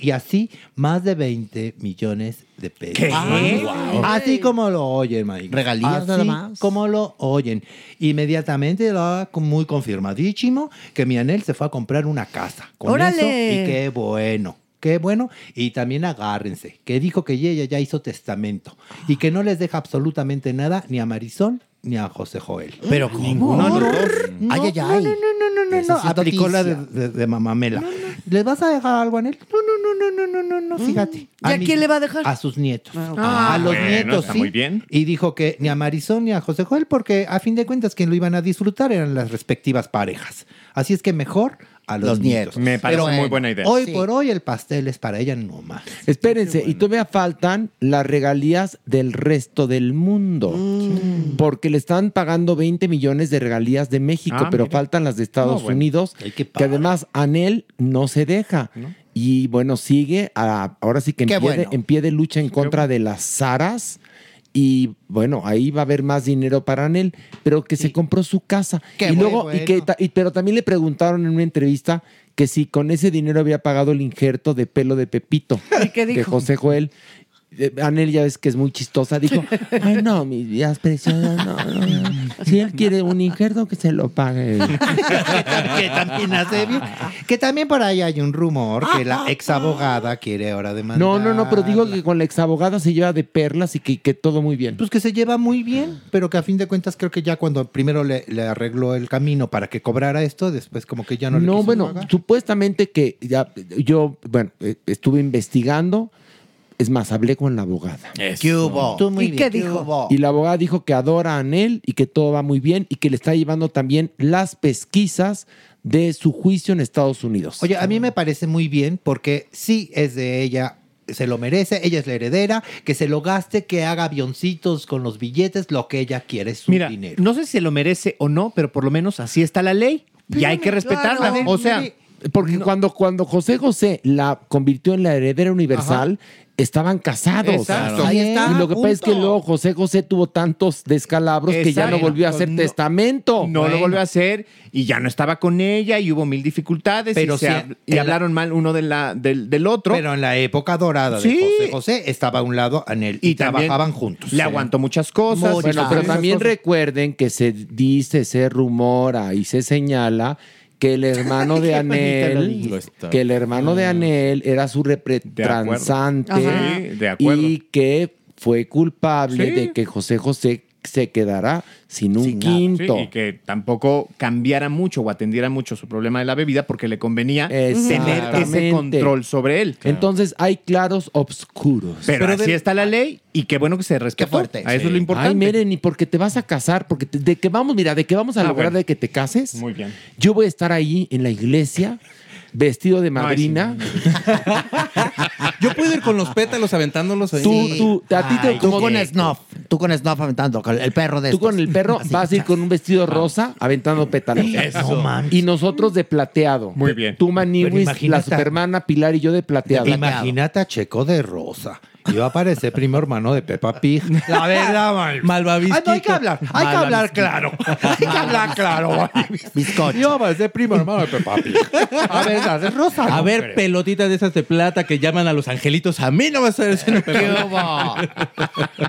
Y así, más de 20 millones de pesos. ¿Qué? Ay, Wow. Así como lo oyen, Mike. Regalías Así nada más. como lo oyen. Inmediatamente lo muy confirmadísimo que mi Anel se fue a comprar una casa. Con ¡Órale! eso, y qué bueno. Qué bueno. Y también agárrense, que dijo que ella ya hizo testamento y que no les deja absolutamente nada ni a Marisol ni a José Joel. Pero ¿cómo? Ninguno de los dos. No, Ay, ay, no, ay. no, no, no, no, Aplicó la de, de, de mamamela. ¿Les vas a dejar algo a él? No, no, no, no, no, no, no, no, fíjate. ¿Y a quién le va a dejar? A sus nietos. Ah, a los bueno, nietos, está sí. muy bien. Y dijo que ni a Marisol ni a José Joel, porque a fin de cuentas quien lo iban a disfrutar eran las respectivas parejas. Así es que mejor a los, Los nietos. nietos. Me parece Pero muy buena idea. Hoy Sí. por hoy el pastel es para ella nomás. Espérense, y todavía faltan las regalías del resto del mundo. Mm. Porque le están pagando 20 millones de regalías de México, Ah, pero mira. faltan las de Estados No, bueno. Unidos, que, que además Anel no se deja. Y bueno, sigue a- ahora sí que en pie, de, en pie de lucha en contra de las Saras. Y bueno, ahí va a haber más dinero para Anel, pero que se compró su casa. Qué y luego, bueno. y que, y- pero también le preguntaron en una entrevista que si con ese dinero había pagado el injerto de pelo de Pepito. [laughs] ¿Y qué Que dijo? José Joel. Eh, Anel ya ves que es muy chistosa. Dijo, [laughs] ay no, mis vidas preciosas, no, no, no. Si él quiere un injerto, que se lo pague. [laughs] que también hace bien. Que también por ahí hay un rumor que la ex abogada quiere ahora demandar. No, no, no, pero digo que con la exabogada se lleva de perlas y que, que todo muy bien. Pues que se lleva muy bien, pero que a fin de cuentas creo que ya cuando primero le, le arregló el camino para que cobrara esto, después como que ya no le No, quiso bueno, pagar. supuestamente que ya yo, bueno, eh, estuve investigando. Es más, hablé con la abogada. ¿Qué hubo? Tú muy ¿Y bien. qué dijo? hubo? Y la abogada dijo que adora a Anel y que todo va muy bien y que le está llevando también las pesquisas de su juicio en Estados Unidos. Oye, a mí me parece muy bien porque sí es de ella, se lo merece, ella es la heredera, que se lo gaste, que haga avioncitos con los billetes, lo que ella quiere es su Mira, dinero. no sé si se lo merece o no, pero por lo menos así está la ley. Y hay que respetarla. Claro. O sea, Porque cuando, cuando José José la convirtió en la heredera universal, estaban casados. Exacto. Ahí está, y lo que pasa es que luego José José tuvo tantos descalabros que ya no volvió a hacer No- testamento. no lo volvió a hacer y ya no estaba con ella y hubo mil dificultades Pero y, se y la- hablaron mal uno de la, del, del otro. Pero en la época dorada Sí. de José José estaba a un lado Anel y, Y trabajaban juntos. le aguantó muchas cosas. Bueno, pero también cosas. recuerden que se dice, se rumora y se señala [laughs] que el hermano de Anel, que el hermano de Anel era su repretransante. Sí, de acuerdo. y que fue culpable Sí. de que José José se quedara sin un Sí, quinto. y que tampoco cambiara mucho o atendiera mucho su problema de la bebida porque le convenía tener ese control sobre él. Entonces hay claros obscuros. Pero, así está la ley y qué bueno que se respetó. fuerte. A eso es lo importante. Ay, miren, y porque te vas a casar, porque te- de que vamos, mira, de que vamos a Ah, lograr bueno. de que te cases. Muy bien. Yo voy a estar ahí en la iglesia, vestido de madrina. [laughs] Yo puedo ir con los pétalos aventándolos ahí. Tú, tú, a ti te Ay, tú con Snuff, tú con Snuff aventando, con el perro de Tú estos. con el perro [laughs] Así. vas a ir con un vestido rosa aventando pétalos. Eso. No mames. y nosotros de plateado. Muy bien. Tú, Maniwis, la supermana, Pilar y yo de plateado. Imagínate a Checo de Rosa. Iba a aparecer primo hermano de Peppa Pig. La verdad, mal. Malvavisquito. Ay, no hay que hablar, hay que hablar claro. Hay que hablar claro. Bizcocho. Iba a aparecer primo hermano de Peppa Pig. A ver, la de Rosa. A no ver, creo. pelotitas de esas de plata que llaman a los angelitos. A mí no a ser ese [laughs]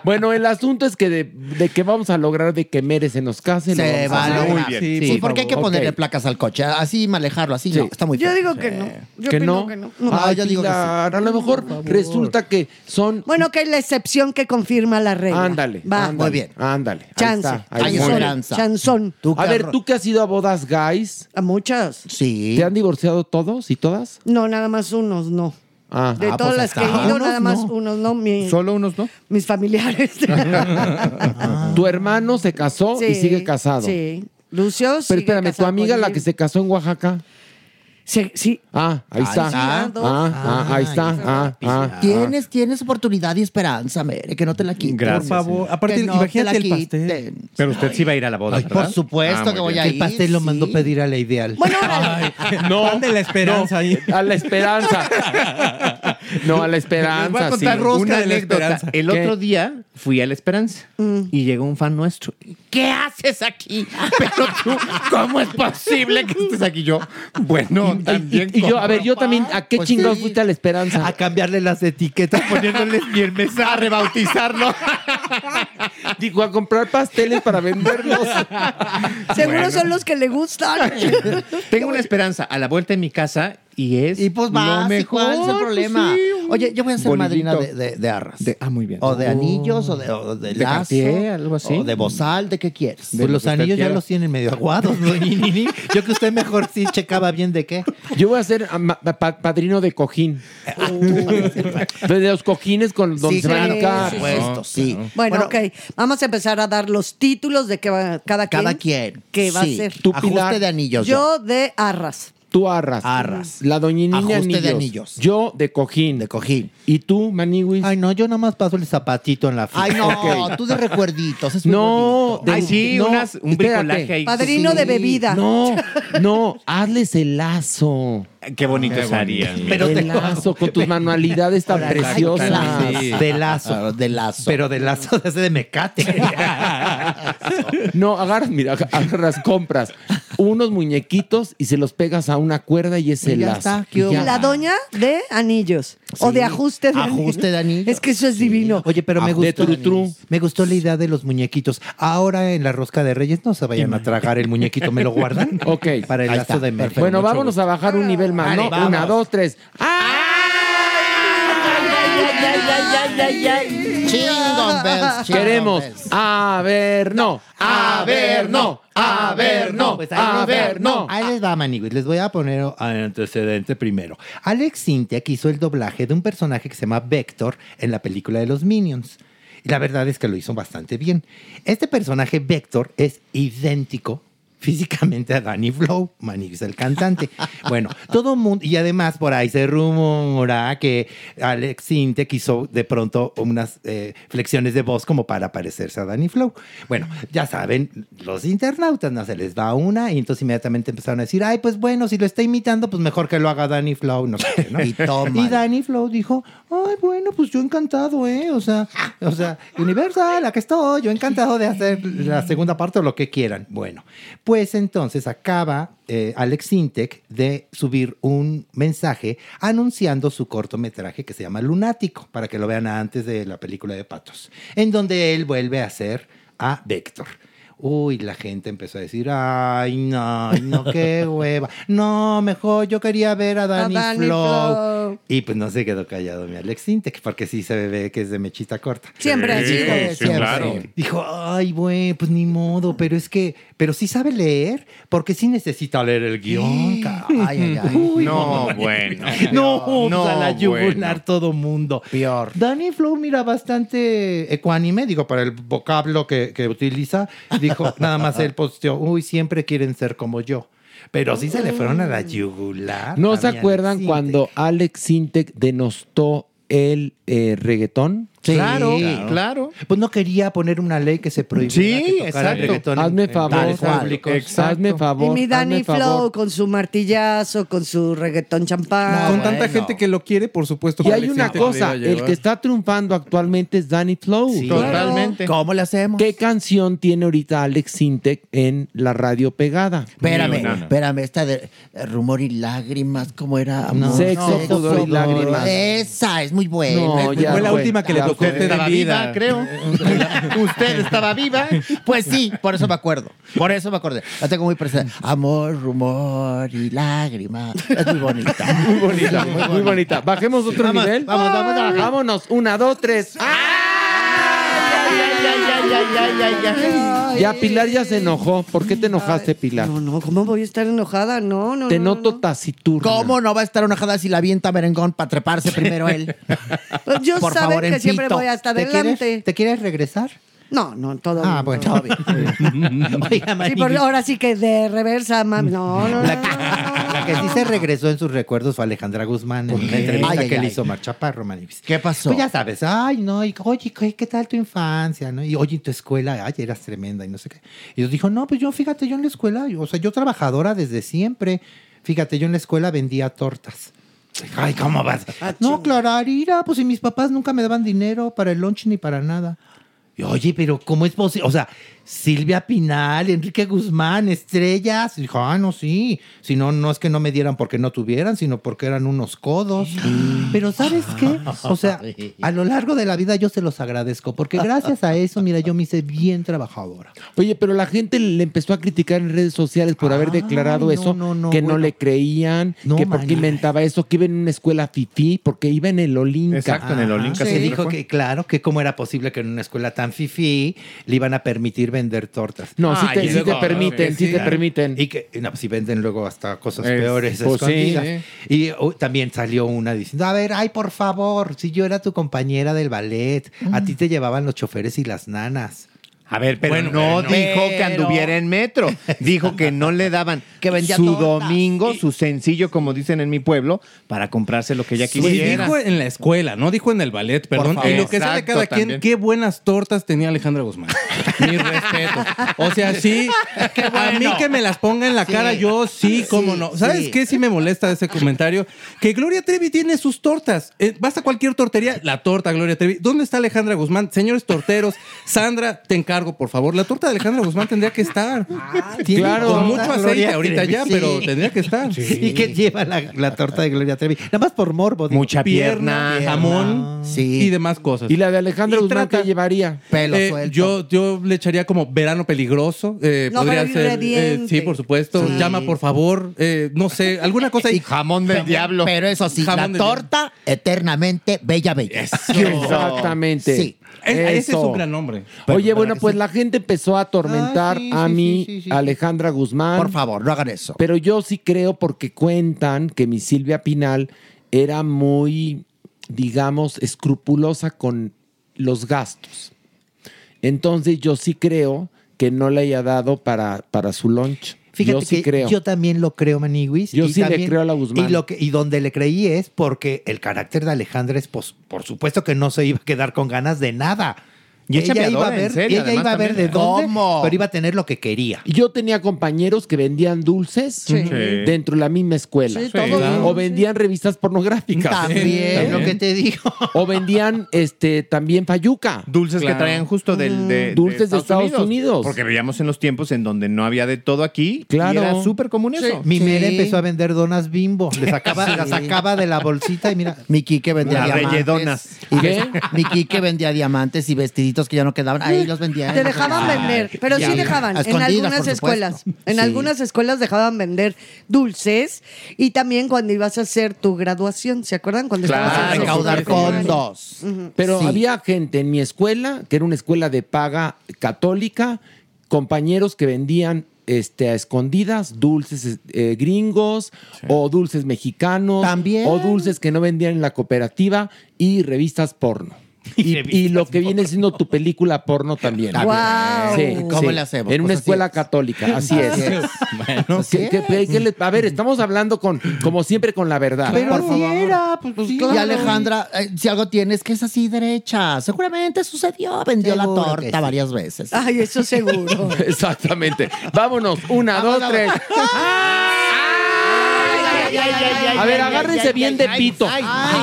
Bueno, el asunto es que de, de que vamos a lograr de que Mere se nos case. Se va a lograr. bien. Sí, Sí, porque hay que ponerle placas al coche. Así manejarlo, así Sí. no. Está muy Yo feo. digo que no. Yo que opino no. que no. No. Ah, Ay, yo digo que sí. Pilar, a lo mejor resulta que son. Bueno, que es la excepción que confirma la regla. Ándale. Va. ándale, Muy bien. Ándale. ahí Chance. está, ahí Hay está. esperanza. Chanzón. Tú, A ver, tú que has ido a bodas guys, A muchas. Sí. ¿te han divorciado todos y todas? No, nada más unos, no. Ah, De Ah, todas pues las que he ido, nada más no. unos, no. Mi- Solo unos, ¿no? mis familiares. [laughs] tu hermano se casó y sigue casado. Sí. Lucio. Pero sigue espérame, tu amiga, la que se casó en Oaxaca. Sí, sí. Ah, ahí está. está. Ah, ah, ahí está. Ah, ah, Tienes, tienes oportunidad y esperanza, Mere, que no te la quiten. Gracias, Por favor. Aparte, no te imagínate el pastel. Pero usted sí va a ir a la boda, Ay, ¿verdad? Por supuesto Ah, que voy bien. a ir. El pastel lo mandó sí. pedir a la ideal. Bueno, órale. No, Pan de la esperanza ahí. a la esperanza. [laughs] No, a la esperanza. [laughs] Les voy a contar sí. una de la anécdota. esperanza. El ¿Qué? otro día fui a La Esperanza y llegó un fan nuestro. ¿Qué haces aquí? Pero tú, ¿cómo es posible que estés aquí? Yo, bueno, también. Y yo, a ver, yo también, ¿a qué Pues chingados sí. fuiste a la esperanza? A cambiarle las etiquetas, poniéndoles mi mensaje. A rebautizarlo. [laughs] Digo, a comprar pasteles para venderlos. Seguro son los que le gustan. [laughs] Tengo una esperanza a la vuelta de mi casa y es. Y pues lo va, mejor. ¿cuál es el problema? pues sí, un Oye, yo voy a ser madrina de, de- de arras. De- ah, muy bien. O de Oh. anillos, o de, o de De lazo. Cartier, algo así. O de bozal, ¿de qué quieres? Pues los anillos ya los tienen medio aguados, ¿no? [laughs] Yo que usted mejor sí checaba bien de qué. Yo voy a ser pa- padrino de cojín. [laughs] de los cojines con donde Sí, se van a claro, hincar. por supuesto, sí. Bueno, ok. Vamos a empezar a dar los títulos de que va- cada quien. Cada quien. Que va Sí. a ser. Tú, Ajuste Pilar. de anillos. Yo de arras. Tú arras. Arras. La doñinina Ajuste anillos. de anillos. Yo de cojín. De cojín. ¿Y tú, Maniwis? Ay, no, yo nada más paso el zapatito en la fila. Ay, no, tú de recuerditos. Es muy No, bonito. Ay, sí, no, unas, un espérate. bricolaje ahí. Padrino de bebida. No, no, hazles el lazo. Qué bonito sería. el lazo con tus manualidades tan Ahora, preciosas. sí. De lazo. De lazo. Pero de lazo de ese de mecate. No, agarras, mira, agarras, compras unos muñequitos y se los pegas a una cuerda y es Y el lazo. La doña de anillos. O de ajuste de anillos. Ajuste de anillos. Es que eso es divino. Oye, pero me Ah, de gustó, tru, tru. me gustó la idea de los muñequitos. Ahora en la rosca de Reyes no se vayan a tragar el muñequito, ¿me lo guardan? [laughs] Ok. Para el Ahí lazo está, de perfecto. Bueno, vámonos gusto. a bajar un nivel más, ¿no? Una, dos, tres. Chingon bells, chingon Queremos. bells. A ver, no. A ver, no. A ver, no. Pues ahí A les ver, no. Ahí les va, maniguis. Les voy a poner antecedente primero. Alex Sintek hizo el doblaje de un personaje que se llama Vector en la película de los Minions. Y la verdad es que lo hizo bastante bien. Este personaje Vector es idéntico físicamente a Danny Flow, Manix el cantante. Bueno, todo mundo, y además por ahí se rumora que Alex Sintek hizo de pronto unas eh, flexiones de voz como para parecerse a Danny Flow. Bueno, ya saben, los internautas no se les va una y entonces inmediatamente empezaron a decir, ay, pues bueno, si lo está imitando, pues mejor que lo haga Danny Flow, no sé qué, ¿no? Y toma. Y Danny Flow dijo, ay, bueno, pues yo encantado, ¿eh? O sea, o sea, Universal, aquí estoy, yo encantado de hacer la segunda parte o lo que quieran. Bueno, pues entonces acaba eh, Alex Sintek de subir un mensaje anunciando su cortometraje que se llama Lunático, para que lo vean antes de la película de Patos, en donde él vuelve a ser a Vector. Uy, la gente empezó a decir, ay, no, no, qué [laughs] hueva. No, mejor yo quería ver a Danny, Danny Flow. Flow. Y pues no se quedó callado mi Alex Sintek, porque sí se ve que es de mechita corta. Siempre ha sido. siempre. Dijo, ay, güey, pues ni modo, pero es que, pero sí sabe leer, porque sí necesita leer el guion. Ay, ay, ay. [laughs] Uy, No, bueno. [laughs] No, pues No, a la yugular bueno. todo mundo. Peor. Danny Flow mira bastante ecuánime, digo, para el vocablo que, que utiliza. Dijo, [laughs] nada más él posteó, uy, siempre quieren ser como yo. Pero sí se le fueron a la yugular. ¿No se acuerdan cuando Alex Sintek denostó el eh, reggaetón? Sí, Claro, claro. Pues no quería poner una ley que se prohibiera Sí, que tocara el exacto. reggaetón en- Hazme favor, públicos. Exacto. Hazme favor. Y mi Danny. Flow con su martillazo, con su reggaetón champán. Con tanta gente que lo quiere, por supuesto. Y hay una cosa, a el que está triunfando actualmente es Danny Flow. Sí. Totalmente. ¿Cómo le hacemos? ¿Qué canción tiene ahorita Alex Sintek en la radio pegada? Espérame, una. espérame, esta de rumor y lágrimas, ¿cómo era? Amor, Sexo, pudor y lágrimas. Esa es muy buena. No, es muy ya Fue la última que le usted Estaba vida. viva, creo. [laughs] Usted estaba viva. Pues sí, por eso me acuerdo. Por eso me acordé. La tengo muy presente. Amor, rumor y lágrimas. Es [laughs] muy bonita. Muy bonita, muy bonita. Bajemos otro Vamos, nivel. vamos, vamos bajar. Vámonos, una, dos, tres. Ya Pilar ya se enojó. ¿Por qué te enojaste, Pilar? No, no, ¿cómo voy a estar enojada? No, no. Te no, noto no. taciturna. ¿Cómo no va a estar enojada si la avienta merengón para treparse primero él? [laughs] Pues yo Por saben favor, que siempre voy hasta ¿Te adelante. quieres, ¿Te quieres regresar? No, no, todo Ah, bien, bueno. todo bien. [laughs] Oiga, Sí, porque ahora sí que de reversa, mami. No, no, no. Que, la sí se regresó en sus recuerdos fue Alejandra Guzmán en una entrevista Ay, ay, que le ay. hizo Mar Chaparro, Maniguis. ¿Qué pasó? Pues ya sabes, ay, no, y, oye, ¿qué, qué tal tu infancia? ¿no? Y oye, tu escuela, ay, eras tremenda y no sé qué. Y yo dijo, no, pues yo, fíjate, yo en la escuela, o sea, yo trabajadora desde siempre. Fíjate, yo en la escuela vendía tortas. Ay, ¿cómo vas? Ah, No, Clararira, pues si mis papás nunca me daban dinero para el lunch ni para nada. Y, Oye, pero ¿cómo es posible? O sea, Silvia Pinal, Enrique Guzmán, estrellas. Dijo, ah, no, sí. Si no, no es que no me dieran porque no tuvieran, sino porque eran unos codos. Pero ¿sabes qué? O sea, [laughs] a lo largo de la vida yo se los agradezco, porque gracias a eso, mira, yo me hice bien trabajadora. Oye, pero la gente le empezó a criticar en redes sociales por haber declarado no, eso, no, no, que no le creían, No, que porque inventaba eso, que iba en una escuela fifí, porque iba en el Olinca. Exacto, en el Olinca Se sí dijo fue. que, claro, que cómo era posible que en una escuela tan fifí le iban a permitir vender tortas. No, sí te- y sí te permiten, sí te permiten. Y que, no, pues si venden luego hasta cosas Es- peores pues sí, escondidas. Y oh, también salió una diciendo, a ver, ay, por favor, si yo era tu compañera del ballet, a ti te llevaban los choferes y las nanas. A ver, pero Bueno, no pero- dijo que anduviera en metro. Dijo que no le daban Que vendía su tortas. domingo, su sencillo, como dicen en mi pueblo, para comprarse lo que ella Pues quisiera. dijo en la escuela, no dijo en el ballet, perdón. Y lo que sea de cada quien, también. qué buenas tortas tenía Alejandra Guzmán. [laughs] Mi respeto. O sea, sí, [laughs] a mí que me las ponga en la Sí. cara, yo sí, cómo no. ¿Sabes sí. qué sí me molesta ese comentario? Que Gloria Trevi tiene sus tortas. Eh, vas a cualquier tortería, la torta Gloria Trevi. ¿Dónde está Alejandra Guzmán? Señores torteros, Sandra, te encargo, por favor. La torta de Alejandra Guzmán tendría que estar. tiene claro, torta con mucho aceite ahorita Trevi, sí. pero tendría que estar. ¿Y qué lleva la, la torta de Gloria Trevi? Nada más por morbo. digo. Mucha pierna, pierna. jamón Sí. y demás cosas. Y la de Alejandra Y Guzmán, ¿qué llevaría? Pelo Eh, suelto. yo, yo le echaría como verano peligroso. eh, No, podría ser. eh, sí, por supuesto. Sí. Llama, por favor. eh, no sé, alguna cosa ahí. Jamón del diablo. Pero eso sí, Jamón la torta eternamente bella, bella. Exactamente. Sí. Es- ese es un gran nombre. Oye, bueno, pues la gente empezó a atormentar Ah, sí, a sí, sí. Alejandra Guzmán. Por favor, no hagan eso. Pero yo sí creo porque cuentan que mi Silvia Pinal era muy, digamos, escrupulosa con los gastos. Entonces yo sí creo que no le haya dado para, para su lunch. Fíjate yo sí que creo. yo también lo creo, Maniwis. Yo y sí le creo a la Guzmán. Y, lo que, y donde le creí es porque el carácter de Alejandra es, pues, por supuesto que no se iba a quedar con ganas de nada. Y ella iba a ver, serio, ella iba a ver de también. dónde, ¿Cómo? pero iba a tener lo que quería. Yo tenía compañeros que vendían dulces Sí. dentro de la misma escuela. Sí, todo claro. O vendían revistas pornográficas. También. lo que te digo. O vendían este también payuca. Dulces Claro. que traían justo del, de, Dulces de Estados Unidos. Porque veíamos en los tiempos en donde no había de todo aquí. Claro. Y era súper común eso. Mi Sí. Mera empezó a vender donas bimbo. Le sacaba, Sí. La sacaba de la bolsita y mira. Mi Quique vendía Las diamantes. relledonas. Y ¿Qué? Mi Quique vendía diamantes y vestiditos que ya no quedaban. Ahí los vendía. Te dejaban vender, pero sí dejaban. A En algunas escuelas. En Sí. algunas escuelas dejaban vender dulces y también cuando ibas a hacer tu graduación, ¿se acuerdan? Cuando Claro, estabas en recaudar fondos. Pero Sí. había gente en mi escuela, que era una escuela de paga católica, compañeros que vendían este, a escondidas dulces eh, gringos o dulces mexicanos También. o dulces que no vendían en la cooperativa y revistas porno. [laughs] Y, y lo que viene siendo tu película porno también. Guau. Sí, ¿Cómo sí. le hacemos? En una Pues escuela es. católica, así es. [laughs] Así es. Bueno. ¿Qué- qué- qué le- a ver, estamos hablando con, como siempre, con la verdad. Pero Por favor. era, pues, Pues Y claro. Alejandra, eh, si algo tienes que es así derecha, seguramente sucedió, vendió la Seguro torta sí. varias veces. Ay, eso seguro. [laughs] Exactamente. Vámonos. Una, dos, tres. A ver, agárrense bien de pito.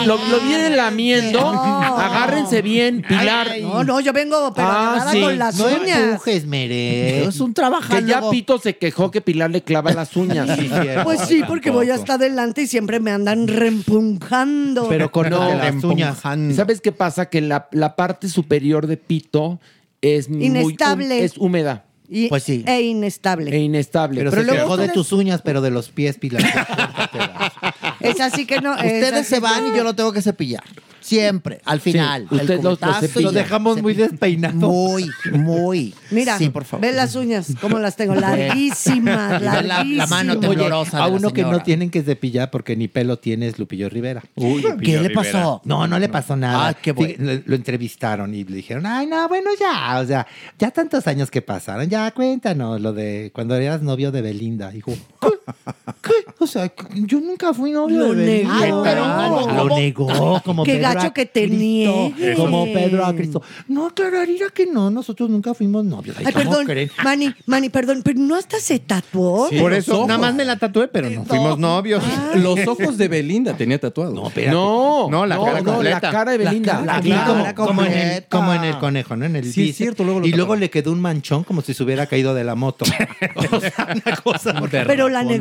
Lo, lo vienen lamiendo. Agárrense bien, Pilar. No, no, yo vengo pero Ah, sí. con las No uñas. empujes, Mere. Es un trabajar. Que ya. Pito se quejó que Pilar le clava las uñas. Sí. Pues sí, porque voy hasta adelante y siempre me andan reempunjando. Pero con No, las uñas. ¿Sabes qué pasa? Que la, la parte superior de Pito es muy Inestable. es húmeda Y- Pues sí. E inestable. e inestable. Pero, Pero se luego quejó de tus uñas, pero de los pies, Pilar. [laughs] Es así que no. es Ustedes se van que- y yo lo tengo que cepillar. Siempre, al final. usted El los- dejamos muy despeinado. Muy, muy. [laughs] Mira, Sí, por favor. ve las uñas, cómo las tengo, larguísimas, [laughs] ve la- la larguísimas. mano Oye, temblorosa. a de la uno que no tienen que cepillar porque ni pelo tiene es Lupillo Rivera. Uy, ¿Qué le Rivera. pasó? No, no le pasó nada. Ay, qué bueno. Sí, lo, lo entrevistaron y le dijeron, ay, no, bueno, ya, o sea, ya tantos años que pasaron, ya cuéntanos lo de cuando eras novio de Belinda. Dijo, ¿Qué? O sea, yo nunca fui novio Lo de Belinda. negó. Ay, pero. Lo negó, como Qué Pedro gacho a que te Cristo, niegue. Como Pedro a Cristo. No, aclararía que no, nosotros nunca fuimos novios. Ay, Ay, ¿cómo perdón, creen? Manny, Manny, perdón, pero no hasta se tatuó. Por eso, nada más me la tatué, pero no fuimos novios. Los ojos de Belinda tenía tatuado. No, No, No, la cara no, completa. la cara de Belinda. La cara como- como, en el, como en el conejo, ¿no? En el Sí, es cierto, luego lo y luego le quedó un manchón como si se hubiera caído de la moto. [laughs] [laughs] o sea, una cosa Pero la negó.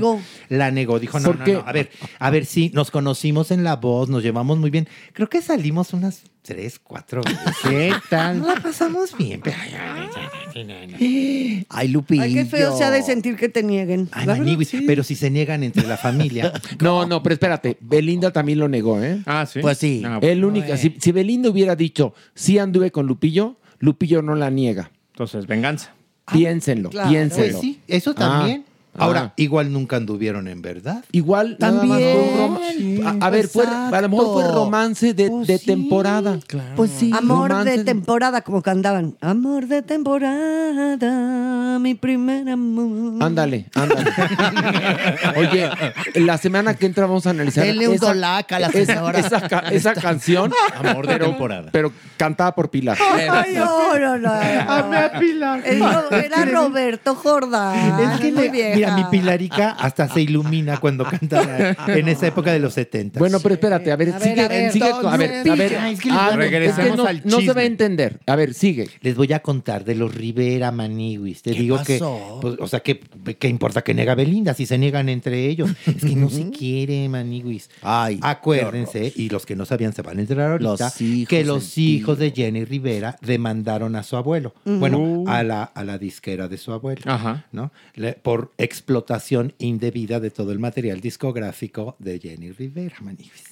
La negó, dijo, no, ¿Por no, no, a ver, a ver, sí, nos conocimos en La Voz, nos llevamos muy bien. Creo que salimos unas tres, cuatro veces. ¿Qué tal? Nos la pasamos bien. pero- ay, ay, ay, ay, ay. Ay, Lupillo. Ay, qué feo se ha de sentir que te nieguen. Ay, Maniwis, sí. pero si se niegan entre la familia. [laughs] No, no, pero espérate. Belinda también lo negó, ¿eh? Ah, sí. Pues sí. Ah, El único, si, si Belinda hubiera dicho, sí anduve con Lupillo, Lupillo no la niega. Entonces, venganza. Piénsenlo, claro. piénsenlo. Pues sí, eso Ah, también. Ahora, ah. igual nunca anduvieron en verdad. Igual, También. a, a ver, fue, a lo mejor fue romance de, Pues de sí. temporada. Pues sí. Amor Romance de temporada, como cantaban. Amor de temporada, mi primer amor. Ándale, ándale. [laughs] Oye, la semana que entra vamos a analizar Denle un dolaca a la esa, señora. esa ca- esa canción, Amor de pero, temporada. pero cantada por Pilar. Ay, no, no, no. Amé a Pilar. No- Era Roberto Jordán. Es que muy vieja. Mira, mi Pilarica hasta se ilumina cuando canta en esa época de los 70. Bueno, pero espérate, a ver, A ver, sigue, a ver, sigue, a ver, a ver, es que ah, no, es que regresemos no, al no se va a entender. A ver, sigue. Les voy a contar de los Rivera Maniwis. Te digo pasó? que, pues, o sea, que, que importa que niega Belinda si se niegan entre ellos. Es que no se quiere Maniwis. Ay, Acuérdense, y los que no sabían se van a enterar ahorita, Los que los hijos tío. de Jenny Rivera demandaron a su abuelo. Bueno, a la, a la disquera de su abuelo. Ajá. ¿no? Le- por explotación indebida de todo el material discográfico de Jenny Rivera, Maniwis.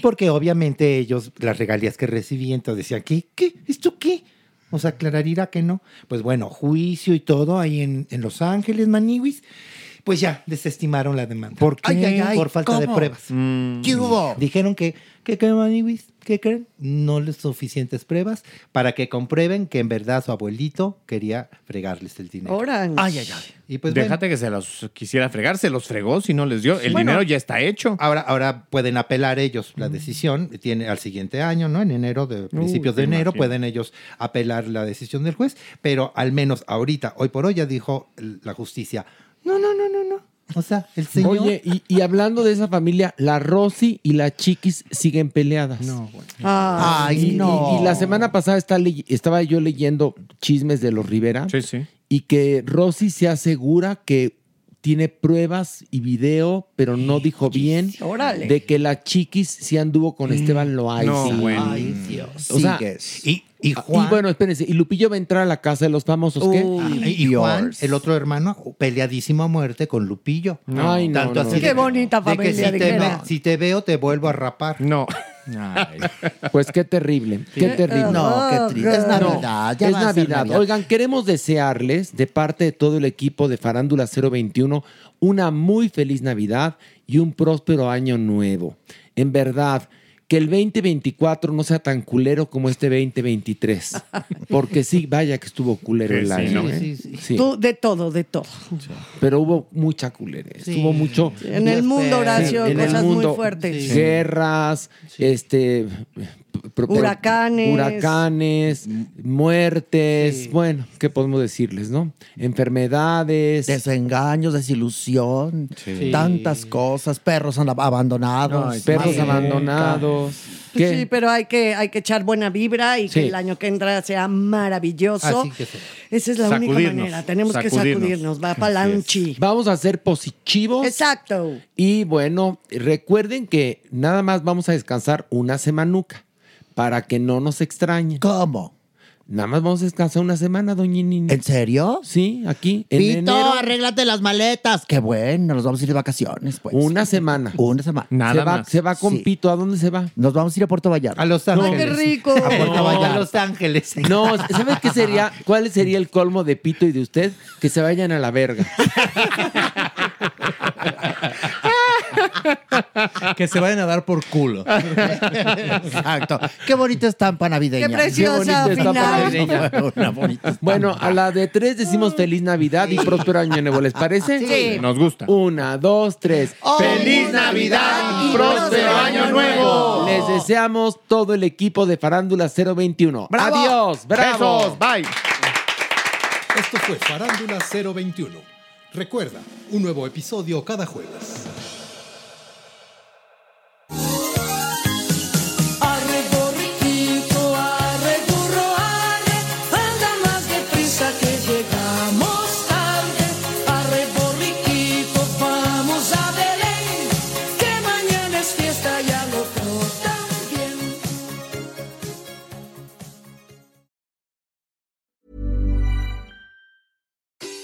Porque obviamente ellos, las regalías que recibían, entonces decían, ¿qué? ¿Qué? ¿Esto qué? O sea, aclararía que no. Pues bueno, juicio y todo ahí en, en Los Ángeles, Maniwis. Pues ya, desestimaron la demanda. ¿Por qué? Ay, ay, ay, Por falta de pruebas. ¿Qué hubo? Dijeron que, ¿qué creen, Maniwis? ¿Qué creen? No les suficientes pruebas para que comprueben que en verdad su abuelito quería fregarles el dinero. Orange. Ay, ay, ay. Y pues bueno, Déjate que se los quisiera fregar, se los fregó si no les dio. El Bueno. dinero ya está hecho. Ahora, ahora pueden apelar ellos la decisión, tiene al siguiente año, ¿no? En enero, de principios de enero, imagino. pueden ellos apelar la decisión del juez, pero al menos ahorita, hoy por hoy, ya dijo la justicia, no, no, no, no, no. O sea, el señor... Oye, y, y hablando de esa familia, la Rosy y la Chiquis siguen peleadas. No, bueno. Ay, Y, y- no. y la semana pasada estaba yo leyendo chismes de los Rivera Sí, sí. y que Rosy se asegura que tiene pruebas y video, pero no dijo bien Órale. de que la Chiquis sí anduvo con Esteban Loaiza. No, bueno. Ay, Dios. O sea, Sigues. Y, y Y Juan... bueno, espérense, y Lupillo va a entrar a la casa de los famosos, ¿qué? Ah, y y Juan, el otro hermano, peleadísimo a muerte con Lupillo. Ay, no, Tanto no. así Qué de- bonita de que familia, si te, dijera. ve- si te veo, te vuelvo a rapar. No. [laughs] Pues qué terrible, qué terrible. No, qué triste. Es Navidad. ya es va a ser Navidad. Navidad. Oigan, queremos desearles, de parte de todo el equipo de Farándula 021, una muy feliz Navidad y un próspero año nuevo. En verdad, que el 2024 no sea tan culero como este 2023. Porque sí, vaya que estuvo culero Sí, el año. ¿eh? Sí, sí, Sí. Tú, de todo, de todo. Pero hubo mucha culerez. Hubo mucho. En el mundo, Horacio, en el cosas mundo, muy fuertes. Guerras, este. Huracanes. Huracanes, muertes. Bueno, ¿qué podemos decirles, no? Enfermedades. Desengaños, desilusión, tantas cosas, perros ab- abandonados. perros abandonados. Pues ¿Qué? Sí, pero hay que, hay que echar buena vibra y Sí. que el año que entra sea maravilloso. Así que sí. Esa es la única manera. Tenemos que sacudirnos. sacudirnos. Va para lanchi. Vamos a ser positivos. Exacto. Y bueno, recuerden que nada más vamos a descansar una semanuca para que no nos extrañen. ¿Cómo? Nada más vamos a descansar una semana, doña Nini. ¿En serio? Sí, aquí, en Pito, enero. arréglate las maletas. Qué bueno, nos vamos a ir de vacaciones, pues. Una semana. Una semana. Nada se va, más. Se va con Sí. Pito. ¿A dónde se va? Nos vamos a ir a Puerto Vallarta. A Los Ángeles. qué rico. A Puerto No. Vallarta. A Los Ángeles. No, ¿sabes qué sería? ¿Cuál sería el colmo de Pito y de usted? Que se vayan a la verga. [laughs] que se vayan a dar por culo. Exacto. Qué bonita estampa navideña. Qué preciosa estampa final. Navideña. [laughs] Bueno, a la de tres decimos feliz Navidad y próspero año nuevo, ¿les parece? Sí. Nos gusta. Una, dos, tres. ¡Feliz Navidad y próspero año nuevo! Les deseamos todo el equipo de Farándula 021. ¡Bravo! Adiós, bravo. Besos, bye. Esto fue Farándula 021. Recuerda, un nuevo episodio cada jueves.